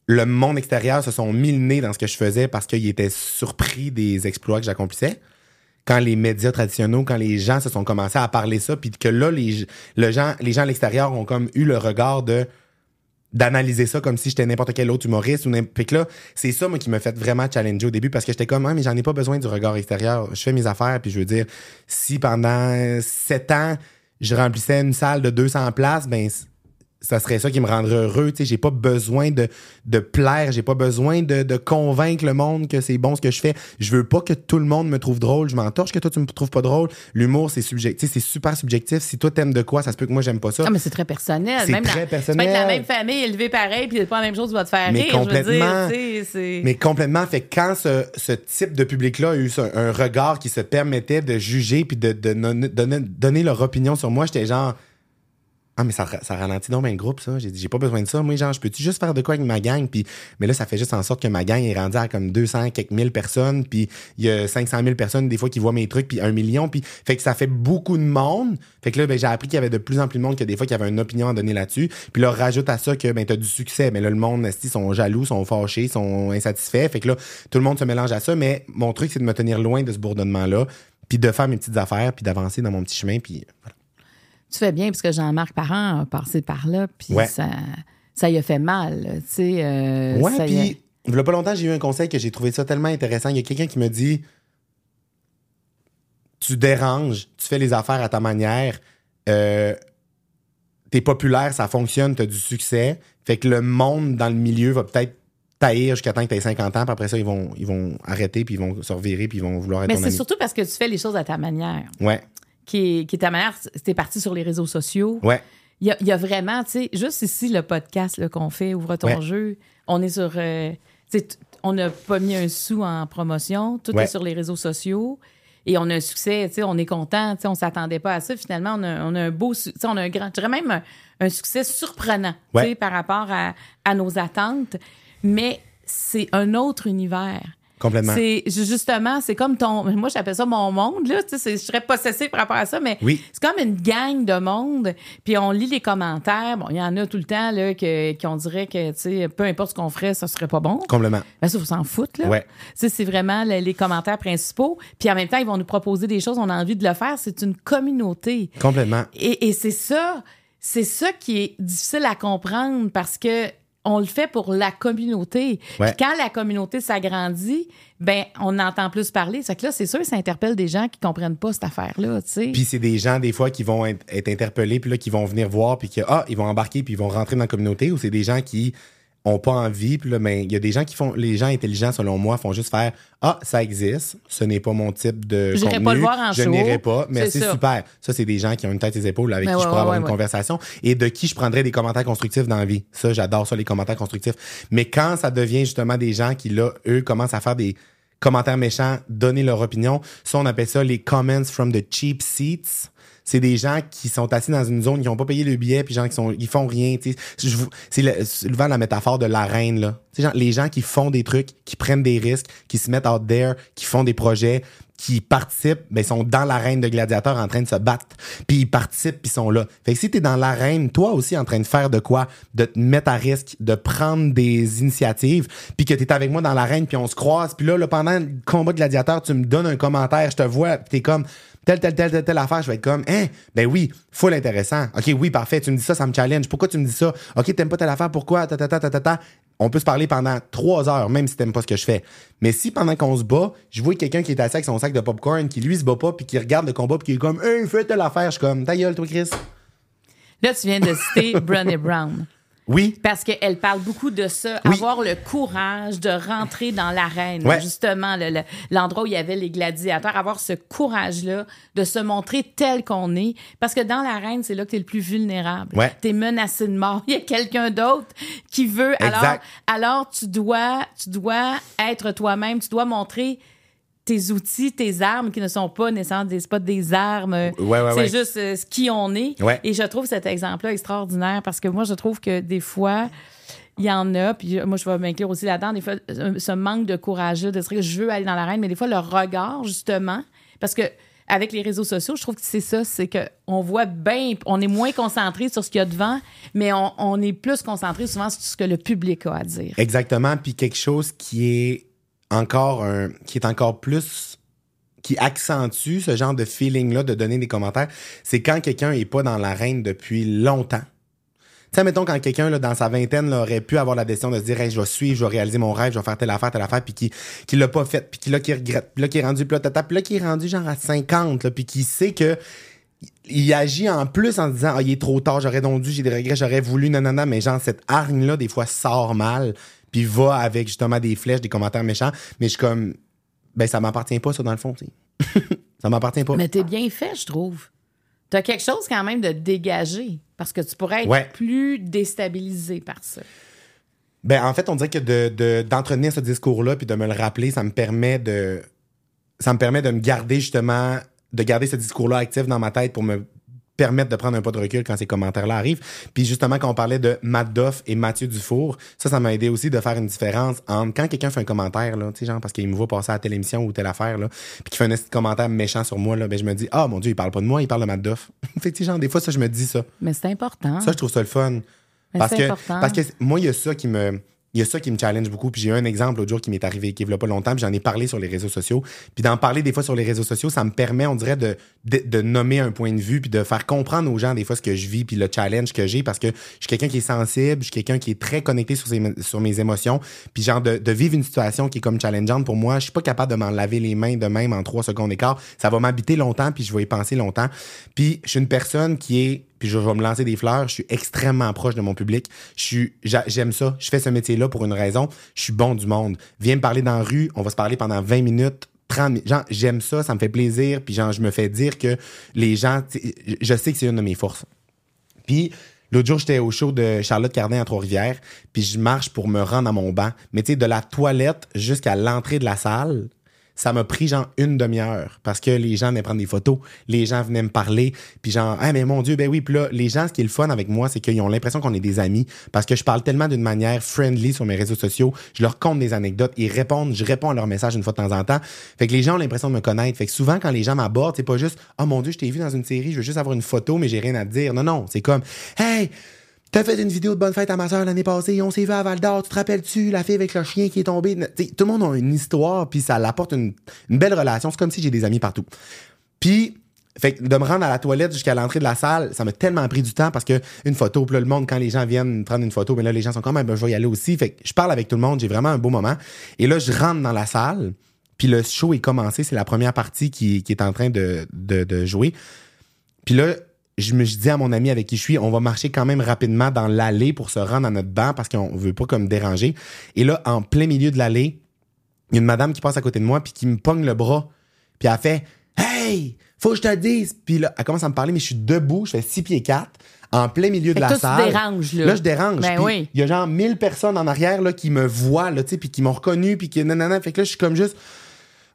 le monde extérieur se sont mis le nez dans ce que je faisais parce qu'ils étaient surpris des exploits que j'accomplissais. Quand les médias traditionnels, quand les gens se sont commencés à parler ça, puis que là, les, le gens, les à l'extérieur ont comme eu le regard de d'analyser ça comme si j'étais n'importe quel autre humoriste ou fait que là c'est ça moi qui m'a fait vraiment challenger au début parce que j'étais comme ah mais j'en ai pas besoin du regard extérieur. Je fais mes affaires puis je veux dire si pendant sept ans je remplissais une salle de 200 places ben ça serait ça qui me rendrait heureux tu sais j'ai pas besoin de de plaire j'ai pas besoin de, de convaincre le monde que c'est bon ce que je fais je veux pas que tout le monde me trouve drôle je m'entorche que toi tu me trouves pas drôle l'humour c'est subjectif c'est super subjectif si toi t'aimes de quoi ça se peut que moi j'aime pas ça Ah, mais c'est très personnel. C'est Même très dans- personnel. Tu peux être la même famille, élevé pareil, puis c'est pas la même chose qui va te faire Mais rire. Je veux complètement. dire, tu c'est. Mais complètement. Fait que quand ce, ce type de public-là a eu un regard qui se permettait de juger puis de, de donner- donner leur opinion sur moi, j'étais genre. Ah, mais ça, ça ralentit donc bien le groupe, ça. J'ai dit, j'ai pas besoin de ça. Moi, genre, je peux-tu juste faire de quoi avec ma gang? Puis, mais là, ça fait juste en sorte que ma gang est rendue à comme 200 quelques mille personnes. Puis, il y a 500 000 personnes, des fois, qui voient mes trucs, puis un million. Puis, fait que ça fait beaucoup de monde. Fait que là, ben, j'ai appris qu'il y avait de plus en plus de monde que des fois, qui avait une opinion à donner là-dessus. Puis là, rajoute à ça que, ben, t'as du succès. Mais là, le monde, esti, sont jaloux, sont fâchés, sont insatisfaits. Fait que là, tout le monde se mélange à ça. Mais mon truc, c'est de me tenir loin de ce bourdonnement-là. Puis de faire mes petites affaires, puis d'avancer dans mon petit chemin. Puis, voilà. Tu fais bien, parce que Jean-Marc Parent a passé par là, puis Ouais. ça, ça y a fait mal. Tu sais, euh, Ouais, puis il y a pas longtemps, j'ai eu un conseil que j'ai trouvé ça tellement intéressant. Il y a quelqu'un qui me dit Tu déranges, tu fais les affaires à ta manière, euh, t'es populaire, ça fonctionne, t'as du succès. Fait que le monde dans le milieu va peut-être taillir jusqu'à temps que t'aies 50 ans, puis après ça, ils vont, ils vont arrêter, puis ils vont se revirer, puis ils vont vouloir être Mais c'est surtout parce que tu fais les choses à ta manière. Ouais, Qui est, qui est ta manière, t'es parti sur les réseaux sociaux. ouais, Il y a, il y a vraiment, tu sais, juste ici, le podcast qu'on fait, Ouvre ton Ouais. jeu, on est sur. euh, tu sais, t- on n'a pas mis un sou en promotion, tout Ouais. est sur les réseaux sociaux. Et on a un succès, tu sais, on est content, tu sais, on s'attendait pas à ça. Finalement, on a, on a un beau, tu sais, on a un grand, je dirais même un, un succès surprenant, tu sais, par rapport à, à nos attentes. Mais c'est un autre univers. Complètement. C'est ju- justement, c'est comme ton. Moi, j'appelle ça mon monde, là. Tu sais, je serais possessive par rapport à ça, mais Oui. c'est comme une gang de monde. Puis on lit les commentaires. Bon, il y en a tout le temps, là, que, qu'on dirait que, tu sais, peu importe ce qu'on ferait, ça serait pas bon. Complètement. Ben, ça, faut s'en foutre, là. Ouais. Tu sais, c'est vraiment le- les commentaires principaux. Puis en même temps, ils vont nous proposer des choses, on a envie de le faire. C'est une communauté. Complètement. Et, et c'est ça, c'est ça qui est difficile à comprendre parce que on le fait pour la communauté. Ouais. Puis quand la communauté s'agrandit, ben on entend plus parler. C'est que là, c'est sûr, ça interpelle des gens qui comprennent pas cette affaire-là, tu sais. Puis c'est des gens, des fois, qui vont être, être interpellés, puis là, qui vont venir voir, puis que, ah, ils vont embarquer, puis ils vont rentrer dans la communauté, ou c'est des gens qui ont pas envie, puis là, ben, il y a des gens qui font, les gens intelligents, selon moi, font juste faire, ah, ça existe, ce n'est pas mon type de J'irai contenu, pas le voir en je n'irai pas, mais C'est super. Ça, c'est des gens qui ont une tête et des épaules avec qui je pourrais ouais, avoir ouais, une conversation, et de qui je prendrais des commentaires constructifs dans la vie. Ça, j'adore ça, les commentaires constructifs. Mais quand ça devient justement des gens qui, là, eux, commencent à faire des commentaires méchants, donner leur opinion. Ça, on appelle ça les comments from the cheap seats. C'est des gens qui sont assis dans une zone, qui n'ont pas payé le billet, puis gens qui sont, ils font rien. C'est le- souvent la métaphore de la reine là. Les gens qui font des trucs, qui prennent des risques, qui se mettent out there, qui font des projets, qui participent, ben, sont dans l'arène de gladiateurs en train de se battre. Puis ils participent, puis ils sont là. Fait que si t'es dans l'arène, toi aussi en train de faire de quoi, de te mettre à risque, de prendre des initiatives, puis que t'es avec moi dans l'arène, puis on se croise, puis là, là, pendant le combat de gladiateurs, tu me donnes un commentaire, je te vois, puis t'es comme telle, telle, telle, telle, telle affaire, je vais être comme, hein, ben oui, full intéressant. OK, oui, parfait, tu me dis ça, ça me challenge. Pourquoi tu me dis ça? OK, t'aimes pas telle affaire, pourquoi? Ta, ta, ta, ta, ta, ta. On peut se parler pendant trois heures, même si t'aimes pas ce que je fais. Mais si pendant qu'on se bat, je vois quelqu'un qui est assis avec son sac de popcorn, qui lui se bat pas, puis qui regarde le combat, puis qui est comme, hey, fais telle affaire, je suis comme, ta gueule, toi, Chris. Là, tu viens de citer [laughs] Brené Brown. Oui, Parce qu'elle parle beaucoup de ça, Oui. avoir le courage de rentrer dans l'arène, Ouais. justement, le- le- l'endroit où il y avait les gladiateurs, avoir ce courage-là de se montrer tel qu'on est. Parce que dans l'arène, c'est là que tu es le plus vulnérable. Ouais. Tu es menacé de mort. [laughs] Il y a quelqu'un d'autre qui veut. Alors, alors tu, dois, tu dois être toi-même, tu dois montrer tes outils, tes armes qui ne sont pas nécessairement des, pas des armes. Ouais, ouais, c'est ouais. juste euh, ce qui on est. Et je trouve cet exemple-là extraordinaire parce que moi, je trouve que des fois, il y en a, puis moi, je vais m'inclure aussi là-dedans, des fois, ce manque de courage de dire que je veux aller dans l'arène, mais des fois, le regard, justement, parce que avec les réseaux sociaux, je trouve que c'est ça, c'est que on voit bien, on est moins concentré sur ce qu'il y a devant, mais on, on est plus concentré souvent sur ce que le public a à dire. Exactement, puis quelque chose qui est encore un, qui est encore plus qui accentue ce genre de feeling-là de donner des commentaires, c'est quand quelqu'un est pas dans l'arène depuis longtemps. Tu sais, mettons, quand quelqu'un, dans sa vingtaine, aurait pu avoir la décision de se dire, hey, je vais suivre, je vais réaliser mon rêve, je vais faire telle affaire, telle affaire, puis qui, qui l'a pas fait, puis qui, là, qui regrette, puis là, qui est rendu, puis là, tata, là, qui est rendu, genre, à 50, là, puis qui sait que, il agit en plus en disant, ah, il est trop tard, j'aurais dû, j'ai des regrets, j'aurais voulu, non, non, mais genre, cette hargne-là, des fois, sort mal, puis va avec, justement, des flèches, des commentaires méchants, mais je suis comme, ben, ça m'appartient pas, ça, dans le fond, [laughs] ça m'appartient pas. Mais t'es bien fait, je trouve. T'as quelque chose quand même de dégagé, parce que tu pourrais être Ouais. plus déstabilisé par ça. Ben, en fait, on dirait que de, de- d'entretenir ce discours-là puis de me le rappeler, ça me permet de. Ça me permet de me garder justement. De garder ce discours-là actif dans ma tête pour me permettre de prendre un pas de recul quand ces commentaires-là arrivent. Puis justement, quand on parlait de Matt Doff et Mathieu Dufour, ça, ça m'a aidé aussi de faire une différence entre quand quelqu'un fait un commentaire, là, tu sais, genre, parce qu'il me voit passer à telle émission ou telle affaire, là, puis qu'il fait un commentaire méchant sur moi, là, ben, je me dis, ah, mon Dieu, il parle pas de moi, il parle de Matt Doff. [laughs] fait tu sais, genre, des fois, ça, je me dis ça. Mais c'est important. Ça, je trouve ça le fun. Mais Parce c'est que, important. parce que moi, il y a ça qui me. Il y a ça qui me challenge beaucoup. Puis j'ai eu un exemple l'autre jour qui m'est arrivé, qui ne pas longtemps, puis j'en ai parlé sur les réseaux sociaux. Puis d'en parler des fois sur les réseaux sociaux, ça me permet, on dirait, de, de, de nommer un point de vue, puis de faire comprendre aux gens des fois ce que je vis, puis le challenge que j'ai, parce que je suis quelqu'un qui est sensible, je suis quelqu'un qui est très connecté sur, ses- sur mes émotions. Puis genre, de, de vivre une situation qui est comme challengeante pour moi, je suis pas capable de m'en laver les mains de même en trois secondes quart. Ça va m'habiter longtemps, puis je vais y penser longtemps. Puis je suis une personne qui est puis je vais me lancer des fleurs. Je suis extrêmement proche de mon public. J'aime ça. Je fais ce métier-là pour une raison. Je suis bon du monde. Viens me parler dans la rue. On va se parler pendant 20 minutes. 30 minutes. Genre, j'aime ça. Ça me fait plaisir. Puis genre, je me fais dire que les gens, je sais que c'est une de mes forces. Puis l'autre jour, j'étais au show de Charlotte Cardin à Trois-Rivières, puis je marche pour me rendre à mon banc. Mais tu sais, de la toilette jusqu'à l'entrée de la salle, ça m'a pris genre une demi-heure parce que les gens venaient prendre des photos, les gens venaient me parler, puis genre ah mais mon dieu ben oui, puis là les gens ce qui est le fun avec moi c'est qu'ils ont l'impression qu'on est des amis parce que je parle tellement d'une manière friendly sur mes réseaux sociaux, je leur compte des anecdotes, ils répondent, je réponds à leurs messages une fois de temps en temps. Fait que les gens ont l'impression de me connaître. Fait que souvent quand les gens m'abordent, c'est pas juste "Oh mon dieu, je t'ai vu dans une série, je veux juste avoir une photo mais j'ai rien à dire." Non non, c'est comme "Hey, T'as fait une vidéo de bonne fête à ma soeur l'année passée, on s'est vu à Val d'Or, tu te rappelles-tu, la fille avec le chien qui est tombé? T'sais, tout le monde a une histoire, puis ça l'apporte une, une belle relation. C'est comme si j'ai des amis partout. Puis, fait que de me rendre à la toilette jusqu'à l'entrée de la salle, ça m'a tellement pris du temps parce que une photo, puis là, le monde, quand les gens viennent prendre une photo, mais là, les gens sont quand même, ben, je vais y aller aussi. Fait que je parle avec tout le monde, j'ai vraiment un beau moment. Et là, je rentre dans la salle, puis le show est commencé, c'est la première partie qui, qui est en train de, de, de jouer. Puis là, je me je dis à mon ami avec qui je suis, on va marcher quand même rapidement dans l'allée pour se rendre à notre banc parce qu'on veut pas comme déranger. Et là, en plein milieu de l'allée, il y a une madame qui passe à côté de moi puis qui me pogne le bras. Puis elle fait Hey, faut que je te dise. Puis là, elle commence à me parler, mais je suis debout, je fais 6 pieds 4 en plein milieu Fait de la toi, tu salle. déranges, là. Là, je dérange. Ben oui. Il y a genre 1000 personnes en arrière là, qui me voient, là, tu sais, puis qui m'ont reconnu, puis qui nanana. Fait que là, je suis comme juste.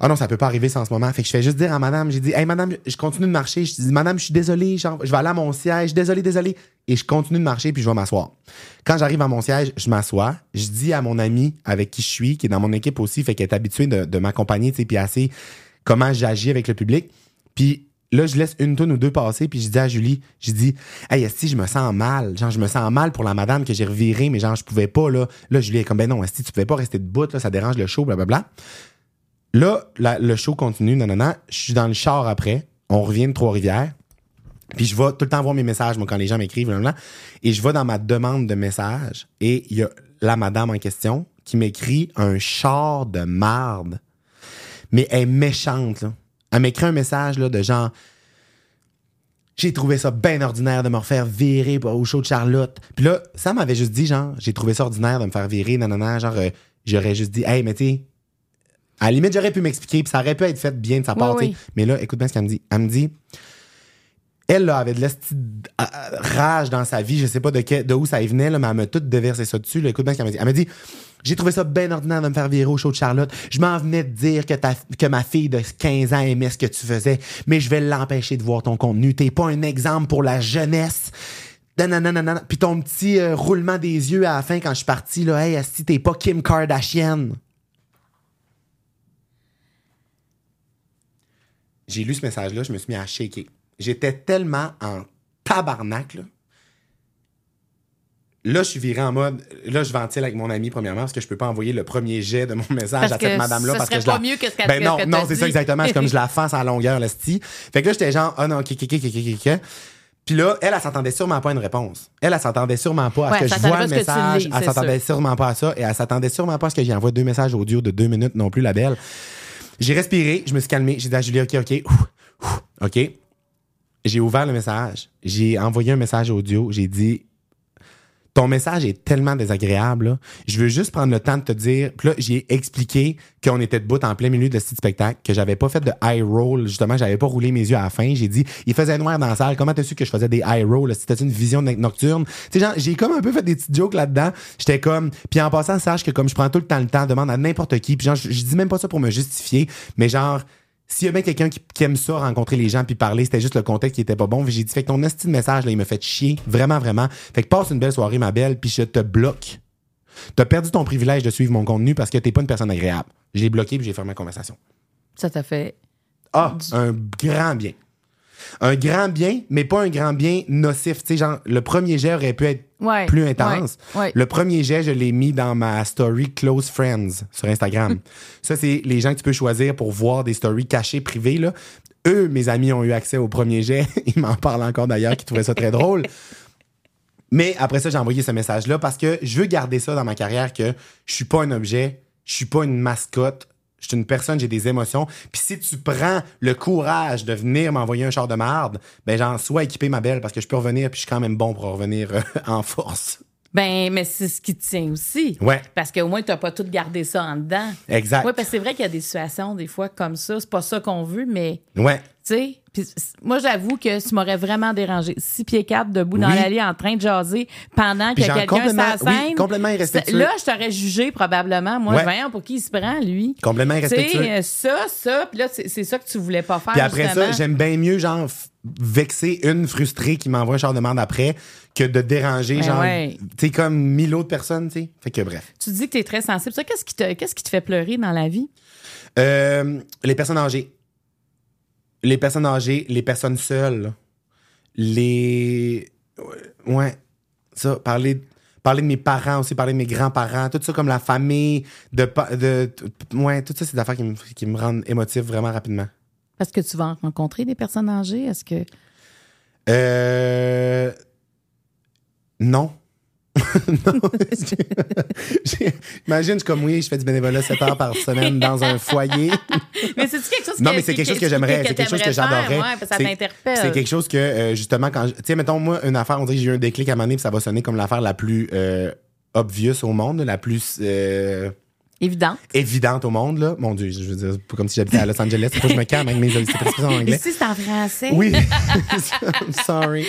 Ah non, ça peut pas arriver ça en ce moment. Fait que je fais juste dire à madame, j'ai dit, hey madame, je continue de marcher. Je dis, madame, je suis désolé, je vais aller à mon siège, désolé, désolé. Et je continue de marcher, puis je vais m'asseoir. Quand j'arrive à mon siège, je m'assois. Je dis à mon ami avec qui je suis, qui est dans mon équipe aussi, fait qu'elle est habituée de, m'accompagner, tu sais, puis assez comment j'agis avec le public. Puis là, je laisse une tonne ou deux passer, puis je dis à Julie, je dis, hey, si je me sens mal, genre, je me sens mal pour la madame que j'ai revirée, mais genre, je pouvais pas, là. Là, Julie est comme, ben non, si tu pouvais pas rester debout, là, ça dérange le show, blablabla. Là, le show continue, nanana. Je suis dans le char après. On revient de Trois-Rivières. Puis je vais tout le temps voir mes messages, moi, quand les gens m'écrivent, blablabla. Et je vais dans ma demande de message. Et il y a la madame en question qui m'écrit un char de marde. Mais elle est méchante, là. Elle m'écrit un message, là, de genre... J'ai trouvé ça bien ordinaire de me refaire virer au show de Charlotte. Puis là, ça m'avait juste dit, genre, j'ai trouvé ça ordinaire de me faire virer, nanana. Genre, euh, j'aurais juste dit, hey, mais tu à la limite, j'aurais pu m'expliquer, puis ça aurait pu être fait bien de sa part. Oui. Mais là, écoute bien ce qu'elle me dit. Elle me dit, elle là, avait de la euh, rage dans sa vie, je sais pas de, où ça y venait, là, mais elle m'a tout déversé ça dessus. là. Écoute bien ce qu'elle m'a dit. Elle m'a dit, j'ai trouvé ça bien ordinaire de me faire virer au show de Charlotte. Je m'en venais de dire que, ta, que ma fille de 15 ans aimait ce que tu faisais, mais je vais l'empêcher de voir ton contenu. T'es pas un exemple pour la jeunesse. Puis ton petit euh, roulement des yeux à la fin quand je suis parti, là, hey, si t'es pas Kim Kardashian. J'ai lu ce message-là, je me suis mis à shaker. J'étais tellement en tabarnak, là. Là, je suis viré en mode. Là, je ventile avec mon ami, premièrement, parce que je peux pas envoyer le premier jet de mon [laughs] message Parce à cette madame-là. parce que je la... pas mieux que ce qu'elle Ben non, non, c'est ça exactement. C'est comme je la fasse à longueur, le. Fait que là, j'étais genre, ah non, ok, ok, ok, ok, ok. Puis là, elle, elle s'attendait sûrement pas à une réponse. Elle, elle s'attendait sûrement pas à Ouais, ce que je vois le message. lis, Elle s'attendait sûrement pas à ça. Et elle s'attendait sûrement pas à ce que j'y envoie deux messages audio de deux minutes non plus, la belle. J'ai respiré, je me suis calmé. J'ai dit à Julie, OK, OK, OK. J'ai ouvert le message. J'ai envoyé un message audio. J'ai dit, ton message est tellement désagréable. là. Je veux juste prendre le temps de te dire. Puis là, j'ai expliqué qu'on était debout en plein milieu de ce spectacle, que j'avais pas fait de high roll, justement, j'avais pas roulé mes yeux à la fin. J'ai dit, il faisait noir dans la salle. Comment t'as su que je faisais des high roll? C'était une vision no- nocturne? Tu sais, genre, j'ai comme un peu fait des petites jokes là-dedans. J'étais comme, puis en passant, sache que comme je prends tout le temps le temps, demande à n'importe qui. Puis genre, je dis même pas ça pour me justifier, mais genre. S'il y a bien quelqu'un qui, qui aime ça, rencontrer les gens puis parler, c'était juste le contexte qui était pas bon. J'ai dit, fait que ton esti de message, là, il me fait chier. Vraiment, vraiment. Fait que passe une belle soirée, ma belle, puis je te bloque. T'as perdu ton privilège de suivre mon contenu parce que t'es pas une personne agréable. J'ai bloqué puis j'ai fermé la conversation. Ça t'a fait. Ah, un grand bien. Un grand bien, mais pas un grand bien nocif. Tu sais, genre, le premier jet aurait pu être Ouais, plus intense. ouais, ouais. Le premier jet, je l'ai mis dans ma story Close Friends sur Instagram. Ça, c'est les gens que tu peux choisir pour voir des stories cachées, privées. Là. Eux, mes amis, ont eu accès au premier jet. [laughs] Ils m'en parlent encore d'ailleurs, qui trouvaient ça très drôle. Mais après ça, j'ai envoyé ce message-là parce que je veux garder ça dans ma carrière que je suis pas un objet, je suis pas une mascotte, je suis une personne, j'ai des émotions. Puis si tu prends le courage de venir m'envoyer un char de marde, ben j'en sois équipé ma belle parce que je peux revenir puis je suis quand même bon pour revenir euh, [laughs] en force. Ben, mais c'est ce qui te tient aussi. Ouais. Parce qu'au moins, tu n'as pas tout gardé ça en dedans. Exact. Oui, parce que c'est vrai qu'il y a des situations, des fois, comme ça. C'est pas ça qu'on veut, mais, Ouais. tu sais. Puis moi, j'avoue que tu m'aurais vraiment dérangé. Six pieds quatre debout dans Oui. l'allée en train de jaser pendant Puis que genre quelqu'un la oui, scène. complètement irrespectueux. Là, je t'aurais jugé probablement. Moi, Ouais. voyons pour qui il se prend, lui? Complètement irrespectueux. euh, ça, ça, puis là, c'est ça que tu voulais pas faire. Puis après justement. ça, j'aime bien mieux, genre, vexer une frustrée qui m'envoie un char de marde après que de déranger, Ben genre, ouais. tu sais, comme mille autres personnes, tu sais. Fait que bref. Tu dis que tu es très sensible. Ça, qu'est-ce qui, te, qu'est-ce qui te fait pleurer dans la vie? Euh, les personnes âgées. Les personnes âgées, les personnes seules. Les. Ouais. Ça, parler, parler de mes parents aussi, parler de mes grands-parents, tout ça comme la famille, de. de t- ouais, tout ça, c'est des affaires qui me, qui me rendent émotif vraiment rapidement. Parce que tu vas rencontrer des personnes âgées? Est-ce que. Euh. Non. [laughs] non. Imagine, je suis comme oui, je fais du bénévolat 7 heures par semaine dans un foyer. [laughs] Mais c'est quelque chose Non, que- mais c'est quelque chose que j'aimerais, c'est quelque chose que j'adorerais. Ouais, ça C'est- t'interpelle. C'est quelque chose que, euh, justement, quand. je- Tu sais, mettons, moi, une affaire, on dirait que j'ai eu un déclic à un moment donné, puis ça va sonner comme l'affaire la plus euh, obvious au monde, la plus euh, Évident. évidente au monde, là. Mon Dieu, je veux dire, pas comme si j'habitais à Los Angeles, c'est pas que je me calme avec mes [laughs] expression en anglais. Ici, c'est en français. Oui, I'm [laughs] [laughs] sorry.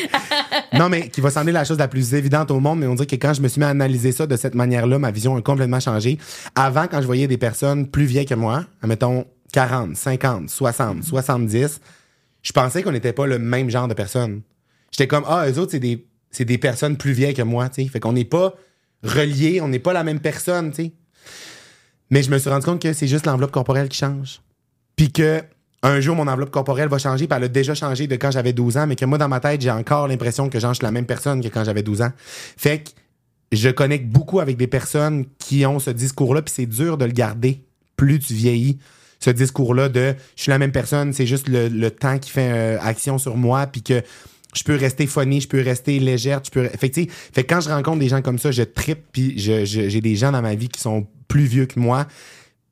Non, mais qui va sembler la chose la plus évidente au monde, mais on dirait que quand je me suis mis à analyser ça de cette manière-là, ma vision a complètement changé. Avant, quand je voyais des personnes plus vieilles que moi, mettons 40, 50, 60, 70, je pensais qu'on n'était pas le même genre de personnes. J'étais comme, ah, eux autres, c'est des, c'est des personnes plus vieilles que moi, tu sais. Fait qu'on n'est pas reliés, on n'est pas la même personne, tu sais. Mais je me suis rendu compte que c'est juste l'enveloppe corporelle qui change. Puis que un jour, mon enveloppe corporelle va changer, puis elle a déjà changé de quand j'avais 12 ans, mais que moi, dans ma tête, j'ai encore l'impression que genre, je suis la même personne que quand j'avais 12 ans. Fait que je connecte beaucoup avec des personnes qui ont ce discours-là, puis c'est dur de le garder plus tu vieillis. Ce discours-là de je suis la même personne, c'est juste le, temps qui fait euh, action sur moi, puis que je peux rester funny, je peux rester légère, je peux. Fait que, fait que quand je rencontre des gens comme ça, je trippe, puis je- je- j'ai des gens dans ma vie qui sont plus vieux que moi.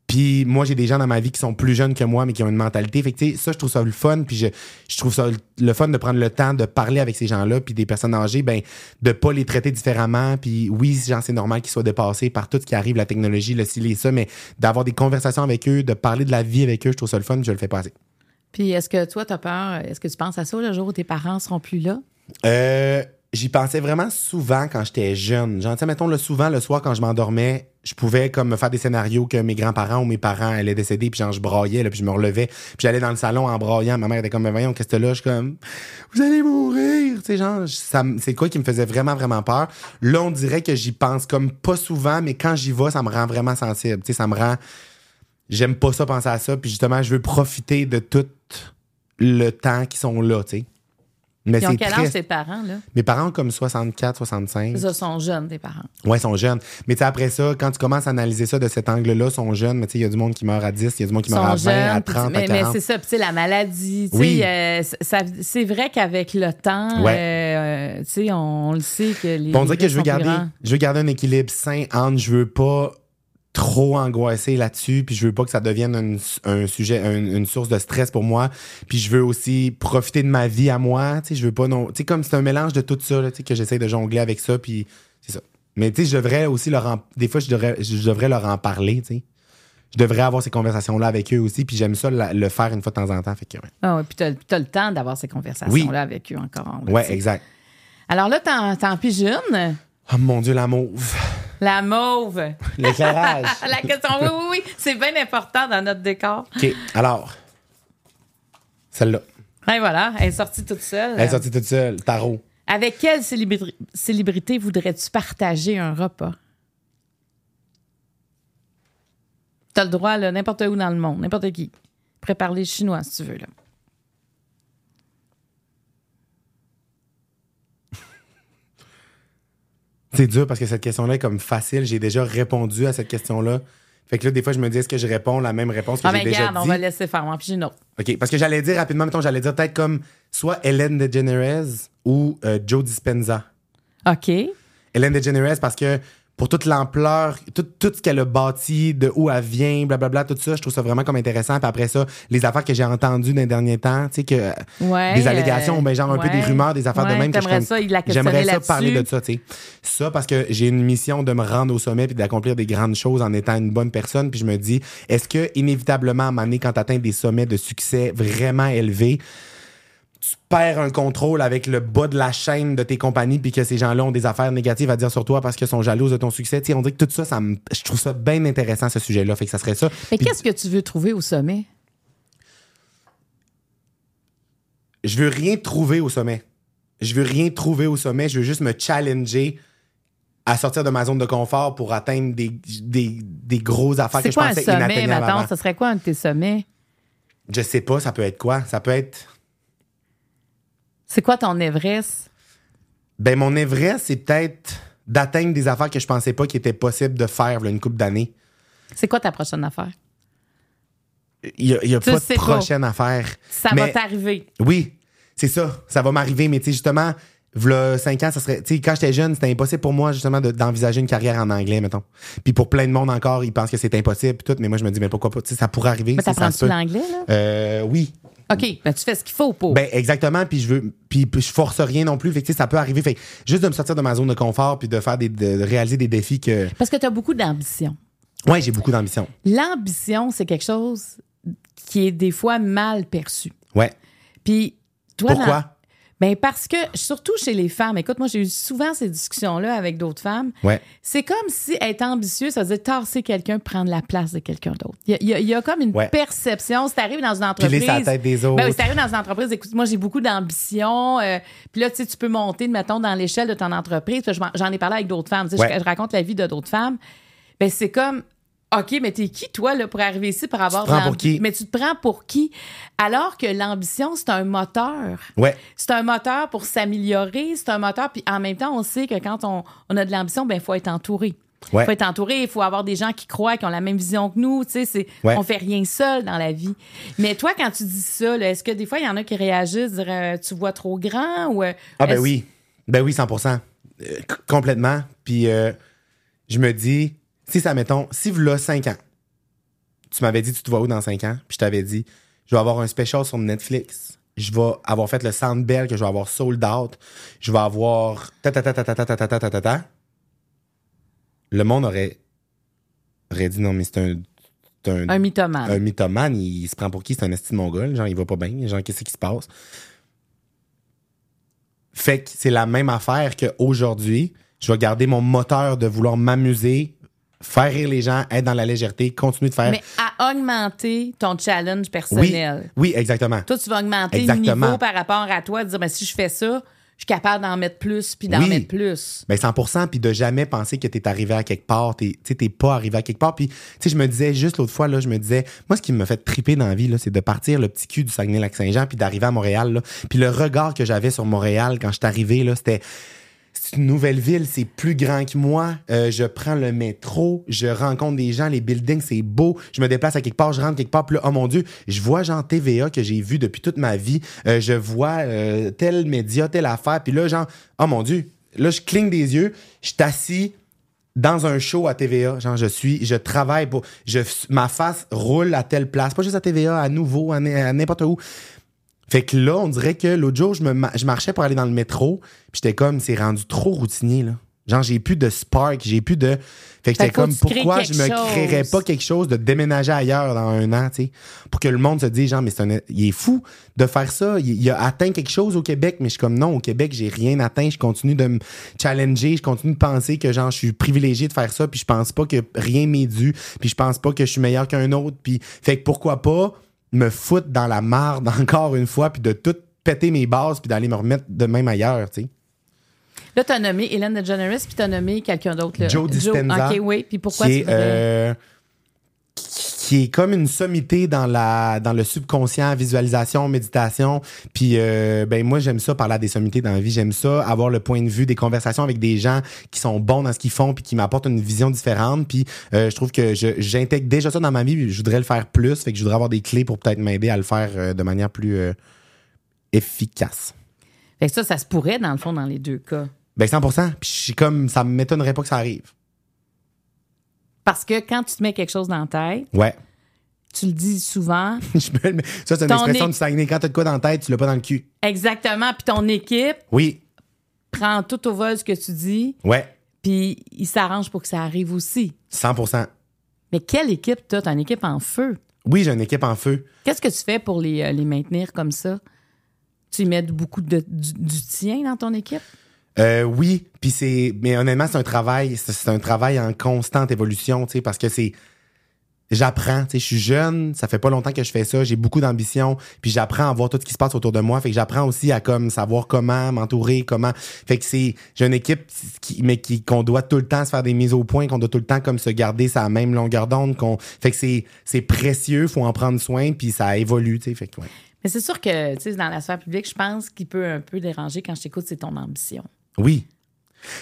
Puis moi, j'ai des gens dans ma vie qui sont plus jeunes que moi, mais qui ont une mentalité. Fait que, ça, je trouve ça le fun. Puis je, je trouve ça le fun de prendre le temps de parler avec ces gens-là. Puis des personnes âgées, ben, de pas les traiter différemment. Puis oui, genre, c'est normal qu'ils soient dépassés par tout ce qui arrive, la technologie, le ci, les ça, mais d'avoir des conversations avec eux, de parler de la vie avec eux, je trouve ça le fun. Je le fais pas assez. Puis est-ce que toi, tu as peur? Est-ce que tu penses à ça le jour où tes parents seront plus là? Euh, J'y pensais vraiment souvent quand j'étais jeune. Genre, mettons, le souvent, le soir, quand je m'endormais, je pouvais comme me faire des scénarios que mes grands-parents ou mes parents allaient décéder, puis genre, je braillais, là, puis je me relevais, puis j'allais dans le salon en braillant. Ma mère était comme, mais voyons, qu'est-ce que là? Je suis comme, vous allez mourir! Tu sais, genre, c'est quoi qui me faisait vraiment, vraiment peur? Là, on dirait que j'y pense comme pas souvent, mais quand j'y vais, ça me rend vraiment sensible. Tu sais, ça me rend. J'aime pas ça penser à ça, puis justement, je veux profiter de tout le temps qui sont là, tu sais. Mais Ils ont c'est quel très... âge tes parents, là? Mes parents ont comme 64, 65. Ils sont jeunes, tes parents. Ouais, ils sont jeunes. Mais après ça, quand tu commences à analyser ça de cet angle-là, ils sont jeunes. Mais tu sais, il y a du monde qui meurt à 10, il y a du monde qui meurt à sont 20, à jeunes. puis tu- 30, mais à mais 40. c'est ça, tu sais, la maladie. Oui. euh, ça- c'est vrai qu'avec le temps, Ouais. euh, tu sais, on, on le sait que les. Bon, on dirait que je veux garder, je veux garder un équilibre sain entre je veux pas trop angoisser là-dessus, puis je veux pas que ça devienne un, un sujet, un- une source de stress pour moi, puis je veux aussi profiter de ma vie à moi, tu sais, je veux pas non, tu sais, comme c'est un mélange de tout ça, là, tu sais, que j'essaie de jongler avec ça, puis c'est ça. Mais tu sais, je devrais aussi leur en, des fois, je devrais, je devrais leur en parler, tu sais. Je devrais avoir ces conversations-là avec eux aussi, puis j'aime ça la- le faire une fois de temps en temps, fait que, ouais. Ah ouais, puis t'as as le temps d'avoir ces conversations-là avec eux encore. là, Ouais, exact. Alors là, t'en t'en piges une. Oh mon Dieu, la mauve. La mauve. L'éclairage. [laughs] La question, oui, oui, oui. C'est bien important dans notre décor. OK, alors, celle-là. Et voilà, elle est sortie toute seule. Elle est sortie toute seule, tarot. Avec quelle célébri- célébrité voudrais-tu partager un repas? T'as le droit, là, n'importe où dans le monde, n'importe qui. Prépare les chinois, si tu veux, là. C'est dur parce que cette question-là est comme facile. J'ai déjà répondu à cette question-là. Fait que là, des fois, je me dis, est-ce que je réponds la même réponse que Ah, j'ai mais déjà regarde, on dit? va laisser faire. Moi, puis j'ai une autre. OK, parce que j'allais dire rapidement, mettons, j'allais dire peut-être comme soit Hélène DeGeneres ou euh, Joe Dispenza. OK. Hélène DeGeneres parce que pour toute l'ampleur, tout, tout ce qu'elle a bâti, de où elle vient, blablabla, tout ça, je trouve ça vraiment comme intéressant. Puis après ça, les affaires que j'ai entendues dans les derniers temps, tu sais, que Ouais, des allégations, euh, ben genre un peu des rumeurs, des affaires de même que je ça, il J'aimerais ça parler de ça, tu sais. Ça parce que j'ai une mission de me rendre au sommet puis d'accomplir des grandes choses en étant une bonne personne. Puis je me dis, est-ce que inévitablement à un moment donné, quand tu atteins des sommets de succès vraiment élevés, tu perds un contrôle avec le bas de la chaîne de tes compagnies puis que ces gens-là ont des affaires négatives à dire sur toi parce qu'ils sont jaloux de ton succès. On dirait que tout ça, ça me- je trouve ça bien intéressant ce sujet-là. Fait que ça serait ça. Mais qu'est-ce que tu veux trouver au sommet? je veux rien trouver au sommet. Je veux rien trouver au sommet. Je veux juste me challenger à sortir de ma zone de confort pour atteindre des, des, des grosses affaires que C'est je quoi un pensais sommet, inatteignables maintenant? avant. Ce serait quoi un de tes sommets? Je sais pas, ça peut être quoi? Ça peut être... C'est quoi ton Everest? Ben, mon Everest, c'est peut-être d'atteindre des affaires que je pensais pas qu'il était possible de faire là, une couple d'années. C'est quoi ta prochaine affaire? Il y a, y a pas de pas. prochaine affaire. Ça Mais- va t'arriver. Oui, c'est ça. Ça va m'arriver. Mais tu sais, justement, v'là 5 ans, ça serait. Tu sais, quand j'étais jeune, c'était impossible pour moi, justement, de- d'envisager une carrière en anglais, mettons. Puis pour plein de monde encore, ils pensent que c'est impossible, puis tout. Mais moi, je me dis, mais pourquoi pas? Tu sais, ça pourrait arriver. Mais t'apprends-tu l'anglais, là? Euh, oui. OK, ben tu fais ce qu'il faut pour. Ben, exactement. Puis je veux. Puis, puis je force rien non plus. Fait que, ça peut arriver. Fait juste de me sortir de ma zone de confort, puis de faire des. de, réaliser des défis que. Parce que tu as beaucoup d'ambition. Ouais, j'ai beaucoup d'ambition. L'ambition, c'est quelque chose qui est des fois mal perçu. Ouais. Puis, toi, Pourquoi? Ben parce que, surtout chez les femmes, écoute, moi, j'ai eu souvent ces discussions-là avec d'autres femmes. Ouais. C'est comme si être ambitieux, ça veut dire tasser quelqu'un, prendre la place de quelqu'un d'autre. Il y a, y y comme une Ouais. perception. Si t'arrives dans une entreprise. Piler sa tête des autres. Ben si t'arrives dans une entreprise, écoute, moi, j'ai beaucoup d'ambition. euh, puis là, tu sais, tu peux monter, mettons, dans l'échelle de ton entreprise. Puis J'en ai parlé avec d'autres femmes. Ouais. je, je raconte la vie de d'autres femmes. Ben, c'est comme. OK, mais t'es qui, toi, là, pour arriver ici, pour avoir te prends pour qui? Mais tu te prends pour qui? Alors que l'ambition, c'est un moteur. Ouais. C'est un moteur pour s'améliorer. C'est un moteur. Puis en même temps, on sait que quand on, on a de l'ambition, ben il faut être entouré. Il Ouais. faut être entouré. Il faut avoir des gens qui croient, qui ont la même vision que nous. Tu sais, Ouais. on fait rien seul dans la vie. Mais toi, quand tu dis ça, est-ce que des fois, il y en a qui réagissent, dire, euh, tu vois trop grand ou. euh, Ah ben oui. Ben oui, 100 Euh, Complètement. Puis euh, je me dis, si ça, mettons, si là 5 ans, tu m'avais dit tu te vois où dans 5 ans, puis je t'avais dit, je vais avoir un special sur Netflix. Je vais avoir fait le Sound Bell que je vais avoir sold out. Je vais avoir ta ta ta ta ta ta ta ta ta ta ta. Le monde aurait aurait dit non mais c'est un un, Un mythomane. un mythomane, il, se prend pour qui? C'est un esti de mongol. Genre, il va pas bien. Genre, qu'est-ce qui se passe? Fait que c'est la même affaire qu'aujourd'hui. Je vais garder mon moteur de vouloir m'amuser, faire rire les gens, être dans la légèreté, continuer de faire. Mais à augmenter ton challenge oui, personnel. oui, exactement. Toi, tu vas augmenter Exactement. le niveau par rapport à toi, dire, ben, si je fais ça, je suis capable d'en mettre plus, puis d'en Oui. mettre plus. Ben 100% puis de jamais penser que t'es arrivé à quelque part, t'es, tu t'es pas arrivé à quelque part. Puis, tu sais, je me disais juste l'autre fois là, je me disais, moi, ce qui me fait triper dans la vie là, c'est de partir le petit cul du Saguenay-Lac-Saint-Jean puis d'arriver à Montréal là. Puis le regard que j'avais sur Montréal quand je suis arrivé là, c'était nouvelle ville, c'est plus grand que moi. Euh, je prends le métro, je rencontre des gens, les buildings, c'est beau. Je me déplace à quelque part, je rentre quelque part, puis là, oh mon Dieu, je vois genre TVA que j'ai vu depuis toute ma vie. Euh, je vois euh, tel média, telle affaire, puis là, genre, oh mon Dieu, là, je cligne des yeux, je suis assis dans un show à TVA. Genre, je suis, je travaille pour, je, ma face roule à telle place, pas juste à TVA, à nouveau, à, à n'importe où. Fait que là, on dirait que l'autre jour, je, me, je marchais pour aller dans le métro, puis j'étais comme, c'est rendu trop routinier, là. Genre, j'ai plus de spark, j'ai plus de. Fait que j'étais comme, pourquoi je me créerais pas quelque chose de déménager ailleurs dans un an, tu sais? Pour que le monde se dise, genre, mais c'est un. Il est fou de faire ça. Il, il a atteint quelque chose au Québec, mais je suis comme, non, au Québec, j'ai rien atteint. Je continue de me challenger, je continue de penser que, genre, je suis privilégié de faire ça, puis je pense pas que rien m'est dû, puis je pense pas que je suis meilleur qu'un autre, puis. Fait que pourquoi pas me foutre dans la marde [laughs] encore une fois, puis de tout péter mes bases, puis d'aller me remettre de même ailleurs, tu sais? Là, t'as nommé Hélène DeGeneres, puis t'as nommé quelqu'un d'autre. Joe Dispenza. OK, oui. Puis pourquoi qui tu est, voudrais- euh, qui est comme une sommité dans la dans le subconscient, visualisation, méditation. Puis euh, ben moi j'aime ça parler à des sommités dans la vie, j'aime ça avoir le point de vue, des conversations avec des gens qui sont bons dans ce qu'ils font puis qui m'apportent une vision différente. Puis euh, je trouve que j'intègre déjà ça dans ma vie, puis je voudrais le faire plus, fait que je voudrais avoir des clés pour peut-être m'aider à le faire euh, de manière plus efficace. Fait que ça, ça se pourrait, dans le fond, dans les deux cas. Ben 100%. Puis je suis comme ça m'étonnerait pas que ça arrive. Parce que quand tu te mets quelque chose dans la tête, Ouais. tu le dis souvent. [laughs] Je me ça, c'est une expression é- du Saguenay. Quand t'as de quoi dans la tête, tu l'as pas dans le cul. Exactement. Puis ton équipe Oui. prend tout au vol ce que tu dis, Ouais. puis il s'arrange pour que ça arrive aussi. 100% Mais quelle équipe t'as? T'as une équipe en feu. Oui, j'ai une équipe en feu. Qu'est-ce que tu fais pour les, euh, les maintenir comme ça? Tu y mets beaucoup de, du, du tien dans ton équipe? Euh, oui, puis c'est mais honnêtement, c'est un travail, c'est un travail en constante évolution, tu sais parce que c'est j'apprends, tu sais, je suis jeune, ça fait pas longtemps que je fais ça, j'ai beaucoup d'ambition, puis j'apprends à voir tout ce qui se passe autour de moi, fait que j'apprends aussi à comme savoir comment m'entourer, comment fait que c'est j'ai une équipe qui mais qui qu'on doit tout le temps se faire des mises au point, qu'on doit tout le temps comme se garder sa même longueur d'onde, qu'on fait que c'est c'est précieux, faut en prendre soin, puis ça évolue, tu sais, fait que. Mais c'est sûr que, tu sais, dans la sphère publique, je pense qu'il peut un peu déranger quand je t'écoute, c'est ton ambition. Oui.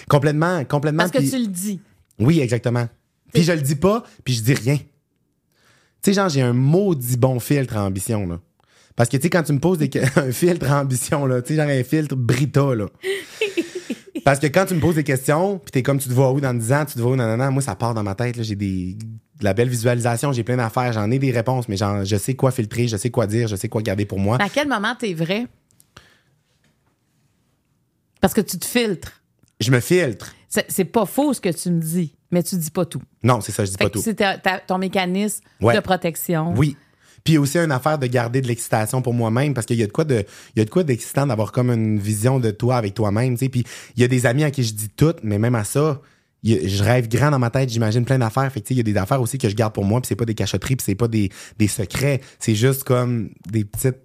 Complètement, complètement. Parce que tu le dis. Oui, exactement. Puis je le dis pas, puis je dis rien. Tu sais, genre, j'ai un maudit bon filtre à ambition, là. Parce que, tu sais, quand tu me poses des [laughs] un filtre à ambition, là, tu sais, genre un filtre Brita, là. [laughs] Parce que quand tu me poses des questions, puis t'es comme, tu te vois où dans 10 ans, tu te vois où, nanana, moi, ça part dans ma tête, là. J'ai des, de la belle visualisation, j'ai plein d'affaires, j'en ai des réponses, mais genre, je sais quoi filtrer, je sais quoi dire, je sais quoi garder pour moi. À quel moment t'es vrai? Parce que tu te filtres. Je me filtre. C'est pas faux ce que tu me dis, mais tu dis pas tout. Non, c'est ça, je dis Fait pas que tout. c'est ton mécanisme Ouais. de protection. Oui. Puis il y a aussi une affaire de garder de l'excitation pour moi-même parce qu'il y a de quoi de il y a de quoi d'excitant d'avoir comme une vision de toi avec toi-même, tu sais. Puis il y a des amis à qui je dis tout, mais même à ça, je rêve grand dans ma tête, j'imagine plein d'affaires. Fait que tu sais, il y a des affaires aussi que je garde pour moi, puis c'est pas des cachotteries, puis c'est pas des, des secrets, c'est juste comme des petites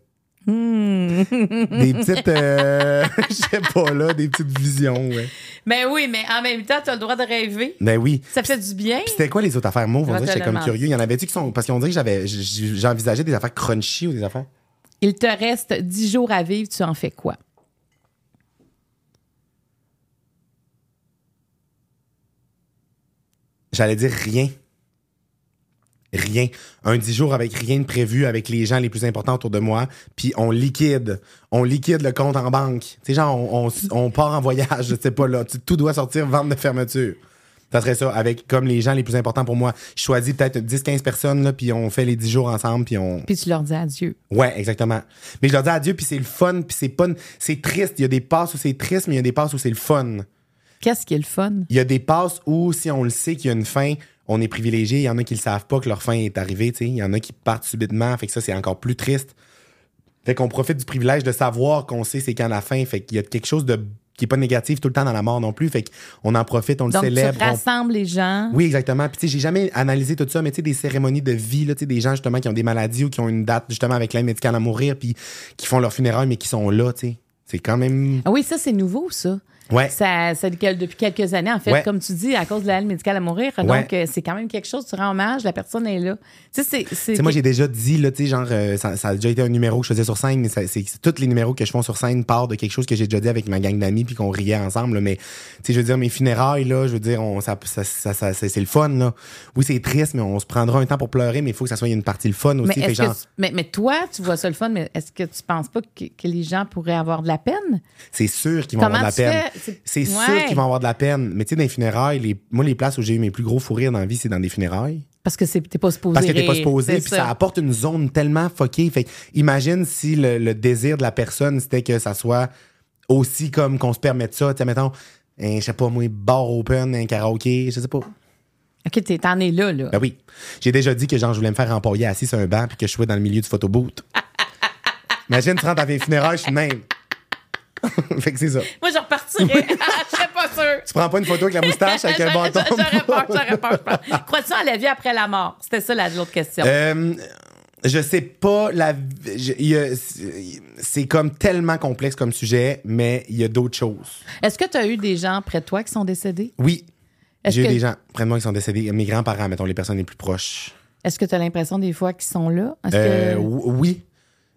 Hmm. des petites euh, [laughs] je sais pas là, des petites visions, ouais. Mais oui, mais en même temps, tu as le droit de rêver. Ben oui. Ça fait du bien. Puis c'était quoi les autres affaires? Mauves? On dirait j'étais comme curieux. Il y en avait-tu qui sont. Parce qu'on dirait que j'avais. J'envisageais des affaires crunchy ou des affaires? Il te reste 10 jours à vivre, tu en fais quoi? J'allais dire rien. Rien. Un 10 jours avec rien de prévu, avec les gens les plus importants autour de moi, puis on liquide. On liquide le compte en banque. Tu sais, genre, on, on, on part en voyage, je sais pas, là. Tout doit sortir, vente de fermeture. Ça serait ça, avec comme les gens les plus importants pour moi. Je choisis peut-être 10-15 personnes, là, puis on fait les 10 jours ensemble, puis on... Puis tu leur dis adieu. Ouais, exactement. Mais je leur dis adieu, puis c'est le fun, puis c'est pas... C'est triste. Il y a des passes où c'est triste, mais il y a des passes où c'est le fun. Qu'est-ce qui est le fun? Il y a des passes où, si on le sait qu'il y a une fin, on est privilégié. Il y en a qui le savent pas que leur fin est arrivée. Il y en a qui partent subitement. Fait que ça, c'est encore plus triste. Fait qu'on profite du privilège de savoir qu'on sait c'est quand la fin. Fait qu'il y a quelque chose de, qui est pas négative tout le temps dans la mort non plus. Fait qu'on en profite, on Donc, le célèbre. tu on- rassembles les gens. Oui, exactement. Puis, tu sais, j'ai jamais analysé tout ça, mais tu sais, des cérémonies de vie, là, tu sais, des gens, justement, qui ont des maladies ou qui ont une date, justement, avec l'aide médicale à mourir, puis qui font leur funérailles, mais qui sont là, tu sais. C'est quand même. Ah oui, ça, c'est nouveau, ça. Ouais. Ça, que- depuis quelques années, en fait, Ouais. comme tu dis, à cause de l'aide médicale à mourir. Ouais. Donc, euh, c'est quand même quelque chose, tu rends hommage, la personne est là. Tu sais, c'est- moi, j'ai déjà dit, là, tu sais, genre, euh, ça, ça a déjà été un numéro que je faisais sur scène, mais ça- c'est tous les numéros que je fais sur scène partent de quelque chose que j'ai déjà dit avec ma gang d'amis, puis qu'on riait ensemble, là, mais, tu sais, je veux dire, mes funérailles, là, je veux dire, on, ça, ça, ça- ça- c'est le fun, là. Oui, c'est triste, mais on se prendra un temps pour pleurer, mais il faut que ça soit une partie le fun aussi. mais, Fait genre, tu- mais, mais toi, tu vois ça le fun, mais est-ce que tu penses pas que, que les gens pourraient avoir de la peine? c'est sûr qu'ils vont avoir de la peine. fais? C'est- C'est sûr Ouais. qu'ils vont avoir de la peine. Mais tu sais, dans les funérailles, les, moi, les places où j'ai eu mes plus gros fous rires dans la vie, c'est dans des funérailles. Parce que c'est- t'es pas supposé. Parce que t'es pas supposé, puis ça. apporte une zone tellement fuckée. Fait imagine si le, le désir de la personne, c'était que ça soit aussi comme qu'on se permette ça. Tu sais, mettons, un, je sais pas, moi, bar open, un karaoké, je sais pas. OK, t'es- t'en es là, là. Ben oui. J'ai déjà dit que genre, je voulais me faire empailler assis sur un banc puis que je sois dans le milieu du photoboot. [laughs] Imagine, tu rentres à tes funérailles, je suis même. [laughs] fait que c'est ça. Moi, je repartirais. [laughs] Je serais pas sûre. Tu prends pas une photo avec la moustache avec un [laughs] bâton. J'aurais peur, j'aurais peur. je [laughs] pense. Crois-tu à la vie après la mort? C'était ça la- l'autre question. Euh, je sais pas la c'est comme tellement complexe comme sujet mais il y a d'autres choses. Est-ce que tu as eu des gens près de toi qui sont décédés? Oui. J'ai eu des gens près de moi qui sont décédés, mes grands-parents mettons les personnes les plus proches. Est-ce que tu as l'impression des fois qu'ils sont là? Euh, que... ou- oui.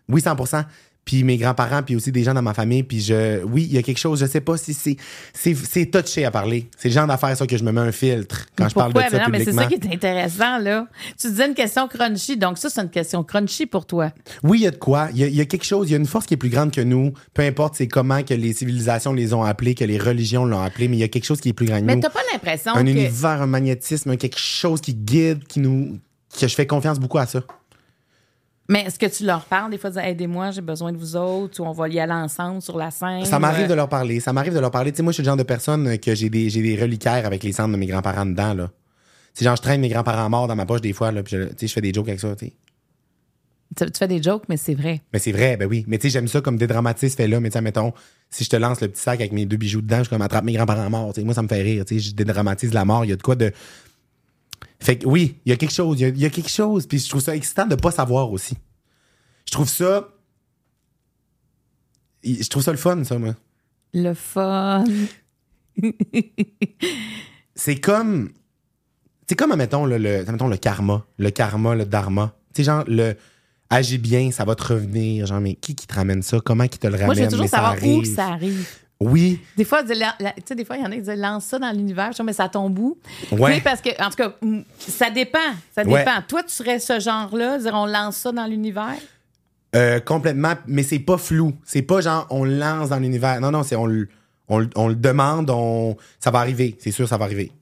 Oui 100%. Puis mes grands-parents puis aussi des gens dans ma famille puis je oui, il y a quelque chose, je sais pas si c'est c'est touché à parler. C'est le genre d'affaire ça que je me mets un filtre quand je parle de ça Mais non, mais c'est ça qui est intéressant, là. Tu disais une question crunchy, donc ça, c'est une question crunchy pour toi. Oui, il y a de quoi. Il y y a quelque chose, il y a une force qui est plus grande que nous. Peu importe c'est comment que les civilisations les ont appelés, que les religions l'ont appelé, mais il y a quelque chose qui est plus grand que Mais nous. t'as pas l'impression un que... univers, un magnétisme, quelque chose qui guide, qui nous. que je fais confiance beaucoup à ça. Mais est-ce que tu leur parles des fois, aidez-moi, j'ai besoin de vous autres, ou on va y aller ensemble sur la scène? Ça m'arrive ou, de euh, leur parler. Ça m'arrive de leur parler. Tu sais, moi, je suis le genre de personne que j'ai des, j'ai des reliquaires avec les cendres de mes grands-parents dedans, là. C'est genre, je traîne mes grands-parents morts dans ma poche des fois, là, puis je, tu sais, je fais des jokes avec ça, tu sais. Tu, tu fais des jokes, mais c'est vrai. Mais c'est vrai, ben oui. Mais tu sais, j'aime ça comme dédramatiser ce fait-là. Mais tu sais, mettons, si je te lance le petit sac avec mes deux bijoux dedans, je comme attrape mes grands-parents morts. Tu sais, moi, ça me fait rire. Tu sais, je dédramatise la mort. Il y a de quoi de. Fait que oui, il y a quelque chose. Il y a, il y a quelque chose. Puis je trouve ça excitant de pas savoir aussi. Je trouve ça. Je trouve ça le fun, ça, moi. Le fun. [laughs] C'est comme. C'est comme, admettons, le, le, admettons, le karma. Le karma, le dharma. Tu sais, genre, le. Agis bien, ça va te revenir. Genre, mais qui qui te ramène ça? Comment qui te le ramène? Moi, je veux toujours Mais ça savoir où ça arrive. Oui. Des fois, tu sais, des fois, il y en a qui disent lance ça dans l'univers. Mais ça tombe où? Ouais. Tu sais, parce que, en tout cas, ça dépend. Ça Ouais. dépend. Toi, tu serais ce genre-là, dire on lance ça dans l'univers? Euh, complètement, mais c'est pas flou. C'est pas genre on le lance dans l'univers. Non, non, c'est on, le- on, on le demande, on, ça va arriver. C'est sûr, ça va arriver.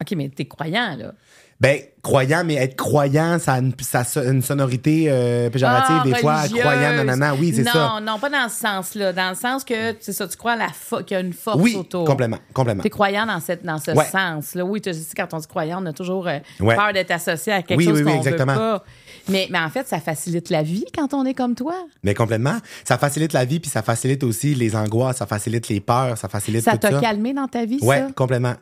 OK, mais t'es croyant, là. Ben, croyant, mais être croyant, ça a une, ça a une sonorité euh, péjorative Ah, des fois. religieuse. Croyant, nanana. Oui, c'est non, ça. Non, pas dans ce sens-là. Dans le sens que, c'est ça, tu crois à la fo- qu'il y a une force Oui, autour. complètement, complètement. T'es croyant dans, cette, dans ce Ouais. sens-là. Oui, tu sais, quand on dit croyant, on a toujours euh, Ouais. peur d'être associé à quelque Oui, chose oui, oui, qu'on veut exactement. pas. Mais, mais en fait, ça facilite la vie quand on est comme toi. Mais complètement. Ça facilite la vie, puis ça facilite aussi les angoisses, ça facilite les peurs, ça facilite Ça tout t'a ça. calmé dans ta vie, Ouais, ça? complètement.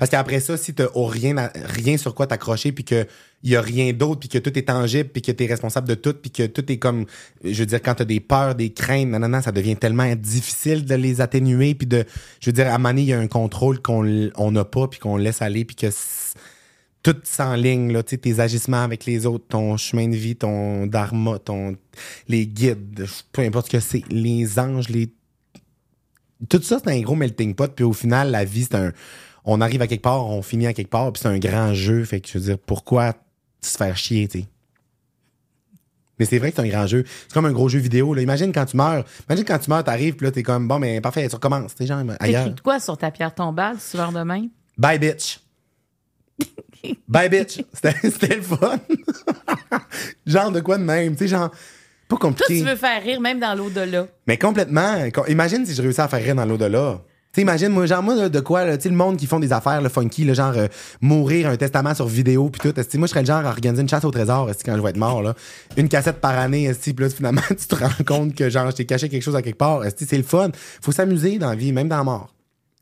Parce qu'après ça, si t'as au rien, rien sur quoi t'accrocher, puis qu'il y a rien d'autre, puis que tout est tangible, puis que t'es responsable de tout, puis que tout est comme, je veux dire, quand t'as des peurs, des craintes, nanana, ça devient tellement difficile de les atténuer, puis de, je veux dire, à donné, il y a un contrôle qu'on n'a pas, puis qu'on laisse aller, puis que tout s'enligne, là, tu sais, tes agissements avec les autres, ton chemin de vie, ton dharma, ton, les guides, peu importe ce que c'est, les anges, les tout ça, c'est un gros melting pot. Puis au final, la vie, c'est un. On arrive à quelque part, on finit à quelque part, puis c'est un grand jeu. Fait que je veux dire, pourquoi se faire chier, tu sais? Mais c'est vrai que c'est un grand jeu. C'est comme un gros jeu vidéo. Là. Imagine quand tu meurs. Imagine quand tu meurs, t'arrives, puis là, t'es comme, bon, mais parfait, tu recommences. T'es genre ailleurs. T'écris de quoi sur ta pierre tombale, ce soir de même? Bye, bitch. [laughs] Bye, bitch. C'était le fun. [laughs] genre de quoi de même. Tu sais, genre, pas Toi, compliqué. tu veux faire rire même dans l'au-delà. Mais complètement. Co- Imagine si je réussis à faire rire dans l'au-delà. Tu imagines, moi, genre, moi, là, de quoi, là, tu sais, le monde qui font des affaires, le funky, le genre, euh, mourir, un testament sur vidéo, puis tout. esti, moi, je serais le genre à organiser une chasse au trésor, quand je vais être mort, là. Une cassette par année, puis là, finalement, [laughs] tu te rends compte que, genre, je t'ai caché quelque chose à quelque part. c'est le fun. Faut s'amuser dans la vie, même dans la mort.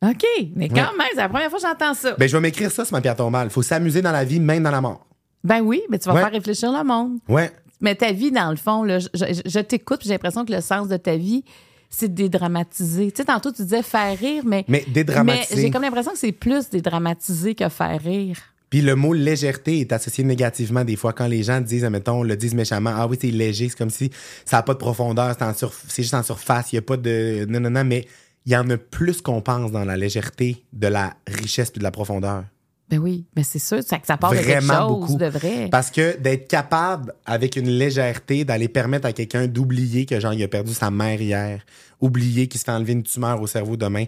OK, mais quand même, c'est la première fois que j'entends ça. Ben, je vais m'écrire ça sur ma pierre tombale. Faut s'amuser dans la vie, même dans la mort. Ben oui, mais tu vas Ouais. faire réfléchir le monde. Ouais. Mais ta vie, dans le fond, là, je, je- je t'écoute, j'ai l'impression que le sens de ta vie, c'est dédramatiser. Tu sais, tantôt, tu disais faire rire, mais. Mais dédramatiser. Mais j'ai comme l'impression que c'est plus dédramatiser que faire rire. Puis le mot légèreté est associé négativement des fois quand les gens disent, mettons, le disent méchamment, ah oui, c'est léger, c'est comme si ça n'a pas de profondeur, c'est, en surf- c'est juste en surface, il n'y a pas de. Non, non, non, mais il y en a plus qu'on pense dans la légèreté de la richesse puis de la profondeur. Ben oui, mais c'est sûr, ça, ça part de quelque chose beaucoup. de vrai. Parce que d'être capable, avec une légèreté, d'aller permettre à quelqu'un d'oublier que, genre, il a perdu sa mère hier, oublier qu'il se fait enlever une tumeur au cerveau demain,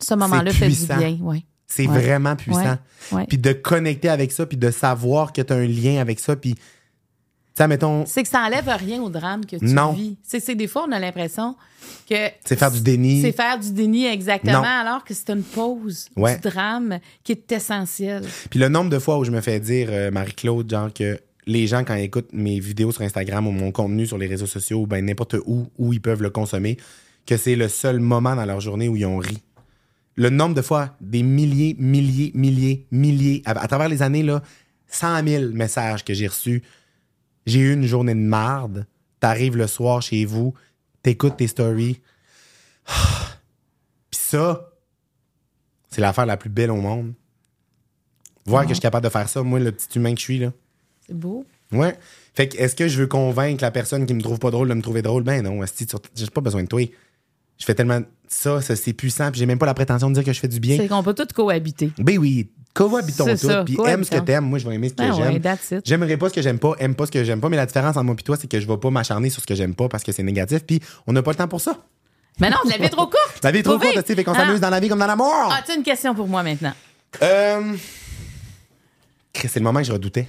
Ce moment-là fait du bien, oui. c'est Ouais. vraiment puissant. Puis de connecter avec ça, puis de savoir que tu as un lien avec ça, puis, sais, mettons, C'est que ça enlève rien au drame que tu Non. vis. C'est des fois, on a l'impression que. c'est faire du déni. C'est faire du déni exactement, Non. alors que c'est une pause Ouais. du drame qui est essentielle. Puis le nombre de fois où je me fais dire, euh, Marie-Claude, genre que les gens, quand ils écoutent mes vidéos sur Instagram ou mon contenu sur les réseaux sociaux, ou ben n'importe où, où ils peuvent le consommer, que c'est le seul moment dans leur journée où ils ont ri. Le nombre de fois, des milliers, milliers, milliers, milliers, à, à travers les années, là, 100 000 messages que j'ai reçus. J'ai eu une journée de marde. T'arrives le soir chez vous, t'écoutes tes stories. [sighs] Puis ça, c'est l'affaire la plus belle au monde. Voir que je suis capable de faire ça, moi, le petit humain que je suis, là. C'est beau. Ouais. Fait que, est-ce que je veux convaincre la personne qui me trouve pas drôle de me trouver drôle? Ben non, tu- j'ai pas besoin de toi. Je fais tellement ça, ça c'est puissant, puis j'ai même pas la prétention de dire que je fais du bien. C'est qu'on peut tout cohabiter. Ben oui, cohabitons C'est ça, puis aime ce que cohabitons. t'aimes. Moi, je vais aimer ce que Ah ouais, j'aime. that's it. J'aimerais pas ce que j'aime pas, aime pas ce que j'aime pas, mais la différence entre moi et toi, c'est que je vais pas m'acharner sur ce que j'aime pas parce que c'est négatif, puis on n'a pas le temps pour ça. Mais non, la vie est trop courte. [laughs] La vie est trop Faut vivre. courte, tu sais, fait qu'on Ah. s'amuse dans la vie comme dans la mort. As-tu une question pour moi maintenant? Euh... Chris, C'est le moment que je redoutais.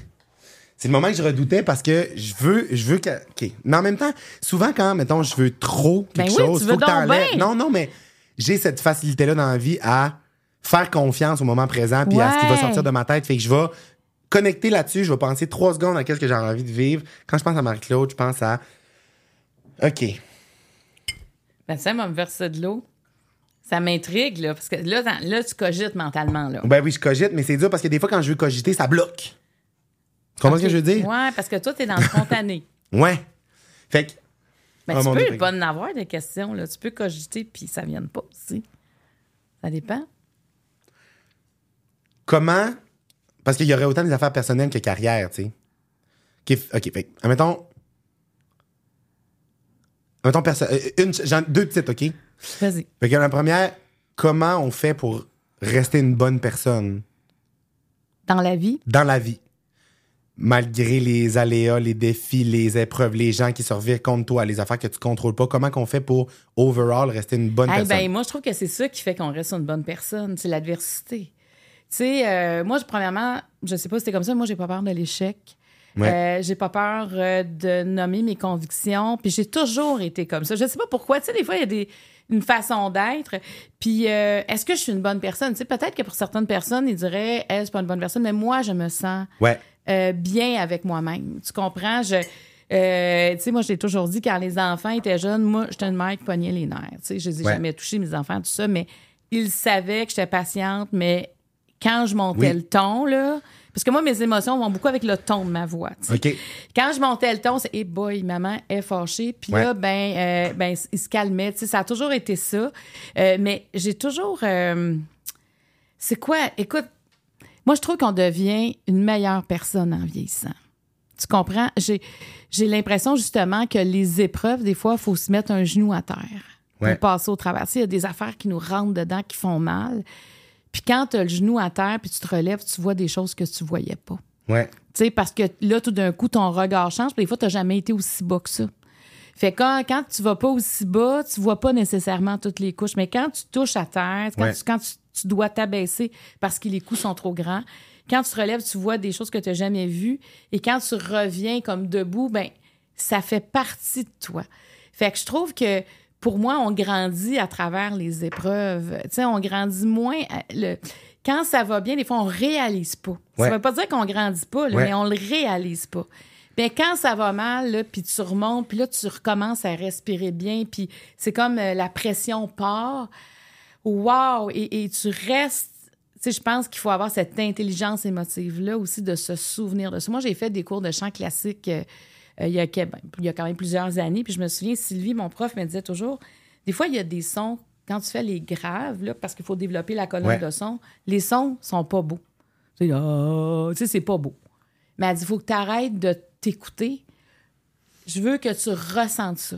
C'est le moment que je redoutais parce que je veux, je veux que. OK. Mais en même temps, souvent quand, mettons, je veux trop quelque Ben oui, chose, tu faut veux que donc t'enlèves. bien. Non, non, mais j'ai cette facilité-là dans la vie à faire confiance au moment présent puis à ce qui va sortir de ma tête. Fait que je vais connecter là-dessus, je vais penser trois secondes à qu'est-ce que j'ai envie de vivre. Quand je pense à Marie-Claude, je pense à. OK. Ben, ça m'a me versé de l'eau. Ça m'intrigue, là, parce que là, là, tu cogites mentalement, là. Ben oui, je cogite, mais c'est dur parce que des fois, quand je veux cogiter, ça bloque. Tu comprends ce que je veux dire? Ouais, parce que toi, t'es dans le spontané. [laughs] Ouais. Fait que. Mais Ah, tu peux pas en avoir des questions, là. Tu peux cogiter, puis ça vienne pas aussi. Ça dépend. Comment? Parce qu'il y aurait autant des affaires personnelles que carrière, tu sais. OK, f- OK, fait. Admettons. Admettons, perso- euh, une, deux petites, OK? Vas-y. Fait que la première, comment on fait pour rester une bonne personne? Dans la vie, dans la vie? Malgré les aléas, les défis, les épreuves, les gens qui se revirent contre toi, les affaires que tu contrôles pas, comment qu'on fait pour, overall, rester une bonne Eh personne? ben, moi, je trouve que c'est ça qui fait qu'on reste une bonne personne, c'est l'adversité. Tu sais, euh, moi, je- premièrement, je sais pas si c'était comme ça, moi, j'ai pas peur de l'échec. Ouais. Euh, j'ai pas peur euh, de nommer mes convictions. Puis j'ai toujours été comme ça. Je sais pas pourquoi. Tu sais, des fois, il y a des, une façon d'être. Puis euh, est-ce que je suis une bonne personne? Tu sais, peut-être que pour certaines personnes, ils diraient, elle, c'est pas une bonne personne, mais moi, je me sens Ouais. euh, bien avec moi-même. Tu comprends? Je, euh, tu sais, moi, je l'ai toujours dit, quand les enfants étaient jeunes, moi, j'étais une mère qui pognait les nerfs. Tu sais, je les ai Ouais. jamais touchés, mes enfants, tout ça, mais ils savaient que j'étais patiente, mais quand je montais Oui. le ton, là, parce que moi, mes émotions vont beaucoup avec le ton de ma voix. OK. Quand je montais le ton, c'est hey boy, maman est fâchée. Puis là, ben, euh, ben, il se calmait. Tu sais, ça a toujours été ça. Euh, mais j'ai toujours. euh, c'est quoi? Écoute, moi, je trouve qu'on devient une meilleure personne en vieillissant. Tu comprends? J'ai, j'ai l'impression justement que les épreuves, des fois, il faut se mettre un genou à terre Ouais. pour passer au travers. Il y a des affaires qui nous rentrent dedans, qui font mal. Puis quand tu as le genou à terre, puis tu te relèves, tu vois des choses que tu voyais pas. Ouais. Tu sais, parce que là, tout d'un coup, ton regard change. Puis des fois, tu n'as jamais été aussi bas que ça. Fait que quand, quand tu vas pas aussi bas, tu vois pas nécessairement toutes les couches. Mais quand tu touches à terre, quand, Ouais. tu, quand tu, tu dois t'abaisser parce que les coups sont trop grands, quand tu te relèves, tu vois des choses que tu n'as jamais vues. Et quand tu reviens comme debout, ben ça fait partie de toi. Fait que je trouve que pour moi, on grandit à travers les épreuves. Tu sais, on grandit moins. le, quand ça va bien, des fois, on réalise pas. Ouais. Ça veut pas dire qu'on grandit pas, là, Ouais. mais on le réalise pas. Mais quand ça va mal, puis tu remontes, puis là, tu recommences à respirer bien, puis c'est comme euh, la pression part. Wow! Et, et tu restes. Tu sais, je pense qu'il faut avoir cette intelligence émotive-là aussi de se souvenir de ça. Moi, j'ai fait des cours de chant classique euh, il, y a, que- ben, il y a quand même plusieurs années. Puis je me souviens, Sylvie, mon prof, me disait toujours des fois, il y a des sons, quand tu fais les graves, là, parce qu'il faut développer la colonne Ouais. de son, les sons sont pas beaux. Tu sais, c'est pas beau. Mais elle dit il faut que tu arrêtes de t'écouter. Je veux que tu ressentes ça.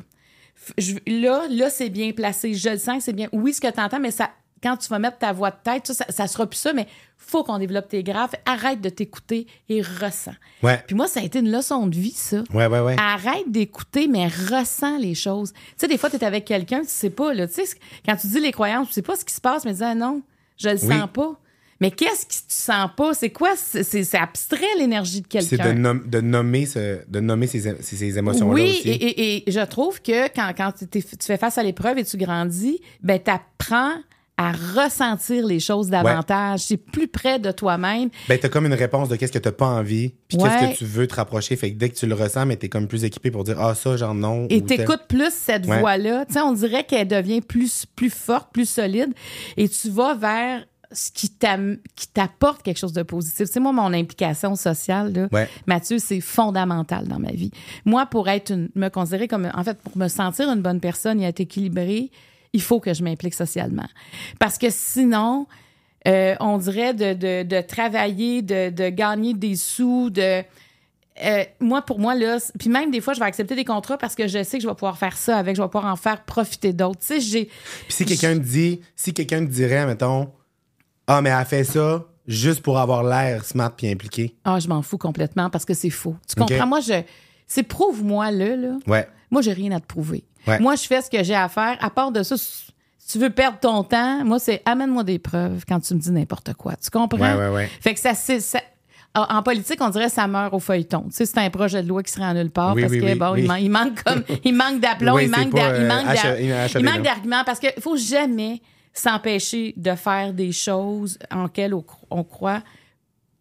Je- là, là, c'est bien placé. Je le sens c'est bien. Oui, ce que tu entends, mais ça, quand tu vas mettre ta voix de tête, ça, ça, ça sera plus ça, mais faut qu'on développe tes graves. Arrête de t'écouter et ressens. Ouais. Puis moi, ça a été une leçon de vie, ça. Ouais, ouais, ouais. Arrête d'écouter, mais ressens les choses. Tu sais, des fois, tu es avec quelqu'un, tu sais pas, là. Tu sais, quand tu dis les croyances, tu sais pas ce qui se passe, mais tu dis, ah non, je le Oui. sens pas. Mais qu'est-ce que tu sens pas? C'est quoi? C'est c'est abstrait, l'énergie de C'est quelqu'un. de, nom- de nommer, ce, de nommer ces, émotions-là Oui, aussi. et, et- et je trouve que quand, quand tu fais face à l'épreuve et tu grandis, ben, tu apprends à ressentir les choses davantage. C'est plus près de toi-même. Ben, t'as comme une réponse de qu'est-ce que t'as pas envie, puis Ouais. qu'est-ce que tu veux te rapprocher. Fait que dès que tu le ressens, mais t'es comme plus équipé pour dire, ah, ça, genre non. Et t'écoutes plus cette Ouais. voix-là. Tu sais, on dirait qu'elle devient plus, plus forte, plus solide. Et tu vas vers ce qui qui t'apporte quelque chose de positif. Sais, moi, mon implication sociale, là, Ouais. Mathieu, c'est fondamental dans ma vie. Moi, pour être une, me considérer comme, en fait, pour me sentir une bonne personne et être équilibrée, il faut que je m'implique socialement. Parce que sinon, euh, on dirait de, de, de travailler, de, de gagner des sous, de. euh, moi, pour moi, là, puis même des fois, je vais accepter des contrats parce que je sais que je vais pouvoir faire ça avec, je vais pouvoir en faire profiter d'autres. Tu sais, j'ai. Puis si quelqu'un dit, si quelqu'un te dirait, mettons, ah, mais elle fait ça juste pour avoir l'air smart puis impliqué. Ah, je m'en fous complètement parce que c'est faux. Tu comprends? Moi, je. C'est prouve-moi, là, là. Ouais. Moi, j'ai rien à te prouver. Ouais. Moi, je fais ce que j'ai à faire. À part de ça, si tu veux perdre ton temps, moi, c'est amène-moi des preuves quand tu me dis n'importe quoi. Tu comprends? Ouais, ouais, ouais. Fait que ça, En politique, on dirait ça meurt au feuilleton. Tu sais, c'est un projet de loi qui serait en nulle part Oui, parce oui, que oui, bon, oui. il, man- il manque comme [laughs] il manque d'aplomb, Oui, il manque d'arguments parce qu'il faut jamais s'empêcher de faire des choses en on, cro- on croit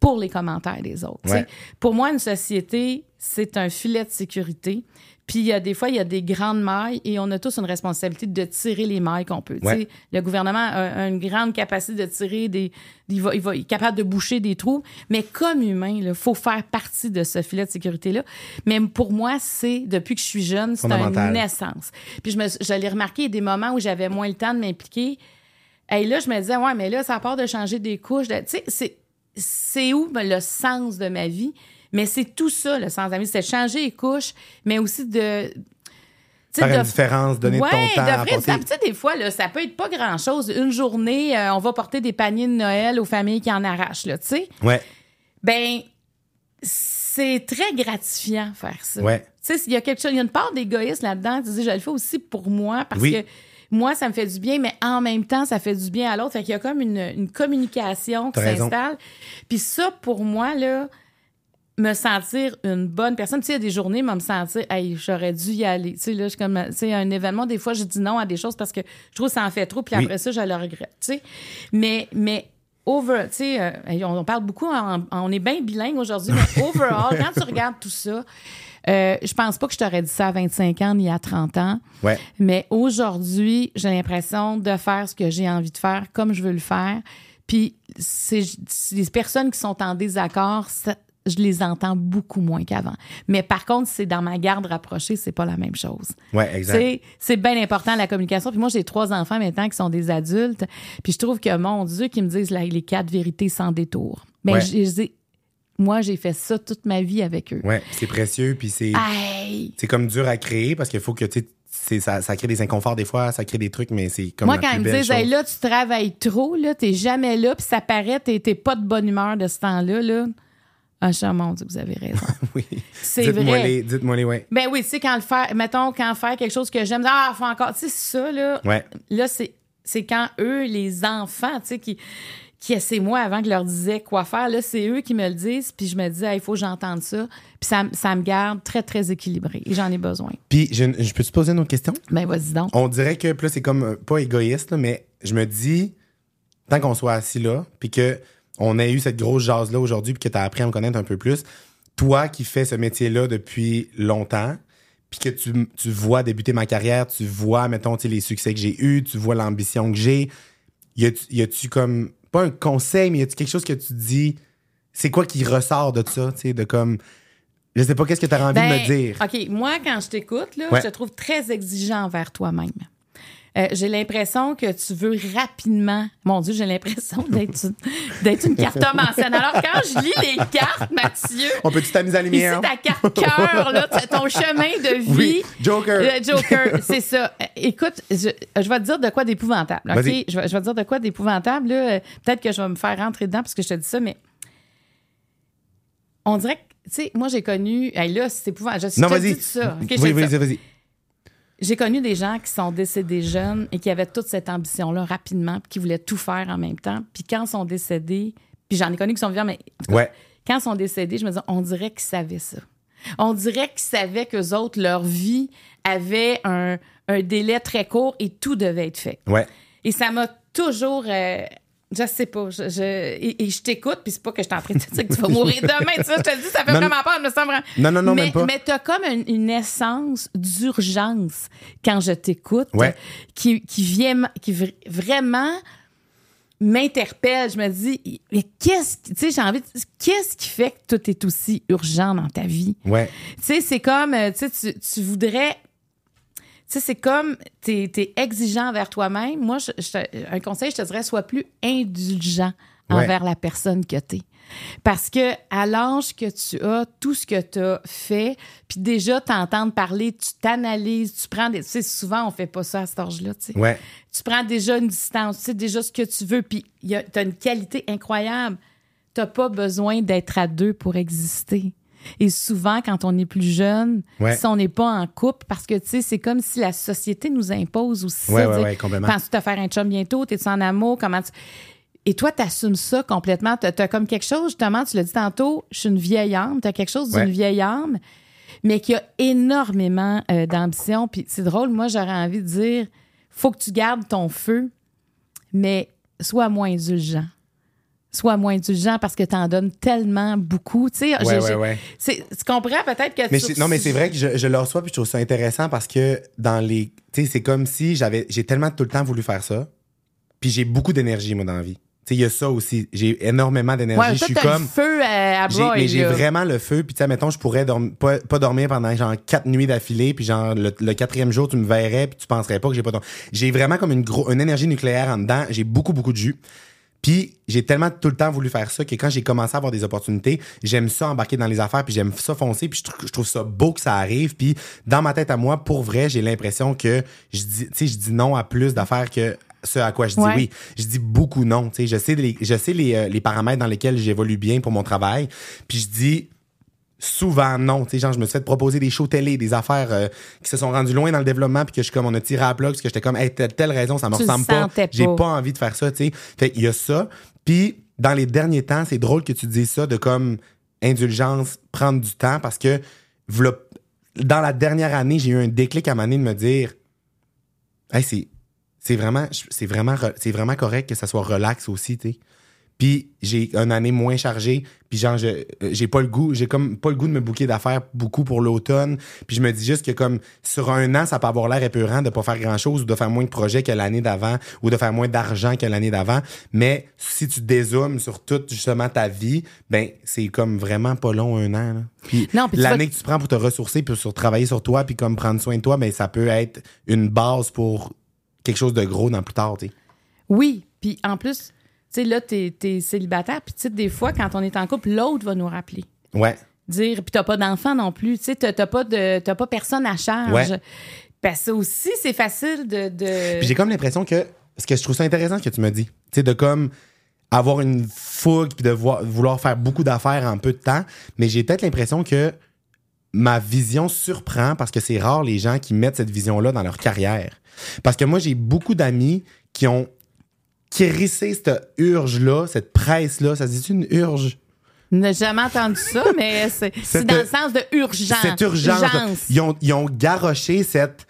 pour les commentaires des autres. Ouais. Pour moi, une société, c'est un filet de sécurité. Puis il y a des fois, il y a des grandes mailles et on a tous une responsabilité de tirer les mailles qu'on peut. Ouais. Le gouvernement a, une grande capacité de tirer des. Il, va, il, va- il est capable de boucher des trous. Mais comme humain, il faut faire partie de ce filet de sécurité-là. Mais pour moi, c'est, depuis que je suis jeune, c'est une naissance. Puis je, me, je l'ai remarqué, il y a des moments où j'avais moins le temps de m'impliquer. Et là, je me disais, ouais, mais là, ça part de changer des couches. de- Tu sais, c'est, c'est où ben, le sens de ma vie? Mais c'est tout ça, le sens de ma vie. C'est de changer les couches, mais aussi de. Faire une de- différence, donner de ton temps, temps. Puis, Tu sais, des fois, là, ça peut être pas grand-chose. Une journée, euh, on va porter des paniers de Noël aux familles qui en arrachent, là, tu sais. Ouais. Ben, c'est très gratifiant faire ça. Ouais. Tu sais, il y a quelque chose, il y a une part d'égoïsme là-dedans. Tu dis, je le fais aussi pour moi parce Oui. que moi, ça me fait du bien, mais en même temps, ça fait du bien à l'autre. Fait qu'il y a comme une, une communication qui s'installe. Puis ça, pour moi, là, me sentir une bonne personne. Tu sais, il y a des journées, moi, me sentir, hey, j'aurais dû y aller. Tu sais, là, je suis comme, tu sais, un événement, des fois, je dis non à des choses parce que je trouve que ça en fait trop, puis Oui. après ça, je le regrette. Tu sais, mais, mais, over, tu sais, euh, on, on parle beaucoup, en- on est bien bilingue aujourd'hui, mais [laughs] overall, quand tu regardes tout ça, euh, je pense pas que je t'aurais dit ça à 25 ans ni à 30 ans. Ouais. Mais aujourd'hui, j'ai l'impression de faire ce que j'ai envie de faire comme je veux le faire. Puis c'est les personnes qui sont en désaccord, ça- je les entends beaucoup moins qu'avant. Mais par contre, c'est dans ma garde rapprochée, c'est pas la même chose. Ouais, exact. C'est, c'est bien important la communication. Puis moi, j'ai trois enfants maintenant qui sont des adultes. Puis je trouve que, mon Dieu, qu'ils me disent là, les quatre vérités sans détour. Ben, Ouais. Moi, j'ai fait ça toute ma vie avec eux. Ouais, c'est précieux, puis c'est c'est comme dur à créer parce qu'il faut que, tu ça, ça crée des inconforts des fois, ça crée des trucs, mais c'est comme Moi, la quand ils me disent, hey, là, tu travailles trop, là, t'es jamais là, puis ça paraît, t'es, t'es pas de bonne humeur de ce temps-là, là. Ah, mon Dieu, vous avez raison. [laughs] oui. C'est Dites-moi vrai. les, dites-moi les, ouais. Ben oui, tu sais, quand le faire, mettons, quand faire quelque chose que j'aime, ah, faut encore, tu sais, ça, là, Ouais. là, c'est, c'est quand eux, les enfants, tu sais, qui, qui c'est moi avant que je leur disais quoi faire. Là, c'est eux qui me le disent, puis je me dis, il faut que j'entende ça. Puis ça, ça me garde très, très équilibré et j'en ai besoin. Puis, je, je peux te poser une autre question? Ben, vas-y donc. On dirait que, puis là, c'est comme, euh, pas égoïste, là, mais je me dis, tant qu'on soit assis là, puis que on ait eu cette grosse jase-là aujourd'hui, puis que tu as appris à me connaître un peu plus, toi qui fais ce métier-là depuis longtemps, puis que tu, tu vois débuter ma carrière, tu vois, mettons, les succès que j'ai eus, tu vois l'ambition que j'ai, y a-tu comme, pas un conseil, mais y a-tu quelque chose que tu dis, c'est quoi qui ressort de ça, tu sais, de comme, je sais pas qu'est-ce que tu as envie de me Ben, dire? OK, moi, quand je t'écoute, là, Ouais. je te trouve très exigeant envers toi-même. Euh, j'ai l'impression que tu veux rapidement. Mon Dieu, j'ai l'impression d'être une, [laughs] d'être une cartomancienne. Alors, quand je lis les cartes, Mathieu, On peut-tu t'amuser à la lumière? ta carte cœur, là, ton chemin de [laughs] vie. Oui, Joker. Le Joker, [laughs] c'est ça. Euh, Écoute, je, je vais te dire de quoi d'épouvantable. OK? Je vais, je vais te dire de quoi d'épouvantable. là. Euh, Peut-être que je vais me faire rentrer dedans parce que je te dis ça, mais on dirait que, tu sais, moi, j'ai connu. Hey, là, c'est épouvantable. Je, Non, je te vas-y. ça. OK, je te oui, vas-y, vas-y. J'ai connu des gens qui sont décédés jeunes et qui avaient toute cette ambition-là rapidement, puis qui voulaient tout faire en même temps. Puis quand ils sont décédés, puis j'en ai connu qui sont vivants, mais cas, Ouais. quand ils sont décédés, je me dis, on dirait qu'ils savaient ça. On dirait qu'ils savaient qu'eux autres, leur vie avait un, un délai très court et tout devait être fait. Ouais. Et ça m'a toujours. euh, je sais pas. Je, je- et, et je t'écoute, puis c'est pas que je suis en train de te dire que tu vas mourir [laughs] demain. Tu sais, je te le dis, ça fait Non, vraiment peur. Me vraiment. Non, non, non, mais, même pas. Mais t'as comme une, une essence d'urgence quand je t'écoute Ouais. qui, qui vient, qui vr- vraiment m'interpelle. Je me dis, mais qu'est-ce, qui- tu sais, j'ai envie de, qu'est-ce qui fait que tout est aussi urgent dans ta vie? Ouais. Tu sais, c'est comme, euh, tu sais, tu, tu voudrais. Tu sais, c'est comme, t'es es exigeant envers toi-même. Moi, je, je te- un conseil, je te dirais, sois plus indulgent Ouais. envers la personne que t'es. Parce que à l'âge que tu as, tout ce que tu as fait, puis déjà t'entends parler, tu t'analyses, tu prends des. Tu sais, souvent, on fait pas ça à cet âge-là, tu sais Ouais. tu prends déjà une distance, tu sais déjà ce que tu veux, puis tu as une qualité incroyable. Tu pas besoin d'être à deux pour exister. Et souvent, quand on est plus jeune, Ouais. si on n'est pas en couple, parce que tu sais, c'est comme si la société nous impose aussi Ouais, ça. ouais, dire, ouais, complètement. Penses-tu te faire un chum bientôt? T'es-tu en amour? Comment tu... Et toi, tu assumes ça complètement. Tu as, comme quelque chose, justement, tu l'as dit tantôt, je suis une vieille âme. Tu as quelque chose d'une vieille âme, mais qui a énormément euh, d'ambition. Puis c'est drôle, moi, j'aurais envie de dire, faut que tu gardes ton feu, mais sois moins indulgent. Sois moins indulgent parce que tu en donnes tellement beaucoup. Tu sais, Ouais, ouais, ouais. tu comprends peut-être que Mais tu- non, mais c'est vrai que je, je le reçois puis je trouve ça intéressant parce que dans les. Tu sais, c'est comme si j'avais. J'ai tellement tout le temps voulu faire ça. Puis j'ai beaucoup d'énergie, moi, dans la vie. Tu sais, il y a ça aussi. J'ai énormément d'énergie. Je suis comme. le feu à, à mais j'ai vraiment le feu. Puis, tu sais, mettons, je pourrais dorm- pas, pas dormir pendant genre quatre nuits d'affilée. Puis, genre, le, le quatrième jour, tu me verrais. Puis, tu penserais pas que j'ai pas. J'ai vraiment comme une, gros, une énergie nucléaire en dedans. J'ai beaucoup, beaucoup de jus. Puis, j'ai tellement tout le temps voulu faire ça que quand j'ai commencé à avoir des opportunités, j'aime ça embarquer dans les affaires. Puis, j'aime ça foncer. Puis, je, je trouve ça beau que ça arrive. Puis, dans ma tête à moi, pour vrai, j'ai l'impression que je dis, tu sais, je dis non à plus d'affaires que ce à quoi je dis Ouais. oui. Je dis beaucoup non. Tu sais, je sais les, je sais les, euh, les paramètres dans lesquels j'évolue bien pour mon travail. Puis je dis souvent non. Tu sais, genre, je me suis fait proposer des shows télé, des affaires euh, qui se sont rendues loin dans le développement, puis que je suis comme, on a tiré à plat, parce que j'étais comme, hey, telle, telle raison, ça me Tu ressemble pas. J'ai pas. envie de faire ça, tu sais. Fait qu'il y a ça. Puis, dans les derniers temps, c'est drôle que tu dises ça de comme indulgence, prendre du temps, parce que v'là- dans la dernière année, j'ai eu un déclic à m'année de me dire, hey, c'est, c'est vraiment, c'est vraiment, c'est vraiment correct que ça soit relax aussi, tu sais. Puis j'ai une année moins chargée, puis genre je euh, j'ai pas le goût, j'ai comme pas le goût de me bouquer d'affaires beaucoup pour l'automne, puis je me dis juste que comme sur un an ça peut avoir l'air épeurant de pas faire grand-chose ou de faire moins de projets que l'année d'avant ou de faire moins d'argent que l'année d'avant, mais si tu dézoomes sur toute justement ta vie, ben c'est comme vraiment pas long un an. là. Puis Non, puis tu l'année que tu prends pour te ressourcer puis sur travailler sur toi puis comme prendre soin de toi, ben ça peut être une base pour quelque chose de gros dans plus tard, tu sais. Oui, puis en plus, sais, là, t'es es célibataire, puis tu sais, des fois, quand on est en couple, l'autre va nous rappeler. Ouais. Dire, puis t'as pas d'enfant non plus, tu sais, t'as pas, de- pas personne à charge. Ouais. Ben, ça aussi, c'est facile de. de... Puis j'ai comme l'impression que ce que je trouve ça intéressant ce que tu me dis, tu sais de comme avoir une fougue puis de voir- vouloir faire beaucoup d'affaires en peu de temps, mais j'ai peut-être l'impression que ma vision surprend parce que c'est rare les gens qui mettent cette vision-là dans leur carrière. Parce que moi j'ai beaucoup d'amis qui ont crisser cette urge-là, cette presse-là. Ça se dit une urge? Je n'ai jamais entendu ça, mais c'est [laughs] dans le sens de urgence. Cette. Urgence. Ils ont, ils ont garoché cette,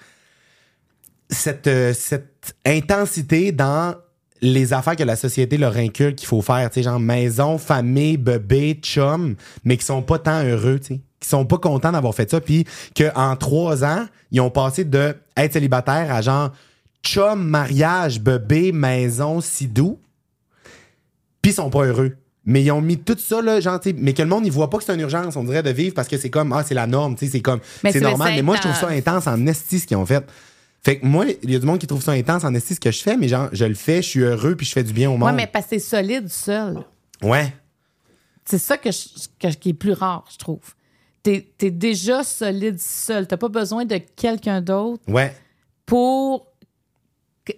cette, euh, cette intensité dans les affaires que la société leur inculque qu'il faut faire, tu sais, genre maison, famille, bébé, chum, mais qui sont pas tant heureux, tu sais, qui sont pas contents d'avoir fait ça, puis qu'en trois ans, ils ont passé de être célibataire à genre chum, mariage, bébé, maison, si doux, puis ils sont pas heureux. Mais ils ont mis tout ça, là, genre, mais que le monde, il voit pas que c'est une urgence, on dirait, de vivre parce que c'est comme, ah, c'est la norme, tu sais, c'est comme, c'est normal. Mais moi, je trouve ça intense. intense en esti ce qu'ils ont fait. Fait que moi, il y a du monde qui trouve ça intense en esti ce que je fais, mais genre, je le fais, je suis heureux, puis je fais du bien au monde. Ouais, mais parce que c'est solide seul. Ouais. C'est ça que je- que- qui est plus rare, je trouve. T'es es déjà solide seul. T'as pas besoin de quelqu'un d'autre Ouais. pour.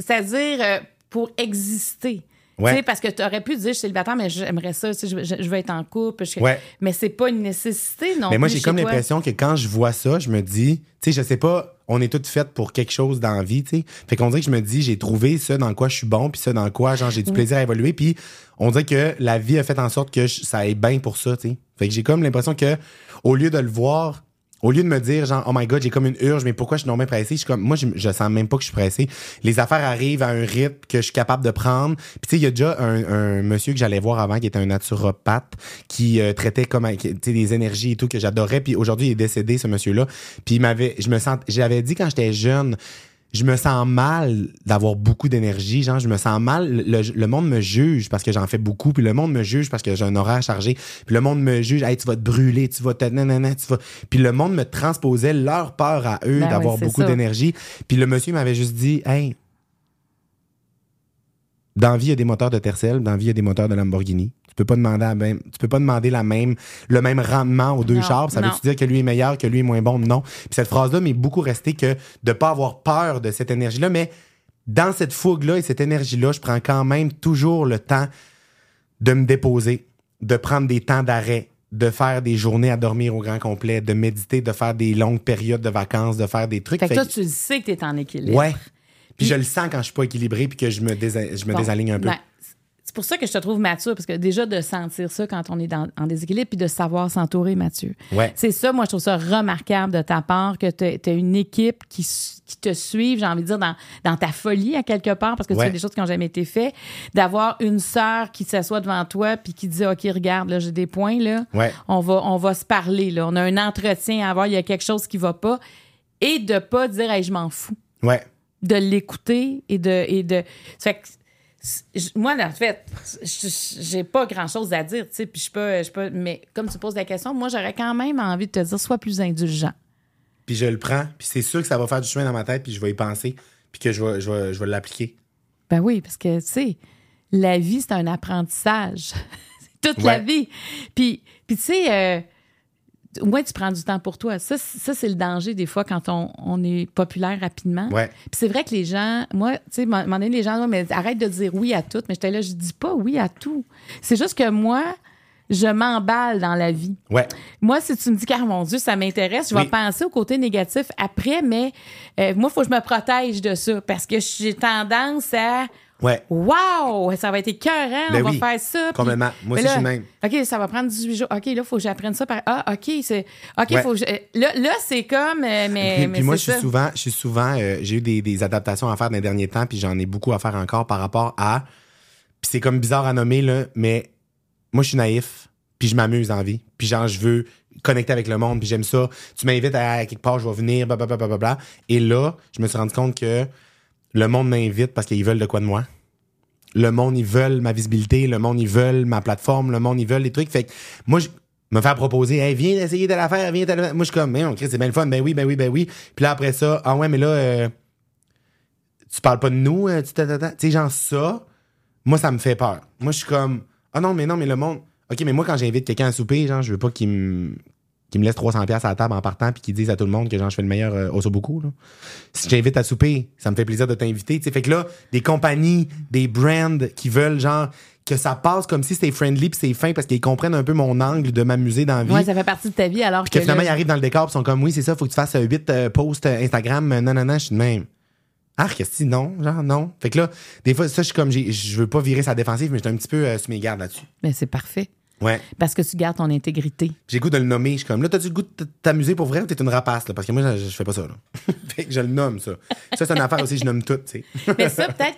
C'est-à-dire euh, pour exister. Ouais. Parce que tu aurais pu dire, je suis célibataire, mais j'aimerais ça, je, je- je veux être en couple. je- Ouais. Mais c'est pas une nécessité non Mais moi, j'ai comme l'impression que quand je vois ça, je me dis, tu sais, je sais pas, on est toutes faites pour quelque chose dans la vie, tu sais. Fait qu'on dirait que je me dis, j'ai trouvé ça dans quoi je suis bon, puis ça dans quoi, genre, j'ai du plaisir à évoluer, puis on dirait que la vie a fait en sorte que ça aille bien pour ça, tu sais. Fait que j'ai comme l'impression que, au lieu de le voir, au lieu de me dire, genre, oh my god, j'ai comme une urge, mais pourquoi je suis non bien pressé? Je suis comme, moi, je, je sens même pas que je suis pressé. Les affaires arrivent à un rythme que je suis capable de prendre. Puis, tu sais, il y a déjà un, un monsieur que j'allais voir avant qui était un naturopathe qui euh, traitait comme, tu sais, des énergies et tout que j'adorais. Puis aujourd'hui, il est décédé, ce monsieur-là. Puis, il m'avait, je me sens, j'avais dit quand j'étais jeune, je me sens mal d'avoir beaucoup d'énergie. Genre, je me sens mal. Le, le monde me juge parce que j'en fais beaucoup. Puis le monde me juge parce que j'ai un horaire chargé. Puis le monde me juge. Hey, tu vas te brûler, tu vas te. Nanana, tu vas. Puis le monde me transposait leur peur à eux Ben d'avoir oui, beaucoup d'énergie. Puis le monsieur m'avait juste dit Hey, dans vie, il y a des moteurs de Tercel. Dans vie, il y a des moteurs de Lamborghini. Tu peux pas demander même, tu peux pas demander la même, le même rendement aux deux Non, chars. Ça veut-tu dire que lui est meilleur, que lui est moins bon? Non. Puis cette phrase-là m'est beaucoup restée que de pas avoir peur de cette énergie-là, mais dans cette fougue-là et cette énergie-là, je prends quand même toujours le temps de me déposer, de prendre des temps d'arrêt, de faire des journées à dormir au grand complet, de méditer, de faire des longues périodes de vacances, de faire des trucs. Fait que Fait toi, que- tu le sais que t'es en équilibre. ouais. Puis je le sens quand je suis pas équilibré puis que je me, désa- je me Bon, désaligne un peu. ben, c'est pour ça que je te trouve mature, parce que déjà de sentir ça quand on est dans, en déséquilibre, puis de savoir s'entourer, Mathieu. Ouais. C'est ça, moi, je trouve ça remarquable de ta part, que tu as une équipe qui, te suive, j'ai envie de dire, dans, dans ta folie, à quelque part, parce que tu Ouais. fais des choses qui n'ont jamais été faites. D'avoir une sœur qui s'assoit devant toi, puis qui dit, OK, regarde, là, j'ai des points, là. Ouais. On va, on va se parler, là. On a un entretien à avoir, il y a quelque chose qui va pas. Et de pas dire, hey, je m'en fous Ouais. de l'écouter et de et de ça fait que moi en fait j'ai pas grand chose à dire tu sais puis je pas je pas mais comme tu poses la question moi j'aurais quand même envie de te dire sois plus indulgent. Puis je le prends, puis c'est sûr que ça va faire du chemin dans ma tête, puis je vais y penser, puis que je vais, je vais, je vais l'appliquer. ben oui parce que tu sais la vie c'est un apprentissage. [laughs] C'est toute la vie. Puis puis tu sais euh, au moins tu prends du temps pour toi ça ça c'est le danger des fois quand on, on est populaire rapidement Ouais. Puis c'est vrai que les gens, moi, tu sais, à un moment donné, les gens, Ouais, mais arrête de dire oui à tout. Mais j'étais là, je dis pas oui à tout. C'est juste que moi, je m'emballe dans la vie. Ouais. Moi, si tu me dis, car mon Dieu, ça m'intéresse, je vais Oui. penser au côté négatif après, mais euh, moi, il faut que je me protège de ça parce que j'ai tendance à. Ouais. Wow, ça va être écœurant, Ben on oui, va faire ça. puis- complètement. Moi Mais aussi, je suis le même. OK, ça va prendre 18 jours. OK, là, il faut que j'apprenne ça par. Ah, OK, c'est. OK, Ouais. faut que je- Là, là c'est comme. euh, [laughs] mais, Puis, mais puis moi, je suis ça. souvent, je suis souvent, euh, j'ai eu des, des adaptations à faire dans les derniers temps, puis j'en ai beaucoup à faire encore par rapport à. Puis c'est comme bizarre à nommer là, mais moi, je suis naïf, puis je m'amuse en vie, puis genre je veux connecter avec le monde, puis j'aime ça. Tu m'invites à, quelque part, je vais venir, blablabla. Bla, bla, bla, bla. Et là, je me suis rendu compte que le monde m'invite parce qu'ils veulent de quoi de moi. Le monde, ils veulent ma visibilité. Le monde, ils veulent ma plateforme. Le monde, ils veulent les trucs. Fait que moi, je me faire proposer, hey, viens essayer de la faire, viens. Moi, je suis comme, mais on c'est bien le fun. Ben oui, ben oui, ben oui. Puis là, après ça, ah ouais, mais là, euh, tu parles pas de nous, euh. Tu sais, genre ça, moi, ça me fait peur. Moi, je suis comme, ah non, mais non, mais le monde. OK, mais moi, quand j'invite quelqu'un à souper, genre, je veux pas qu'il me qu'il me laisse 300 pièces à la table en partant puis qu'il dise à tout le monde que genre je fais le meilleur euh, osso beaucoup là. Si j'invite à souper, ça me fait plaisir de t'inviter, tu fait que là des compagnies, des brands qui veulent genre que ça passe comme si c'était friendly puis c'est fin parce qu'ils comprennent un peu mon angle de m'amuser dans la vie. Ouais, ça fait partie de ta vie alors que que. finalement là- ils arrivent dans le décor, ils sont comme oui, c'est ça, faut que tu fasses 8 posts euh, Instagram, euh, non non non, je suis de même. Ah, si, non, genre, non. Fait que là, des fois, ça, je suis comme, je veux pas virer sa défensive, mais j'étais un petit peu euh, sur mes gardes là-dessus. Mais c'est parfait. Ouais. Parce que tu gardes ton intégrité. J'ai goût de le nommer. Je suis comme, là, t'as-tu le goût de t'amuser pour vrai ou t'es une rapace, là? Parce que moi, je, je fais pas ça, là. [laughs] fait que je le nomme, ça. Ça, c'est une affaire aussi, je nomme tout, tu sais. [laughs] Mais ça, peut-être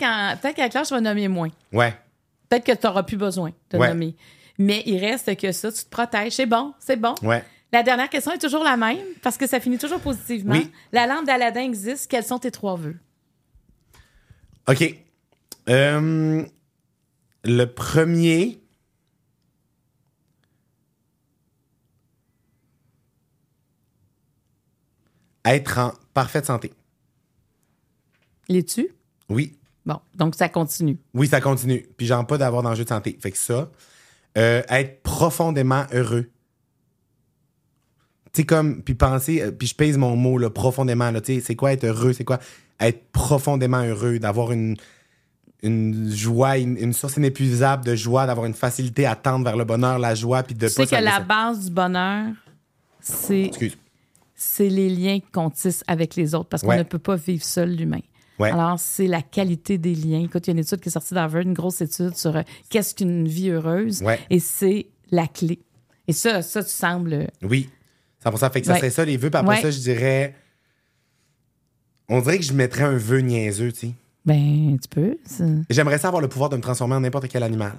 qu'à classe, tu vas nommer moins. Ouais. Peut-être que tu n'auras plus besoin de Ouais. nommer. Mais il reste que ça, tu te protèges. C'est bon, c'est bon. Ouais. La dernière question est toujours la même parce que ça finit toujours positivement. Oui. La lampe d'Aladin existe. Quels sont tes trois vœux? OK. Euh, le premier. Être en parfaite santé. Les-tu? Oui. Bon, donc ça continue. Oui, ça continue. Puis j'en pas d'avoir d'enjeu de santé. Fait que ça. euh, être profondément heureux. Tu sais, comme. Puis penser. euh, Puis je pèse mon mot, là, profondément. Là, tu sais, c'est quoi être heureux? C'est quoi être profondément heureux? D'avoir une. Une joie, une, une source inépuisable de joie, d'avoir une facilité à tendre vers le bonheur, la joie, puis de Tu pas sais que la base du bonheur, c'est Excuse. C'est les liens qu'on tisse avec les autres parce qu'on Ouais. ne peut pas vivre seul l'humain. Ouais. Alors, c'est la qualité des liens. Écoute, il y a une étude qui est sortie d'Harvard, une grosse étude sur euh, qu'est-ce qu'une vie heureuse? Ouais. Et c'est la clé. Et ça, ça, tu sembles. Oui. 100%. Fait que ça serait ça, les vœux. Puis après ça, je dirais. On dirait que je mettrais un vœu niaiseux, tu sais. Ben, tu peux. Ça, J'aimerais ça avoir le pouvoir de me transformer en n'importe quel animal.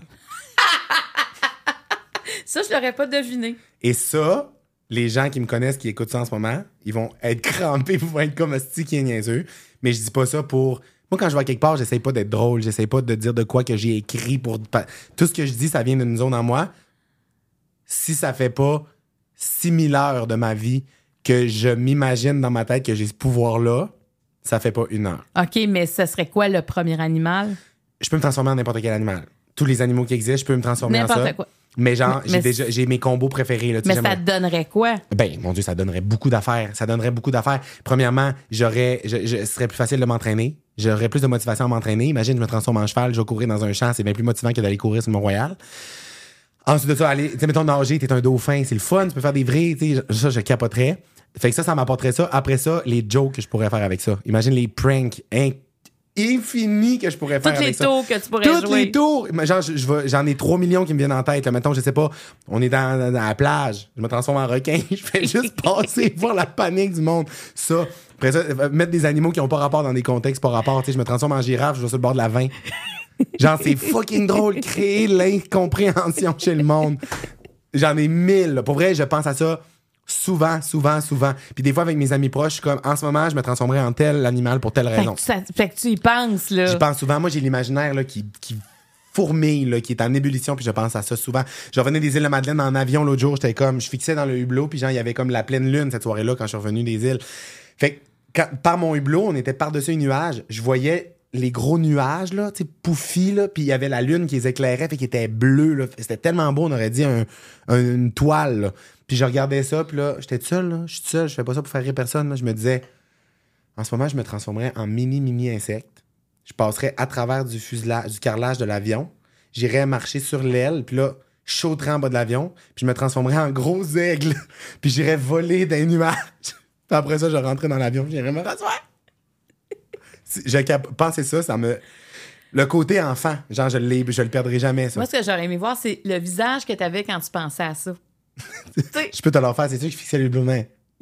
[laughs] ça je l'aurais pas deviné. Et ça, les gens qui me connaissent, qui écoutent ça en ce moment, ils vont être [laughs] crampés, ils vont être comme un qui est niaiseux. Mais je dis pas ça pour. Moi, quand je vais à quelque part, j'essaie pas d'être drôle, j'essaie pas de dire de quoi que j'ai écrit pour. Tout ce que je dis, ça vient d'une zone en moi. Si ça fait pas 6000 heures de ma vie que je m'imagine dans ma tête que j'ai ce pouvoir-là, ça fait pas une heure. OK, mais ce serait quoi le premier animal? Je peux me transformer en n'importe quel animal. Tous les animaux qui existent, je peux me transformer en ça. N'importe quoi. Mais genre, j'ai mais déjà j'ai mes combos préférés. Là, Mais ça te donnerait quoi? Ben, mon Dieu, ça donnerait beaucoup d'affaires. Ça donnerait beaucoup d'affaires. Premièrement, j'aurais, je, je- ce serait plus facile de m'entraîner. J'aurais plus de motivation à m'entraîner. Imagine, je me transforme en cheval, je vais courir dans un champ. C'est bien plus motivant que d'aller courir sur Mont-Royal. Ensuite de ça, aller, tu sais, mettons, nager, t'es un dauphin, c'est le fun, tu peux faire des vrais, tu sais, ça, je capoterais. Fait que ça, ça m'apporterait ça. Après ça, les jokes que je pourrais faire avec ça. Imagine les pranks in- infinis que je pourrais faire Toutes les avec ça. tours que tu pourrais Toutes jouer. les tours. Genre, j'en ai 3 millions qui me viennent en tête. Là. Mettons, je sais pas, on est dans, dans- dans la plage. Je me transforme en requin. [laughs] Je fais juste [laughs] passer, voir la panique du monde. Ça. Après ça, euh, mettre des animaux qui ont pas rapport dans des contextes pas rapport. Tu sais, je me transforme en girafe, je vais sur le bord de la vin. [laughs] Genre, c'est fucking drôle. Créer l'incompréhension chez le monde. J'en ai mille. là. Pour vrai, je pense à ça souvent, souvent, souvent. Puis des fois, avec mes amis proches, je suis comme, en ce moment, je me transformerais en tel animal pour telle Fait raison. que, tu, ça- fait que tu y penses, là. Je pense souvent, moi j'ai l'imaginaire là, qui, qui fourmille, là, qui est en ébullition, puis je pense à ça souvent. Je revenais des îles de Madeleine en avion l'autre jour, j'étais comme, je fixais dans le hublot, puis genre, il y avait comme la pleine lune cette soirée-là quand je suis revenu des îles. Fait que quand- par mon hublot, on était par-dessus un nuage, je voyais les gros nuages, là, tu sais, pouffis, là, puis il y avait la lune qui les éclairait, puis qui était bleue, là. C'était tellement beau, on aurait dit un- un- une toile. Puis je regardais ça, puis là, j'étais seul, là, je suis seul, je fais pas ça pour faire rire personne, là. Je me disais, en ce moment, je me transformerais en mini-mimi insecte. Je passerais à travers du fuselage, du carrelage de l'avion. J'irais marcher sur l'aile, puis là, je sauterais en bas de l'avion, puis je me transformerais en gros aigle, [laughs] puis j'irais voler dans les nuages. [laughs] puis après ça, je rentrais dans l'avion, j'irais me rasseoir. Je pensais ça, ça me. Le côté enfant, genre, je, je le perdrai jamais, ça. Moi, ce que j'aurais aimé voir, c'est le visage que tu avais quand tu pensais à ça. [laughs] Je peux te le faire, c'est sûr que je fixais le main. [laughs]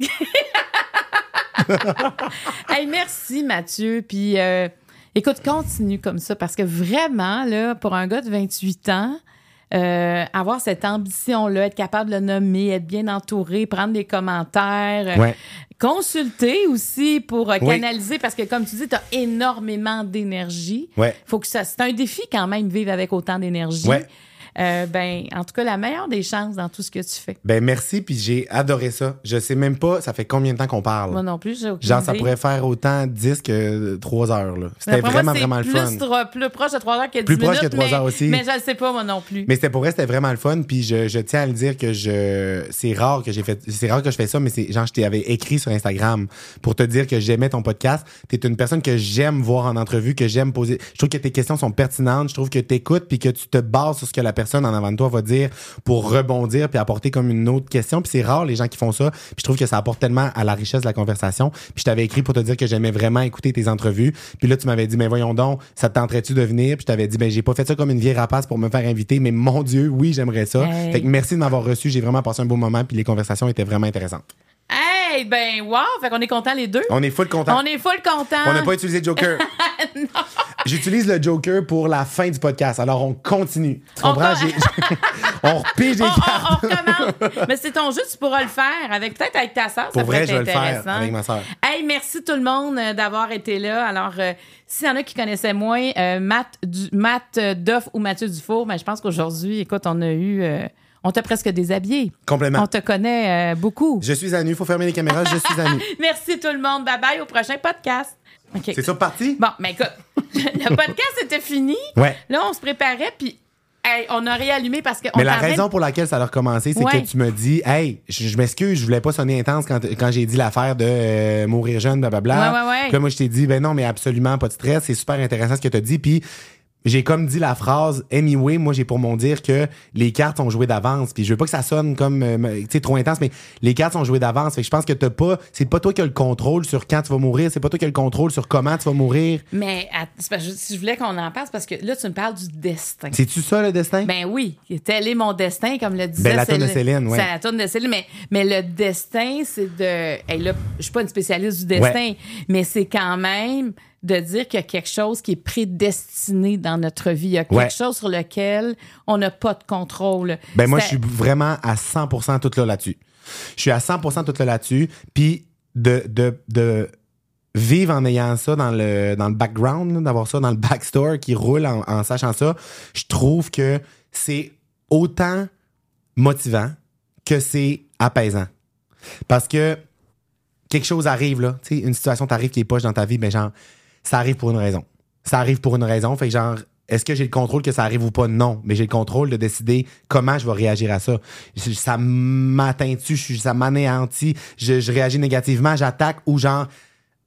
hey, merci, Mathieu. Puis, euh, écoute, continue comme ça parce que vraiment, là, pour un gars de 28 ans, euh, avoir cette ambition-là, être capable de le nommer, être bien entouré, prendre des commentaires, euh, Ouais. consulter aussi pour euh, Oui. canaliser parce que, comme tu dis, tu as énormément d'énergie. Ouais. Faut que ça, c'est un défi quand même, vivre avec autant d'énergie. Ouais. Euh, ben, en tout cas, la meilleure des chances dans tout ce que tu fais. Ben merci, puis j'ai adoré ça. Je sais même pas, ça fait combien de temps qu'on parle? Moi non plus, j'ai aucune Genre, ça pourrait faire autant 10 que 3 heures. là. C'était vraiment, moi, c'est vraiment le plus, fun. tro- plus proche de 3 heures que 10 Plus proche que trois mais- heures aussi. Mais je ne sais pas, moi non plus. Mais c'était pour vrai, c'était vraiment le fun. Puis je, je tiens à le dire que je c'est rare que j'ai fait c'est rare que je fais ça, mais c'est genre je t'avais écrit sur Instagram pour te dire que j'aimais ton podcast. T'es une personne que j'aime voir en entrevue, que j'aime poser. Je trouve que tes questions sont pertinentes. Je trouve que t'écoutes puis que tu te bases sur ce que la personne personne en avant de toi va dire pour rebondir puis apporter comme une autre question. Puis c'est rare les gens qui font ça. Puis je trouve que ça apporte tellement à la richesse de la conversation. Puis je t'avais écrit pour te dire que j'aimais vraiment écouter tes entrevues. Puis là, tu m'avais dit, mais voyons donc, ça te tenterait-tu de venir? Puis je t'avais dit, ben j'ai pas fait ça comme une vieille rapace pour me faire inviter, mais mon Dieu, oui, j'aimerais ça. Hey. Fait que merci de m'avoir reçu. J'ai vraiment passé un beau moment. Puis les conversations étaient vraiment intéressantes. Ben, wow! Fait qu'on est contents les deux. On est full content. On est full contents. On n'a pas utilisé Joker. [laughs] J'utilise le Joker pour la fin du podcast. Alors, on continue. Tu On comprends? [laughs] on repige des [laughs] On, cartes. on recommence. Mais c'est ton jeu, tu pourras le faire avec peut-être avec ta sœur. Pour ça vrai, peut je vais être le faire intéressant. avec ma sœur. Hey, merci tout le monde euh, d'avoir été là. Alors, euh, s'il y en a qui connaissaient moins euh, Matt, du, Matt Duff ou Mathieu Dufour, ben, je pense qu'aujourd'hui, écoute, on a eu. euh, on t'a presque déshabillé. Complètement. On te connaît euh, beaucoup. Je suis à nu. Il faut fermer les caméras. Je suis à nu. [laughs] Merci tout le monde. Bye bye au prochain podcast. OK. C'est ça parti? Bon, mais écoute, [laughs] le podcast était fini. Ouais. Là, on se préparait, puis hey, on a réallumé parce que. Mais on la raison pour laquelle ça a recommencé, c'est Ouais. que tu me dis, hey, je, je m'excuse, je voulais pas sonner intense quand, quand j'ai dit l'affaire de euh, mourir jeune, blablabla. Ouais, ouais, ouais. Puis là, moi, je t'ai dit, ben non, mais absolument pas de stress, c'est super intéressant ce que tu as dit. Puis j'ai comme dit la phrase, anyway, moi, j'ai pour mon dire que les cartes sont jouées d'avance. Puis je veux pas que ça sonne comme, euh, tu sais, trop intense, mais les cartes sont jouées d'avance. Fait que je pense que t'as pas, c'est pas toi qui as le contrôle sur quand tu vas mourir, c'est pas toi qui as le contrôle sur comment tu vas mourir. Mais c'est que je, je voulais qu'on en parle parce que là, tu me parles du destin. C'est-tu ça, le destin? Ben oui, tel est mon destin, comme le disait Ben, la toune de Céline. Ouais. C'est la toune de Céline, mais, mais le destin, c'est de... Hey, là, je suis pas une spécialiste du destin, mais c'est quand même de dire qu'il y a quelque chose qui est prédestiné dans notre vie. Il y a quelque Ouais. chose sur lequel on n'a pas de contrôle. Ben moi, je suis vraiment à 100% tout là là-dessus. Je suis à 100% tout là là-dessus. Puis de, de, de vivre en ayant ça dans le, dans le background, d'avoir ça dans le backstore qui roule en, en sachant ça, je trouve que c'est autant motivant que c'est apaisant. Parce que quelque chose arrive, là, tu sais, une situation t'arrive qui est poche dans ta vie, ben genre, ça arrive pour une raison. Ça arrive pour une raison. Fait que genre, est-ce que j'ai le contrôle que ça arrive ou pas? Non. Mais j'ai le contrôle de décider comment je vais réagir à ça. Ça m'atteint-tu? Ça m'anéantit? Je, réagis négativement? J'attaque? Ou genre,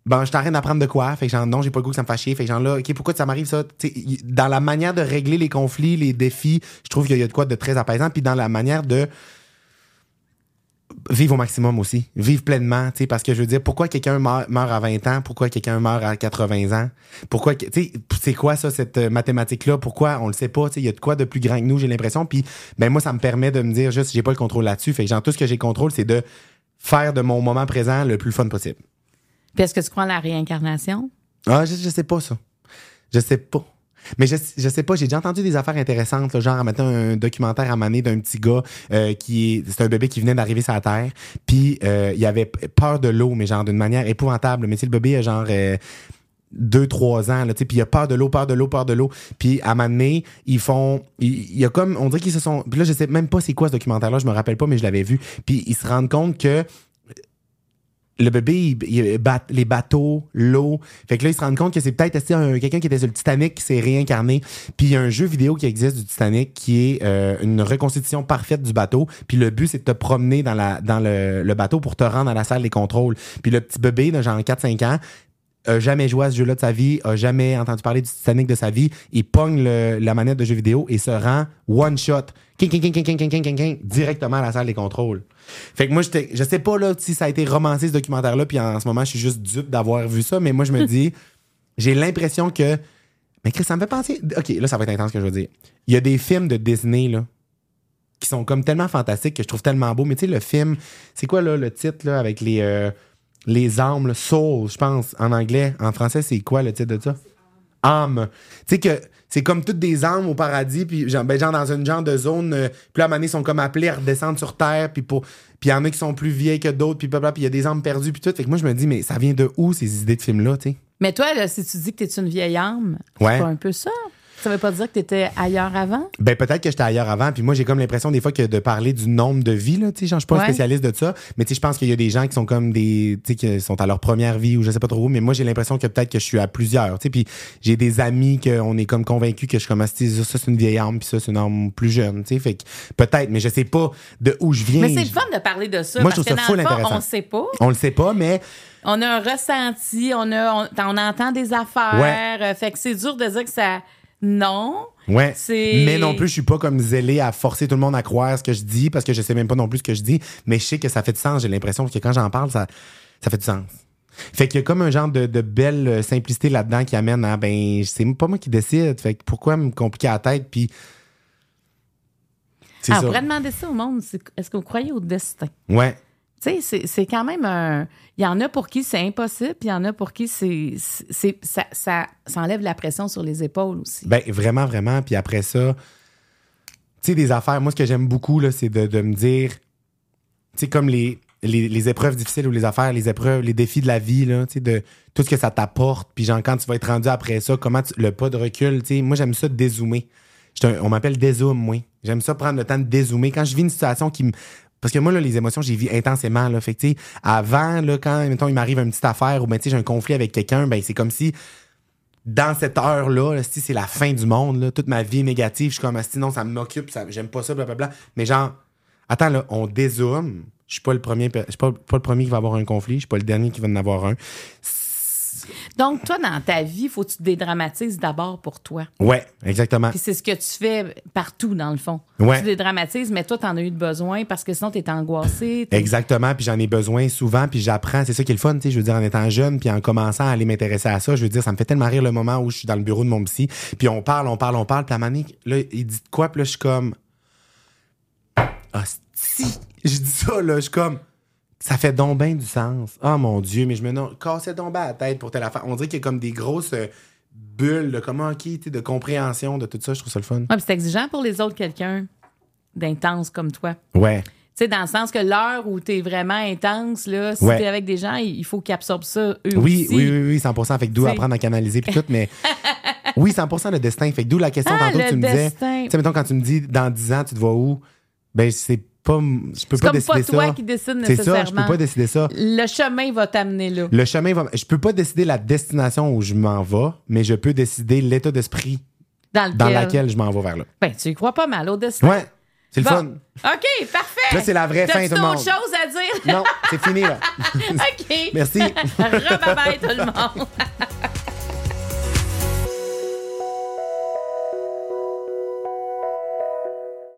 ben, je t'arrête d'apprendre de quoi? Fait que genre, non, j'ai pas le goût que ça me fasse chier. Fait que genre, là, OK, pourquoi ça m'arrive ça? Tu sais, y- dans la manière de régler les conflits, les défis, je trouve qu'il y a de quoi de très apaisant. Puis dans la manière de vivre au maximum aussi. Vivre pleinement, tu sais, parce que je veux dire, pourquoi quelqu'un meurt, meurt à 20 ans? Pourquoi quelqu'un meurt à 80 ans? Pourquoi, tu sais, c'est quoi ça, cette euh, mathématique-là? Pourquoi? On le sait pas, tu sais, il y a de quoi de plus grand que nous, j'ai l'impression. Puis, ben, moi, ça me permet de me dire juste, j'ai pas le contrôle là-dessus. Fait que, genre, tout ce que j'ai contrôle, c'est de faire de mon moment présent le plus fun possible. Puis est-ce que tu crois en la réincarnation? Ah, je, je sais pas ça. Je sais pas. Mais je, je sais pas, j'ai déjà entendu des affaires intéressantes, là, genre maintenant un documentaire à maner d'un petit gars euh, qui est c'est un bébé qui venait d'arriver sur la terre, puis euh, il avait peur de l'eau mais genre d'une manière épouvantable, mais tu le bébé a genre euh, deux, trois ans, là, tu puis il a peur de l'eau, peur de l'eau, peur de l'eau. Puis à un ils font. Il y a comme. On dirait qu'ils se sont. Puis là, je sais même pas c'est quoi ce documentaire-là, je me rappelle pas, mais je l'avais vu. Puis ils se rendent compte que le bébé, il, bat- les bateaux, l'eau. Fait que là, ils se rendent compte que c'est peut-être quelqu'un qui était sur le Titanic qui s'est réincarné. Puis il y a un jeu vidéo qui existe du Titanic qui est euh, une reconstitution parfaite du bateau. Puis le but, c'est de te promener dans, la, dans le, le bateau pour te rendre à la salle des contrôles. Puis le petit bébé, de genre 4-5 ans, a jamais joué à ce jeu-là de sa vie, a jamais entendu parler du Titanic de sa vie, il pogne le, la manette de jeu vidéo et se rend one shot, directement à la salle des contrôles. Fait que moi, je sais pas là, si ça a été romancé ce documentaire-là, puis en, ce moment, je suis juste dupe d'avoir vu ça, mais moi, je me dis, [laughs] j'ai l'impression que. Mais Chris, ça me fait penser. Ok, là, ça va être intense ce que je veux dire. Il y a des films de Disney, là, qui sont comme tellement fantastiques, que je trouve tellement beaux, mais tu sais, le film, c'est quoi, là, le titre, là, avec les. Euh, les âmes, là, Soul, je pense, en anglais. En français, c'est quoi le titre de ça? Âme. Tu sais que c'est comme toutes des âmes au paradis, puis genre, ben, genre dans une genre de zone, euh, puis là, à un moment donné, ils sont comme appelés à redescendre sur Terre, puis pour. Puis il y en a qui sont plus vieilles que d'autres, puis blablabla, puis il y a des âmes perdues, puis tout. Fait que moi, je me dis, mais ça vient de où ces idées de films-là, tu sais? Mais toi, là, si tu dis que t'es une vieille âme, Ouais. c'est pas un peu ça? Ça veut pas dire que t'étais ailleurs avant? Ben peut-être que j'étais ailleurs avant, puis moi j'ai comme l'impression des fois que de parler du nombre de vies là, tu sais, genre, je suis pas un spécialiste de ça, mais tu sais je pense qu'il y a des gens qui sont comme des tu sais qui sont à leur première vie ou je sais pas trop où, mais moi j'ai l'impression que peut-être que je suis à plusieurs, tu sais, puis j'ai des amis qu'on est comme convaincus que je suis comme ah, ça c'est une vieille âme puis ça c'est une âme plus jeune, tu sais, fait que peut-être mais je sais pas de où je viens. Mais c'est le fun de parler de ça. Moi, je trouve que ça full le fond, intéressant. on sait pas. On le sait pas mais On a un ressenti, on, a, on, on entend des affaires. Ouais. euh, fait que c'est dur de dire que ça. Non. Ouais. Mais non plus, je suis pas comme zélé à forcer tout le monde à croire ce que je dis parce que je sais même pas non plus ce que je dis. Mais je sais que ça fait du sens. J'ai l'impression que quand j'en parle, ça, ça fait du sens. Fait qu'il y a comme un genre de, de belle euh, simplicité là-dedans qui amène à, ben, c'est pas moi qui décide. Fait que pourquoi me compliquer la tête? Puis. C'est Ah, on pourrait demander ça au monde. c'est- Est-ce que vous croyez au destin? Ouais. Tu sais, c'est- quand même un. Il y en a pour qui c'est impossible, puis il y en a pour qui c'est. Ça, ça, ça enlève la pression sur les épaules aussi. Ben, vraiment, vraiment. Puis après ça, tu sais, des affaires, moi, ce que j'aime beaucoup, là, c'est de, de me dire, tu sais, comme les, les, les épreuves difficiles ou les affaires, les épreuves, les défis de la vie, là, tu sais, de tout ce que ça t'apporte. Puis genre, quand tu vas être rendu après ça, comment tu- le pas de recul, tu sais, moi, j'aime ça dézoomer. On m'appelle dézoom, moi. J'aime ça prendre le temps de dézoomer. Quand je vis une situation qui me. Parce que moi, là, les émotions, j'ai vis intensément. Là. Fait avant, là, quand, mettons, il m'arrive une petite affaire ou, ben, j'ai un conflit avec quelqu'un, ben, c'est comme si dans cette heure-là, là, si c'est la fin du monde, là, toute ma vie est négative, je suis comme, ah, sinon, ça m'occupe, ça, j'aime pas ça, blablabla. Mais genre, attends, là, on dézoome. Je suis pas le premier, je suis pas, pas le premier qui va avoir un conflit, je suis pas le dernier qui va en avoir un. Donc, toi, dans ta vie, il faut que tu te dédramatises d'abord pour toi. Ouais, exactement. Puis c'est ce que tu fais partout, dans le fond. Ouais. Tu dédramatises, mais toi, t'en as eu de besoin parce que sinon, t'es angoissé. t'es- Exactement, puis j'en ai besoin souvent, puis j'apprends. C'est ça qui est le fun, tu sais. Je veux dire, en étant jeune, puis en commençant à aller m'intéresser à ça, je veux dire, ça me fait tellement rire le moment où je suis dans le bureau de mon psy, puis on parle, on parle, on parle, puis à un moment donné, là, il dit de quoi, puis là, je suis comme. Ah, si! Je dis ça, là, je suis comme. Ça fait donc bien du sens. Oh mon Dieu, mais je me non, cassais donc bien la tête pour telle affaire. On dirait qu'il y a comme des grosses euh, bulles de comment, tu sais, de compréhension de tout ça. Je trouve ça le fun. Ouais, c'est exigeant pour les autres, quelqu'un d'intense comme toi. Ouais. Tu sais, dans le sens que l'heure où t'es vraiment intense, là, si Ouais. t'es avec des gens, il faut qu'ils absorbent ça eux Oui, aussi. oui, oui, oui, 100 Fait que d'où apprendre à canaliser puis tout, mais [laughs] oui, 100 le destin. Fait que d'où la question Ah, tantôt que tu me disais. destin. Tu sais, mettons, quand tu me dis dans 10 ans, tu te vois où? Ben, c'est pas. Je peux C'est pas comme décider pas toi ça. qui décide C'est nécessairement. ça, je peux pas décider ça. Le chemin va t'amener là. Le chemin va. Je peux pas décider la destination où je m'en vais, mais je peux décider l'état d'esprit Dans lequel. dans laquelle je m'en vais vers là. Ben, tu y crois pas mal au destin. Ouais, c'est le Bon. fun. OK, parfait. Là, c'est la vraie fin, tout le monde. choses à dire? Non, c'est fini, là. [laughs] OK. Merci. [laughs] Rebye-bye, tout le monde. [laughs]